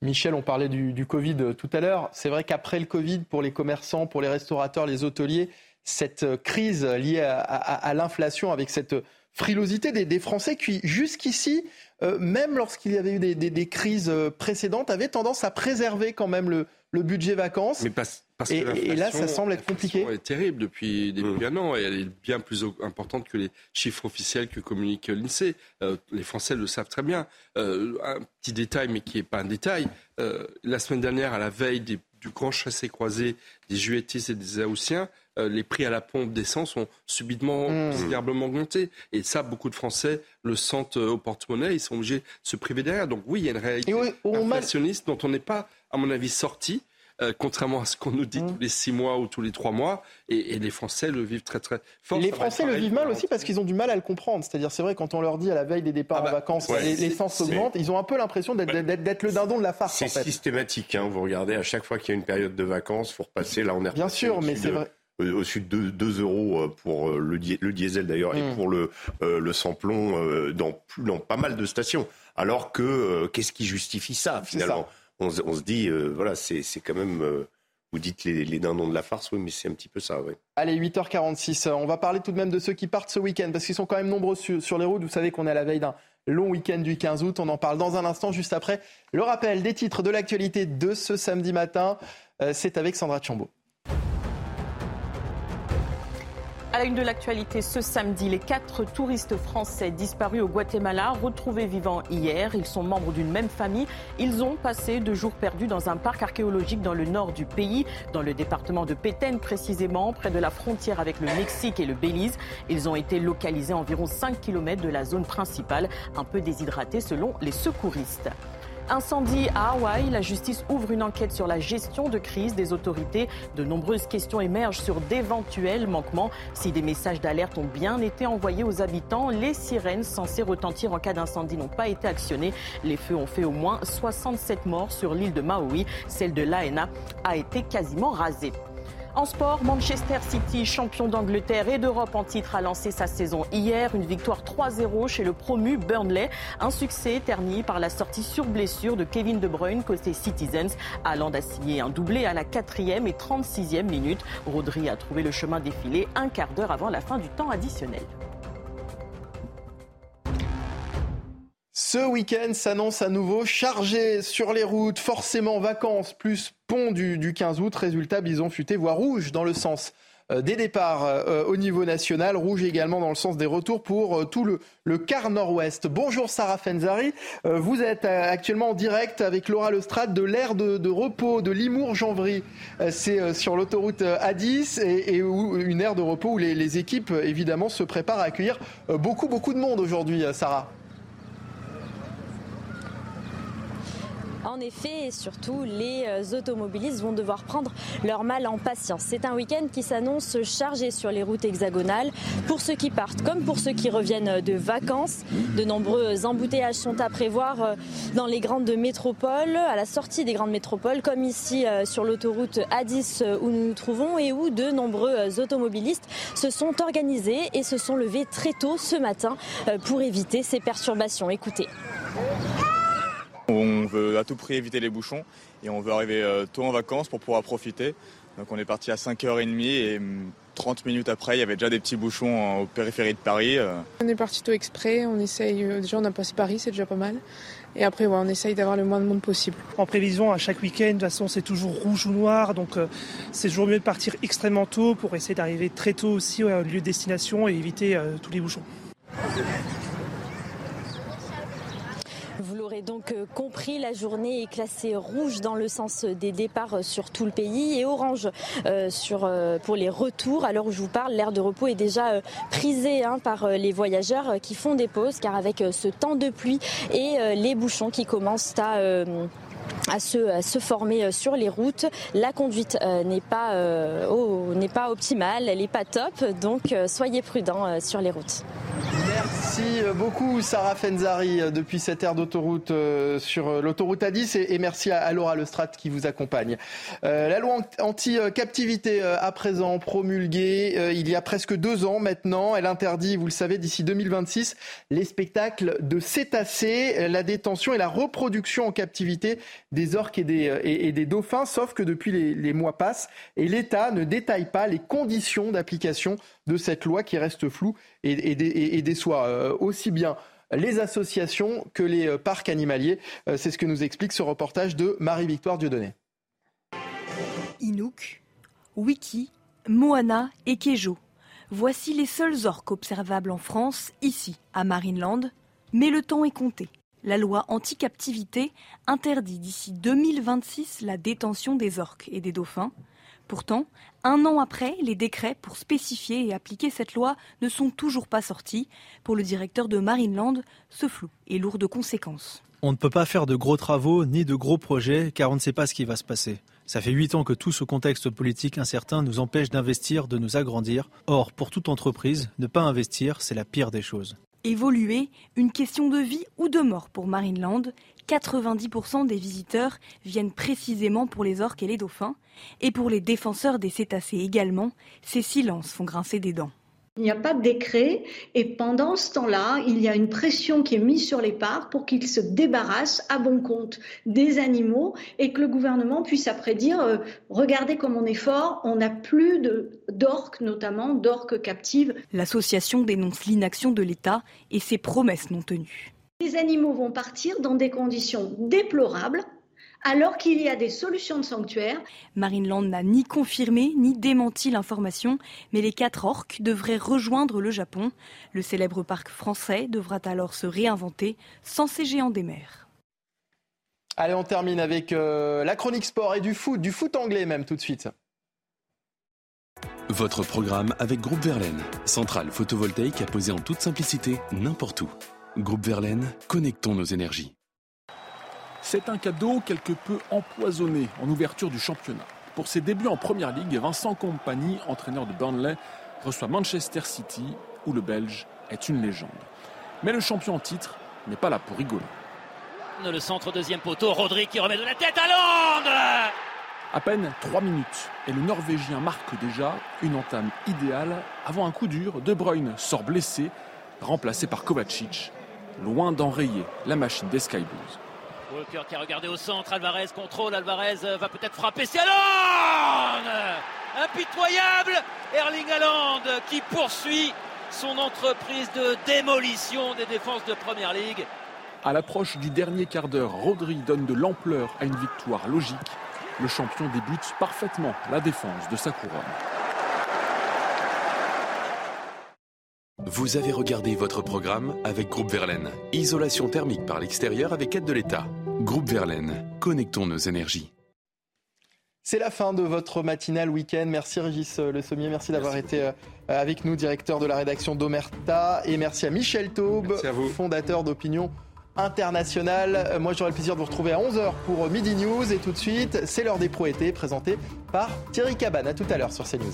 Michel, on parlait du, du Covid tout à l'heure. C'est vrai qu'après le Covid, pour les commerçants, pour les restaurateurs, les hôteliers, cette euh, crise liée à, à- à l'inflation, avec cette frilosité des, des Français qui, jusqu'ici, euh, même lorsqu'il y avait eu des, des- des crises euh, précédentes, avaient tendance à préserver quand même le, le budget vacances. Mais parce, parce et, que et là, ça l'inflation- semble être compliqué. Elle est terrible depuis, depuis un an et elle est bien plus importante que les chiffres officiels que communique l'INSEE. Euh, les Français le savent très bien. Euh, un petit détail, mais qui n'est pas un détail. Euh, la semaine dernière, à la veille des- du grand chassé-croisé des Juétistes et des Aoussiens, euh, les prix à la pompe d'essence ont subitement Mmh. considérablement augmenté. Et ça, beaucoup de Français le sentent euh, au porte-monnaie. Ils sont obligés de se priver derrière. Donc oui, il y a une réalité inflationniste dont on n'est pas, à mon avis, sorti. euh, contrairement à ce qu'on nous dit Mmh. tous les six mois ou tous les trois mois, et, et les Français le vivent très très fort. Les Français le vivent mal aussi parce qu'ils ont du mal à le comprendre. C'est-à-dire, c'est vrai, quand on leur dit à la veille des départs en vacances, Ah bah, ouais, les- c'est- l'essence augmente, ils ont un peu l'impression d'être le dindon de la farce. C'est en fait. systématique. Hein. Vous regardez, à chaque fois qu'il y a une période de vacances, faut repasser. Là, on est Bien sûr, mais c'est vrai. Euh, Au-dessus de 2 euros euh, pour euh, le, di- le diesel d'ailleurs et Mm. pour le, le samplon dans, pas mal de stations. Alors que qu'est-ce qui justifie ça finalement on, se- on se dit, voilà, c'est quand même. vous dites les, les dindons de la farce, oui, mais c'est un petit peu ça, oui. Allez, 8h46. euh, On va parler tout de même de ceux qui partent ce week-end parce qu'ils sont quand même nombreux sur, sur les routes. Vous savez qu'on est à la veille d'un long week-end du 15 août. On en parle dans un instant, juste après le rappel des titres de l'actualité de ce samedi matin. Euh, C'est avec Sandra Chambaud. À la une de l'actualité ce samedi, les quatre touristes français disparus au Guatemala, retrouvés vivants hier. Ils sont membres d'une même famille. Ils ont passé deux jours perdus dans un parc archéologique dans le nord du pays, dans le département de Pétain précisément, près de la frontière avec le Mexique et le Belize. Ils ont été localisés à environ 5 km de la zone principale, un peu déshydratés selon les secouristes. Incendie à Hawaï, la justice ouvre une enquête sur la gestion de crise des autorités. De nombreuses questions émergent sur d'éventuels manquements. Si des messages d'alerte ont bien été envoyés aux habitants, les sirènes censées retentir en cas d'incendie n'ont pas été actionnées. Les feux ont fait au moins 67 morts sur l'île de Maui. Celle de Laena a été quasiment rasée. En sport, Manchester City, champion d'Angleterre et d'Europe en titre, a lancé sa saison hier. Une victoire 3-0 chez le promu Burnley. Un succès terni par la sortie sur blessure de Kevin De Bruyne côté Citizens. Haaland a signé un doublé à la 4e et 36e minute. Rodri a trouvé le chemin défilé un quart d'heure avant la fin du temps additionnel. Ce week-end s'annonce à nouveau chargé sur les routes, forcément vacances plus pont du, du 15 août. Résultat, bison futé, voie rouge dans le sens euh, des départs euh, au niveau national, rouge également dans le sens des retours pour euh, tout le, quart nord-ouest. Bonjour Sarah Fenzari, vous êtes actuellement en direct avec Laura Lestrade de l'aire de, repos de Limours-Janvry. C'est sur l'autoroute A10 et, une aire de repos où les, les équipes évidemment se préparent à accueillir beaucoup beaucoup de monde aujourd'hui, Sarah. En effet, et surtout, les euh, automobilistes vont devoir prendre leur mal en patience. C'est un week-end qui s'annonce chargé sur les routes hexagonales. Pour ceux qui partent comme pour ceux qui reviennent de vacances, de nombreux embouteillages sont à prévoir euh, dans les grandes métropoles, à la sortie des grandes métropoles, comme ici euh, sur l'autoroute A10 où nous nous trouvons et où de nombreux automobilistes se sont organisés et se sont levés très tôt ce matin pour éviter ces perturbations. Écoutez. On veut à tout prix éviter les bouchons et on veut arriver euh, tôt en vacances pour pouvoir profiter. Donc on est parti à 5h30 et 30 mm, minutes après, il y avait déjà des petits bouchons au périphérie de Paris. Euh. On est parti tôt exprès, on essaye, euh, déjà on a passé Paris, c'est déjà pas mal. Et après, ouais, on essaye d'avoir le moins de monde possible. En prévision, à chaque week-end, de toute façon, c'est toujours rouge ou noir. Donc, c'est toujours mieux de partir extrêmement tôt pour essayer d'arriver très tôt aussi au lieu de destination et éviter tous les bouchons. Donc euh, compris, la journée est classée rouge dans le sens des départs sur tout le pays et orange euh, sur, euh, pour les retours. L'heure où je vous parle, l'air de repos est déjà prisé hein, par les voyageurs qui font des pauses car avec ce temps de pluie et les bouchons qui commencent à à se, former sur les routes. La conduite n'est pas, n'est pas optimale, elle n'est pas top, donc soyez prudents sur les routes. Merci beaucoup Sarah Fenzari euh, depuis cette aire d'autoroute euh, sur euh, l'autoroute A10 et, merci à, Laura Lestrade qui vous accompagne. la loi anti-captivité à présent promulguée il y a presque deux ans maintenant. Elle interdit, vous le savez, d'ici 2026 les spectacles de cétacés, la détention et la reproduction en captivité des orques et des, et, des dauphins, sauf que depuis les, mois passent et l'État ne détaille pas les conditions d'application de cette loi qui reste floue et, déçoit euh, aussi bien les associations que les euh, parcs animaliers. Euh, c'est ce que nous explique ce reportage de Marie-Victoire Dieudonné. Inouk, Wiki, Moana et Kejo. Voici les seuls orques observables en France, ici, à Marineland. Mais le temps est compté. La loi anti-captivité interdit d'ici 2026 la détention des orques et des dauphins. Pourtant, un an après, les décrets pour spécifier et appliquer cette loi ne sont toujours pas sortis. Pour le directeur de Marineland, ce flou est lourd de conséquences. On ne peut pas faire de gros travaux ni de gros projets car on ne sait pas ce qui va se passer. Ça fait huit ans que tout ce contexte politique incertain nous empêche d'investir, de nous agrandir. Or, pour toute entreprise, ne pas investir, c'est la pire des choses. Évoluer, une question de vie ou de mort pour Marineland. 90% des visiteurs viennent précisément pour les orques et les dauphins, et pour les défenseurs des cétacés également, ces silences font grincer des dents. Il n'y a pas de décret et pendant ce temps-là, il y a une pression qui est mise sur les parcs pour qu'ils se débarrassent à bon compte des animaux et que le gouvernement puisse après dire euh, regardez comme on est fort, on n'a plus d'orques notamment, d'orques captives. L'association dénonce l'inaction de l'État et ses promesses non tenues. Les animaux vont partir dans des conditions déplorables alors qu'il y a des solutions de sanctuaire. Marineland n'a ni confirmé ni démenti l'information, mais les quatre orques devraient rejoindre le Japon. Le célèbre parc français devra alors se réinventer sans ces géants des mers. Allez, on termine avec euh, la chronique sport et du foot, du foot anglais même tout de suite. Votre programme avec Groupe Verlaine, centrale photovoltaïque à poser en toute simplicité n'importe où. Groupe Verlaine, connectons nos énergies. C'est un cadeau quelque peu empoisonné en ouverture du championnat. Pour ses débuts en Première Ligue, Vincent Compagnie, entraîneur de Burnley, reçoit Manchester City, où le Belge est une légende. Mais le champion en titre n'est pas là pour rigoler. Le centre deuxième poteau, Rodri qui remet de la tête à Londres À peine 3 minutes et le Norvégien marque déjà une entame idéale avant un coup dur. De Bruyne sort blessé, remplacé par Kovacic loin d'enrayer la machine des Sky Blues. Walker qui a regardé au centre, Alvarez contrôle, Alvarez euh, va peut-être frapper, c'est Impitoyable Erling Haaland qui poursuit son entreprise de démolition des défenses de Première Ligue. À l'approche du dernier quart d'heure, Rodri donne de l'ampleur à une victoire logique. Le champion débute parfaitement la défense de sa couronne. Vous avez regardé votre programme avec Groupe Verlaine. Isolation thermique par l'extérieur avec aide de l'État. Groupe Verlaine, connectons nos énergies. C'est la fin de votre matinale week-end. Merci Régis Le Sommier, merci d'avoir été euh, avec nous, directeur de la rédaction d'Omerta. Et merci à Michel Taube, fondateur d'Opinion Internationale. Euh, moi, j'aurai le plaisir de vous retrouver à 11h pour Midi News. Et tout de suite, c'est l'heure des pro présenté par Thierry Cabane. À tout à l'heure sur CNews.